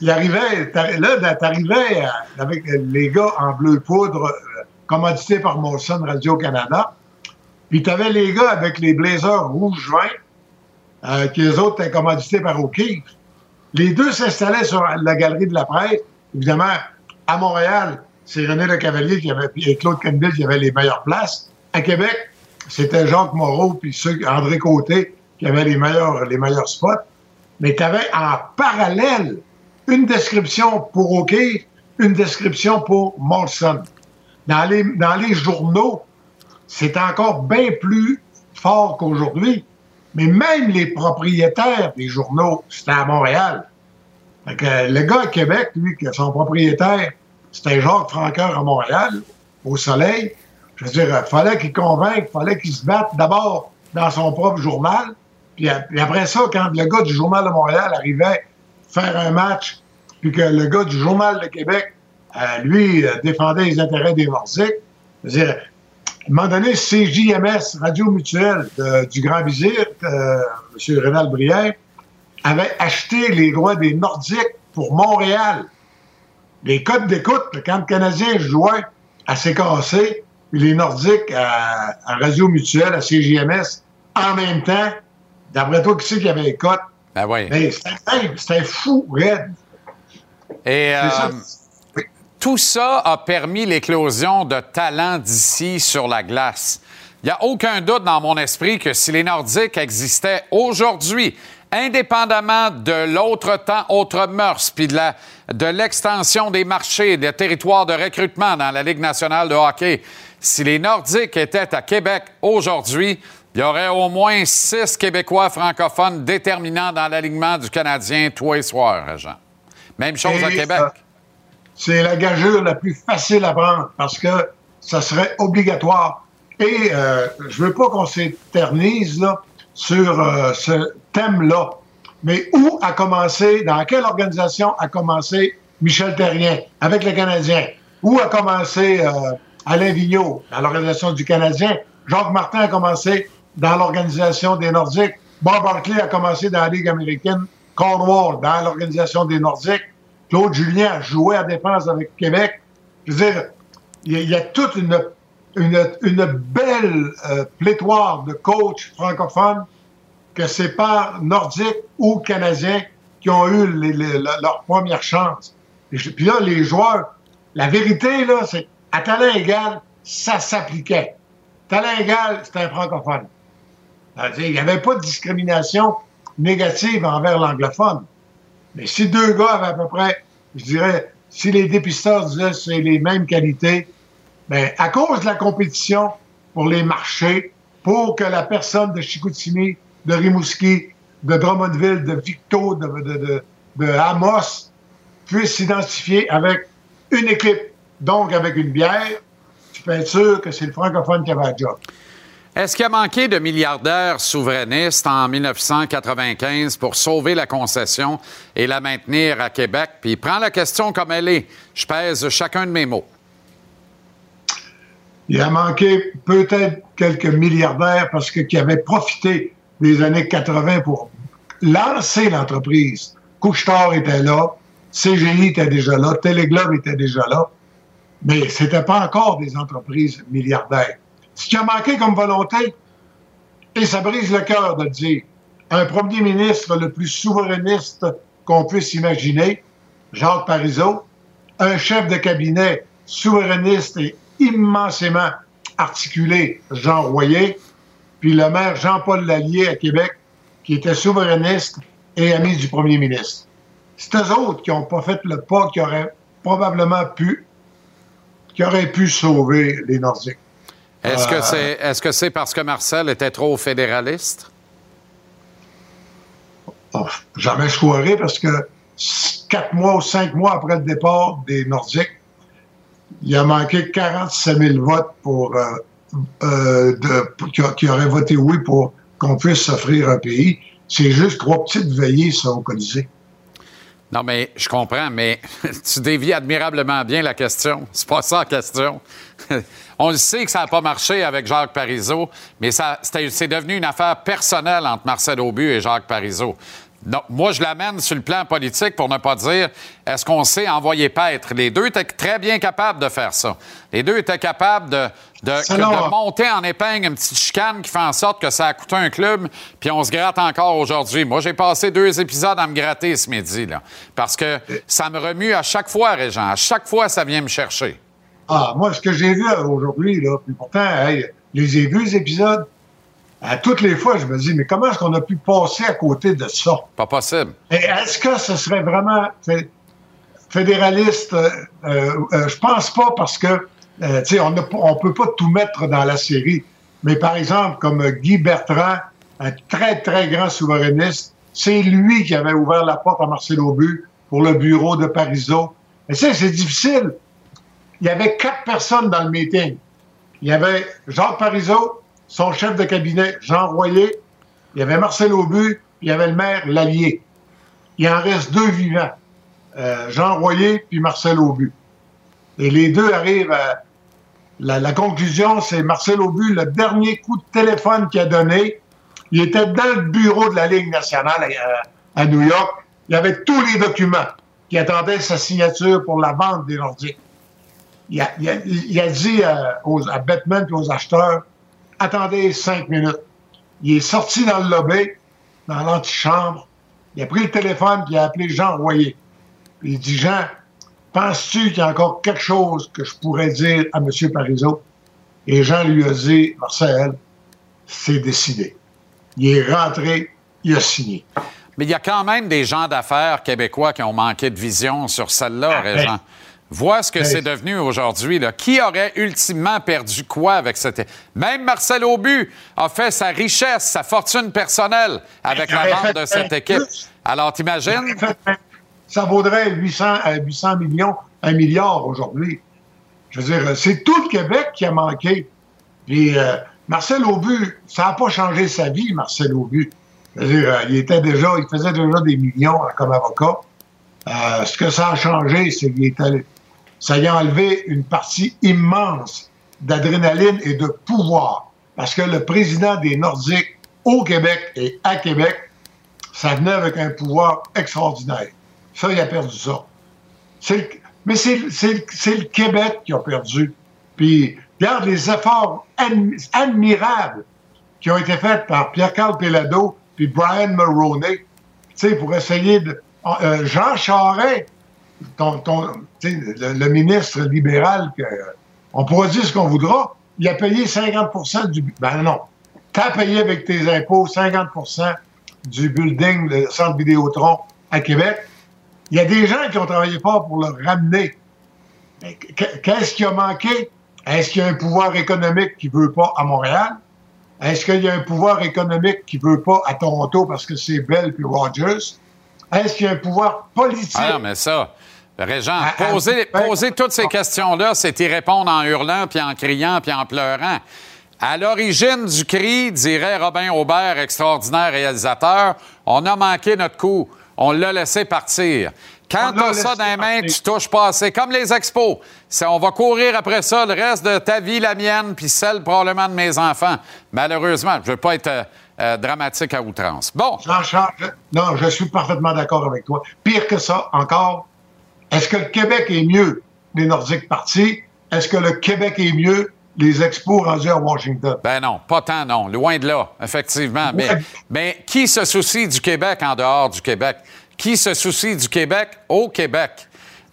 Speaker 11: il arrivait, là, t'arrivais euh, avec les gars en bleu poudre, euh, commandité par Molson Radio-Canada. Puis t'avais les gars avec les blazers rouge vin, euh, qui les autres étaient commandités par O'Keeffe. Les deux s'installaient sur la galerie de la presse. Évidemment, à Montréal, c'est René Le Cavalier qui avait, et Claude Campbell qui avaient les meilleures places. À Québec, c'était Jacques Moreau puis André Côté qui avaient les meilleurs, les meilleurs spots. Mais tu avais en parallèle une description pour O'Keeffe, une description pour Molson. Dans les, journaux, c'est encore bien plus fort qu'aujourd'hui. Mais même les propriétaires des journaux, c'était à Montréal. Euh, le gars à Québec, lui, que son propriétaire, c'était Jacques Francoeur à Montréal, au soleil. Je veux dire, il fallait qu'il convainque, fallait qu'il se batte d'abord dans son propre journal. Puis, puis après ça, quand le gars du Journal de Montréal arrivait faire un match, puis que le gars du Journal de Québec, euh, lui, euh, défendait les intérêts des Nordiques, dire, à un moment donné, CJMS, Radio Mutuelle du Grand Vizir, euh, M. Rénal Brière, avait acheté les droits des Nordiques pour Montréal. Les codes d'écoute, quand le Canadien jouait à CKC, puis les Nordiques à, Radio Mutuelle, à CJMS, en même temps, d'après toi, qui c'est qui avait les codes?
Speaker 1: Ben oui.
Speaker 11: Mais c'était fou, Red.
Speaker 1: Et
Speaker 11: ça.
Speaker 1: euh, tout ça a permis l'éclosion de talents d'ici sur la glace. Il n'y a aucun doute dans mon esprit que si les Nordiques existaient aujourd'hui, indépendamment de l'autre temps, autre mœurs, puis de la- de l'extension des marchés, des territoires de recrutement dans la Ligue nationale de hockey, si les Nordiques étaient à Québec aujourd'hui, il y aurait au moins six Québécois francophones déterminants dans l'alignement du Canadien tous les soirs, Jean. Même chose à
Speaker 11: Et,
Speaker 1: Québec.
Speaker 11: euh, c'est la gageure la plus facile à prendre parce que ça serait obligatoire. Et euh, je veux pas qu'on s'éternise là, sur euh, ce thème-là. Mais où a commencé, dans quelle organisation a commencé Michel Terrien avec les Canadiens? Où a commencé euh, Alain Vigneault dans l'organisation du Canadien? Jacques Martin a commencé dans l'organisation des Nordiques. Bob Barkley a commencé dans la Ligue américaine. Cornwall dans l'organisation des Nordiques. Claude Julien a joué à défense avec Québec. Je veux dire, il y, y a toute une, une, une belle euh, plétoire de coachs francophones que c'est pas nordiques ou canadiens qui ont eu les- les- le- leur première chance. Puis là, les joueurs, la vérité, là, c'est à talent égal, ça s'appliquait. Talent égal, c'était un francophone. Il n'y avait pas de discrimination négative envers l'anglophone. Mais si deux gars avaient à peu près, je dirais, si les dépisteurs disaient c'est les mêmes qualités, ben, à cause de la compétition pour les marchés, pour que la personne de Chicoutimi, de Rimouski, de Drummondville, de Victo, de, de, de, de Amos puisse s'identifier avec une équipe, donc avec une bière, tu peux être sûr que c'est le francophone qui avait la job.
Speaker 1: Est-ce qu'il a manqué de milliardaires souverainistes en 1995 pour sauver la concession et la maintenir à Québec? Puis prends la question comme elle est. Je pèse chacun de mes mots.
Speaker 11: Il a manqué peut-être quelques milliardaires parce que qui avaient profité des années 80 pour lancer l'entreprise. Couchetard était là, CGI était déjà là, Téléglobe était déjà là, mais c'était pas encore des entreprises milliardaires. Ce qui a manqué comme volonté, et ça brise le cœur de le dire, un premier ministre le plus souverainiste qu'on puisse imaginer, Jacques Parizeau, un chef de cabinet souverainiste et immensément articulé, Jean Royer, puis le maire Jean-Paul Lallier à Québec, qui était souverainiste et ami du premier ministre. C'est eux autres qui n'ont pas fait le pas qui aurait probablement pu, qui aurait pu sauver les Nordiques.
Speaker 1: Est-ce que
Speaker 11: Euh,
Speaker 1: c'est est-ce que c'est parce que Marcel était trop fédéraliste?
Speaker 11: Oh, jamais je croirais parce que quatre mois ou cinq mois après le départ des Nordiques, il a manqué 47 000 votes pour, euh, euh, de, pour- qui, qui auraient voté oui pour qu'on puisse s'offrir un pays. C'est juste trois petites veillées, ça, au Colisée.
Speaker 1: Non, mais je comprends, mais (laughs) tu dévies admirablement bien la question. C'est pas ça la question. (laughs) On le sait que ça n'a pas marché avec Jacques Parizeau, mais c'est devenu une affaire personnelle entre Marcel Aubu et Jacques Parizeau. Donc, moi, je l'amène sur le plan politique pour ne pas dire est-ce qu'on sait envoyer paître? Les deux étaient très bien capables de faire ça. Les deux étaient capables de, de, que- de monter en épingle une petite chicane qui fait en sorte que ça a coûté un club, puis on se gratte encore aujourd'hui. Moi, j'ai passé deux épisodes à me gratter ce midi, là, parce que ça me remue à chaque fois, Régent. À chaque fois, ça vient me chercher.
Speaker 11: Ah, moi, ce que j'ai vu aujourd'hui, là, puis pourtant, hey, les ai vus, les épisodes, à toutes les fois, je me dis, mais comment est-ce qu'on a pu passer à côté de ça?
Speaker 1: Pas possible.
Speaker 11: Est-ce que ce serait vraiment fé- fédéraliste? Euh, euh, euh, je pense pas parce que, euh, tu sais, on ne peut pas tout mettre dans la série. Mais par exemple, comme euh, Guy Bertrand, un très, très grand souverainiste, c'est lui qui avait ouvert la porte à Marcel Aubu pour le bureau de Parizeau. Mais ça, c'est difficile. Il y avait quatre personnes dans le meeting. Il y avait Jacques Parizeau, son chef de cabinet, Jean Royer, il y avait Marcel Aubu, il y avait le maire Lallier. Il en reste deux vivants, euh, Jean Royer puis Marcel Aubu. Et les deux arrivent à... La, conclusion, c'est Marcel Aubu, le dernier coup de téléphone qu'il a donné, il était dans le bureau de la Ligue nationale à, à New York. Il avait tous les documents qui attendaient sa signature pour la vente des Nordiques. Il a, a- il dit à, aux, à Batman et aux acheteurs, attendez cinq minutes. Il est sorti dans le lobby, dans l'antichambre. Il a pris le téléphone il a appelé Jean Royer. Il dit, Jean, penses-tu qu'il y a encore quelque chose que je pourrais dire à M. Parizeau? Et Jean lui a dit, Marcel, c'est décidé. Il est rentré, il a signé.
Speaker 1: Mais il y a quand même des gens d'affaires québécois qui ont manqué de vision sur celle-là,
Speaker 11: ben,
Speaker 1: Régent. Vois ce que
Speaker 11: ben,
Speaker 1: c'est devenu aujourd'hui. Qui aurait ultimement perdu quoi avec cette... Même Marcel Aubu a fait sa richesse, sa fortune personnelle avec la vente de cette équipe.
Speaker 11: plus.
Speaker 1: Alors, t'imagines?
Speaker 11: Ça vaudrait 800, à 800 millions, un milliard aujourd'hui. Je veux dire, c'est tout le Québec qui a manqué. Puis euh, Marcel Aubu, ça n'a pas changé sa vie, Marcel Aubu. Je veux dire, euh, il était déjà, il faisait déjà des millions euh, comme avocat. Euh, ce que ça a changé, c'est qu'il est allé- ça a enlevé une partie immense d'adrénaline et de pouvoir. Parce que le président des Nordiques au Québec et à Québec, ça venait avec un pouvoir extraordinaire. Ça, il a perdu ça. Mais c'est le- Québec qui a perdu. Puis, regarde les efforts admi- admirables qui ont été faits par Pierre-Carl Pelado puis Brian Mulroney, tu sais, pour essayer de... euh, Jean Charest, ton, le, le ministre libéral, que, on pourra dire ce qu'on voudra, il a payé 50% du... Ben non, t'as payé avec tes impôts 50% du building, le centre Vidéotron à Québec. Il y a des gens qui ont travaillé fort pour le ramener. Mais Qu'est-ce qui a manqué? Est-ce qu'il y a un pouvoir économique qui veut pas à Montréal? Est-ce qu'il y a un pouvoir économique qui veut pas à Toronto parce que c'est Bell puis Rogers? Est-ce qu'il y a un pouvoir politique?
Speaker 1: Ah non, mais ça, Régent,
Speaker 11: Ah, ah,
Speaker 1: poser, poser toutes ces questions-là, c'est y répondre en hurlant, puis en criant, puis en pleurant. À l'origine du cri, dirait Robin Aubert, extraordinaire réalisateur, on a manqué notre coup. On l'a laissé partir. Quand
Speaker 11: On l'a
Speaker 1: tu as ça dans les mains, tu touches pas assez. Comme les expos. C'est- on va courir après ça le reste de ta vie, la mienne, puis celle probablement de mes enfants. Malheureusement, je veux pas être euh, euh, dramatique à outrance. Bon.
Speaker 11: Jean-Charles, je- non, je suis parfaitement d'accord avec toi. Pire que ça, encore, est-ce que le Québec est mieux les Nordiques partis? Est-ce que le Québec est mieux les expos rendus à Washington?
Speaker 1: Ben non, pas tant, non. Loin de là, effectivement. Mais,
Speaker 11: Ouais.
Speaker 1: mais qui se soucie du Québec en dehors du Québec? Qui se soucie du Québec au Québec?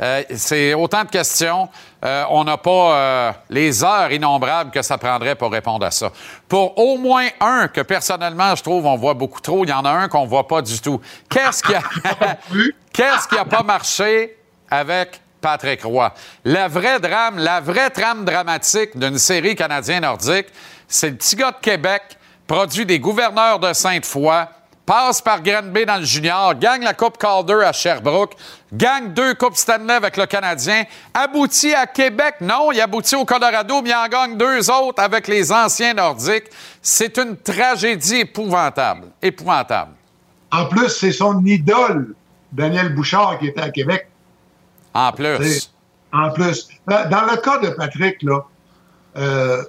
Speaker 1: Euh, c'est autant de questions. Euh, on n'a pas euh, les heures innombrables que ça prendrait pour répondre à ça. Pour au moins un que personnellement, je trouve, on voit beaucoup trop, il y en a un qu'on voit pas du tout. Qu'est-ce qui a, (laughs) (laughs) qu'est-ce qui a pas marché avec Patrick Roy? Le vrai drame, la vraie trame dramatique d'une série canadien-nordique, c'est le petit gars de Québec, produit des gouverneurs de Sainte-Foy, passe par Granby dans le junior, gagne la Coupe Calder à Sherbrooke, gagne deux Coupes Stanley avec le Canadien, aboutit à Québec. Non, il aboutit au Colorado, mais il en gagne deux autres avec les anciens nordiques. C'est une tragédie épouvantable. Épouvantable.
Speaker 11: En plus, c'est son idole, Daniel Bouchard, qui était à Québec.
Speaker 1: En plus.
Speaker 11: En plus. Dans le cas de Patrick, là, euh,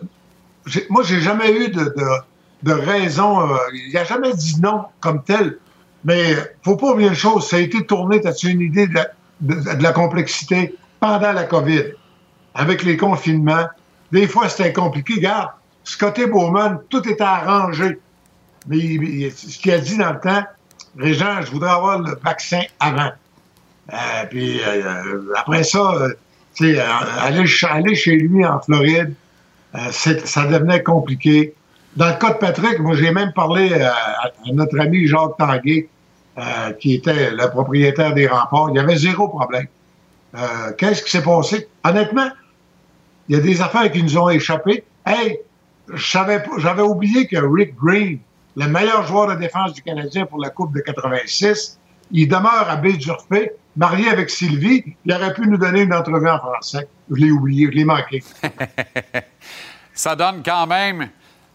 Speaker 11: moi, j'ai jamais eu de, raison. euh, il n'a jamais dit non comme tel. Mais faut pas oublier une chose, ça a été tourné, as-tu une idée de la, complexité pendant la COVID, avec les confinements. Des fois, c'était compliqué. Regarde, Scotty Bowman, tout était arrangé. Mais ce qu'il a dit dans le temps, Régent, je voudrais avoir le vaccin avant. Euh, puis euh, après ça, euh, sais, euh, aller, aller chez lui en Floride, ça devenait compliqué. Dans le cas de Patrick, moi, j'ai même parlé à, notre ami Jacques Tanguay, euh, qui était le propriétaire des remparts. Il y avait zéro problème. Euh, Qu'est-ce qui s'est passé? Honnêtement, il y a des affaires qui nous ont échappé. Hey, j'avais oublié que Rick Green, le meilleur joueur de défense du Canadien pour la Coupe de 86, Il demeure à Baie-Durfé, marié avec Sylvie. Il aurait pu nous donner une entrevue en français. Je l'ai oublié, je l'ai manqué. (laughs)
Speaker 1: Ça donne quand même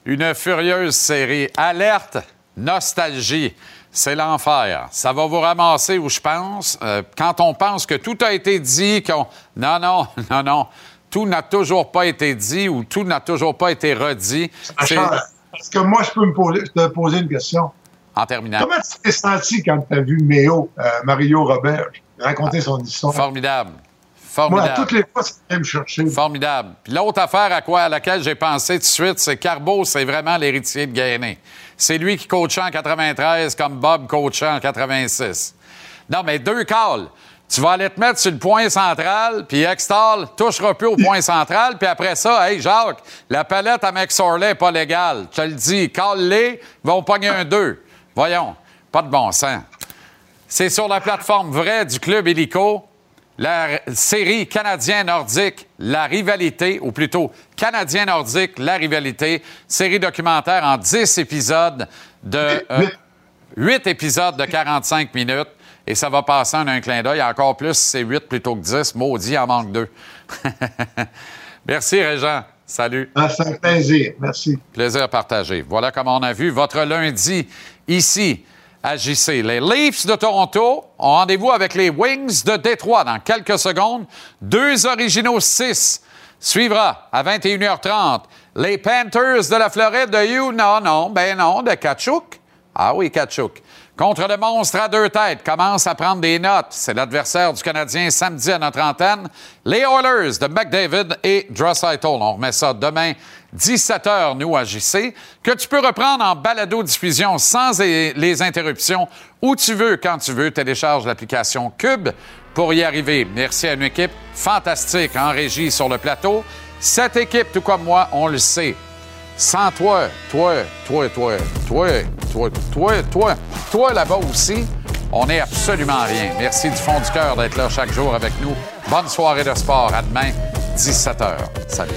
Speaker 1: une furieuse série. Alerte, nostalgie. C'est l'enfer. Ça va vous ramasser où je pense. Euh, quand on pense que tout a été dit, qu'on. Non, non, (laughs) non, non. Tout n'a toujours pas été dit ou tout n'a toujours pas été redit.
Speaker 11: Est-ce que moi, je peux me poser, te poser une question?
Speaker 1: En terminant.
Speaker 11: Comment tu t'es senti quand tu as vu Méo, euh, Mario Robert, raconter son histoire?
Speaker 1: Formidable.
Speaker 11: Moi,
Speaker 1: Formidable.
Speaker 11: toutes les fois, ça me chercher.
Speaker 1: Formidable. Puis l'autre affaire à quoi à laquelle j'ai pensé tout de suite, c'est Carbo, c'est vraiment l'héritier de Gainé. C'est lui qui coachait en 93 comme Bob coachait en 86. Non, mais deux calls. Tu vas aller te mettre sur le point central, puis Extall touchera plus au point central, puis après ça, hey Jacques, la palette à McSorley n'est pas légale. Je te le dis, call-les, ils vont pogner un 2. Voyons, pas de bon sens. C'est sur la plateforme vraie du Club Illico, la série canadien-nordique, la rivalité, ou plutôt canadien-nordique, la rivalité, série documentaire en 10 épisodes de... 8 épisodes de 45 minutes. Et ça va passer en un clin d'œil. Encore plus, c'est 8 plutôt que 10. Maudit, il en manque deux. (laughs) Merci, Régent. Salut.
Speaker 11: Ah, c'est un plaisir. Merci.
Speaker 1: Plaisir partagé. Voilà comme on a vu votre lundi ici JC. Les Leafs de Toronto ont rendez-vous avec les Wings de Détroit dans quelques secondes. Deux originaux 6 suivra à 21h30. Les Panthers de la Floride de You, non, non, ben non, de Kachuk. Ah oui, Kachuk. Contre le monstre à deux têtes, commence à prendre des notes. C'est l'adversaire du Canadien samedi à notre antenne. Les Oilers de McDavid et Draisaitl. On remet ça demain, 17h, nous, à JC, que tu peux reprendre en balado-diffusion sans les interruptions, où tu veux, quand tu veux. Télécharge l'application Cube pour y arriver. Merci à une équipe fantastique en régie sur le plateau. Cette équipe, tout comme moi, on le sait, sans toi, toi, toi, toi, toi, toi, toi, toi, toi là-bas aussi, on n'est absolument rien. Merci du fond du cœur d'être là chaque jour avec nous. Bonne soirée de sport. À demain, 17h. Salut.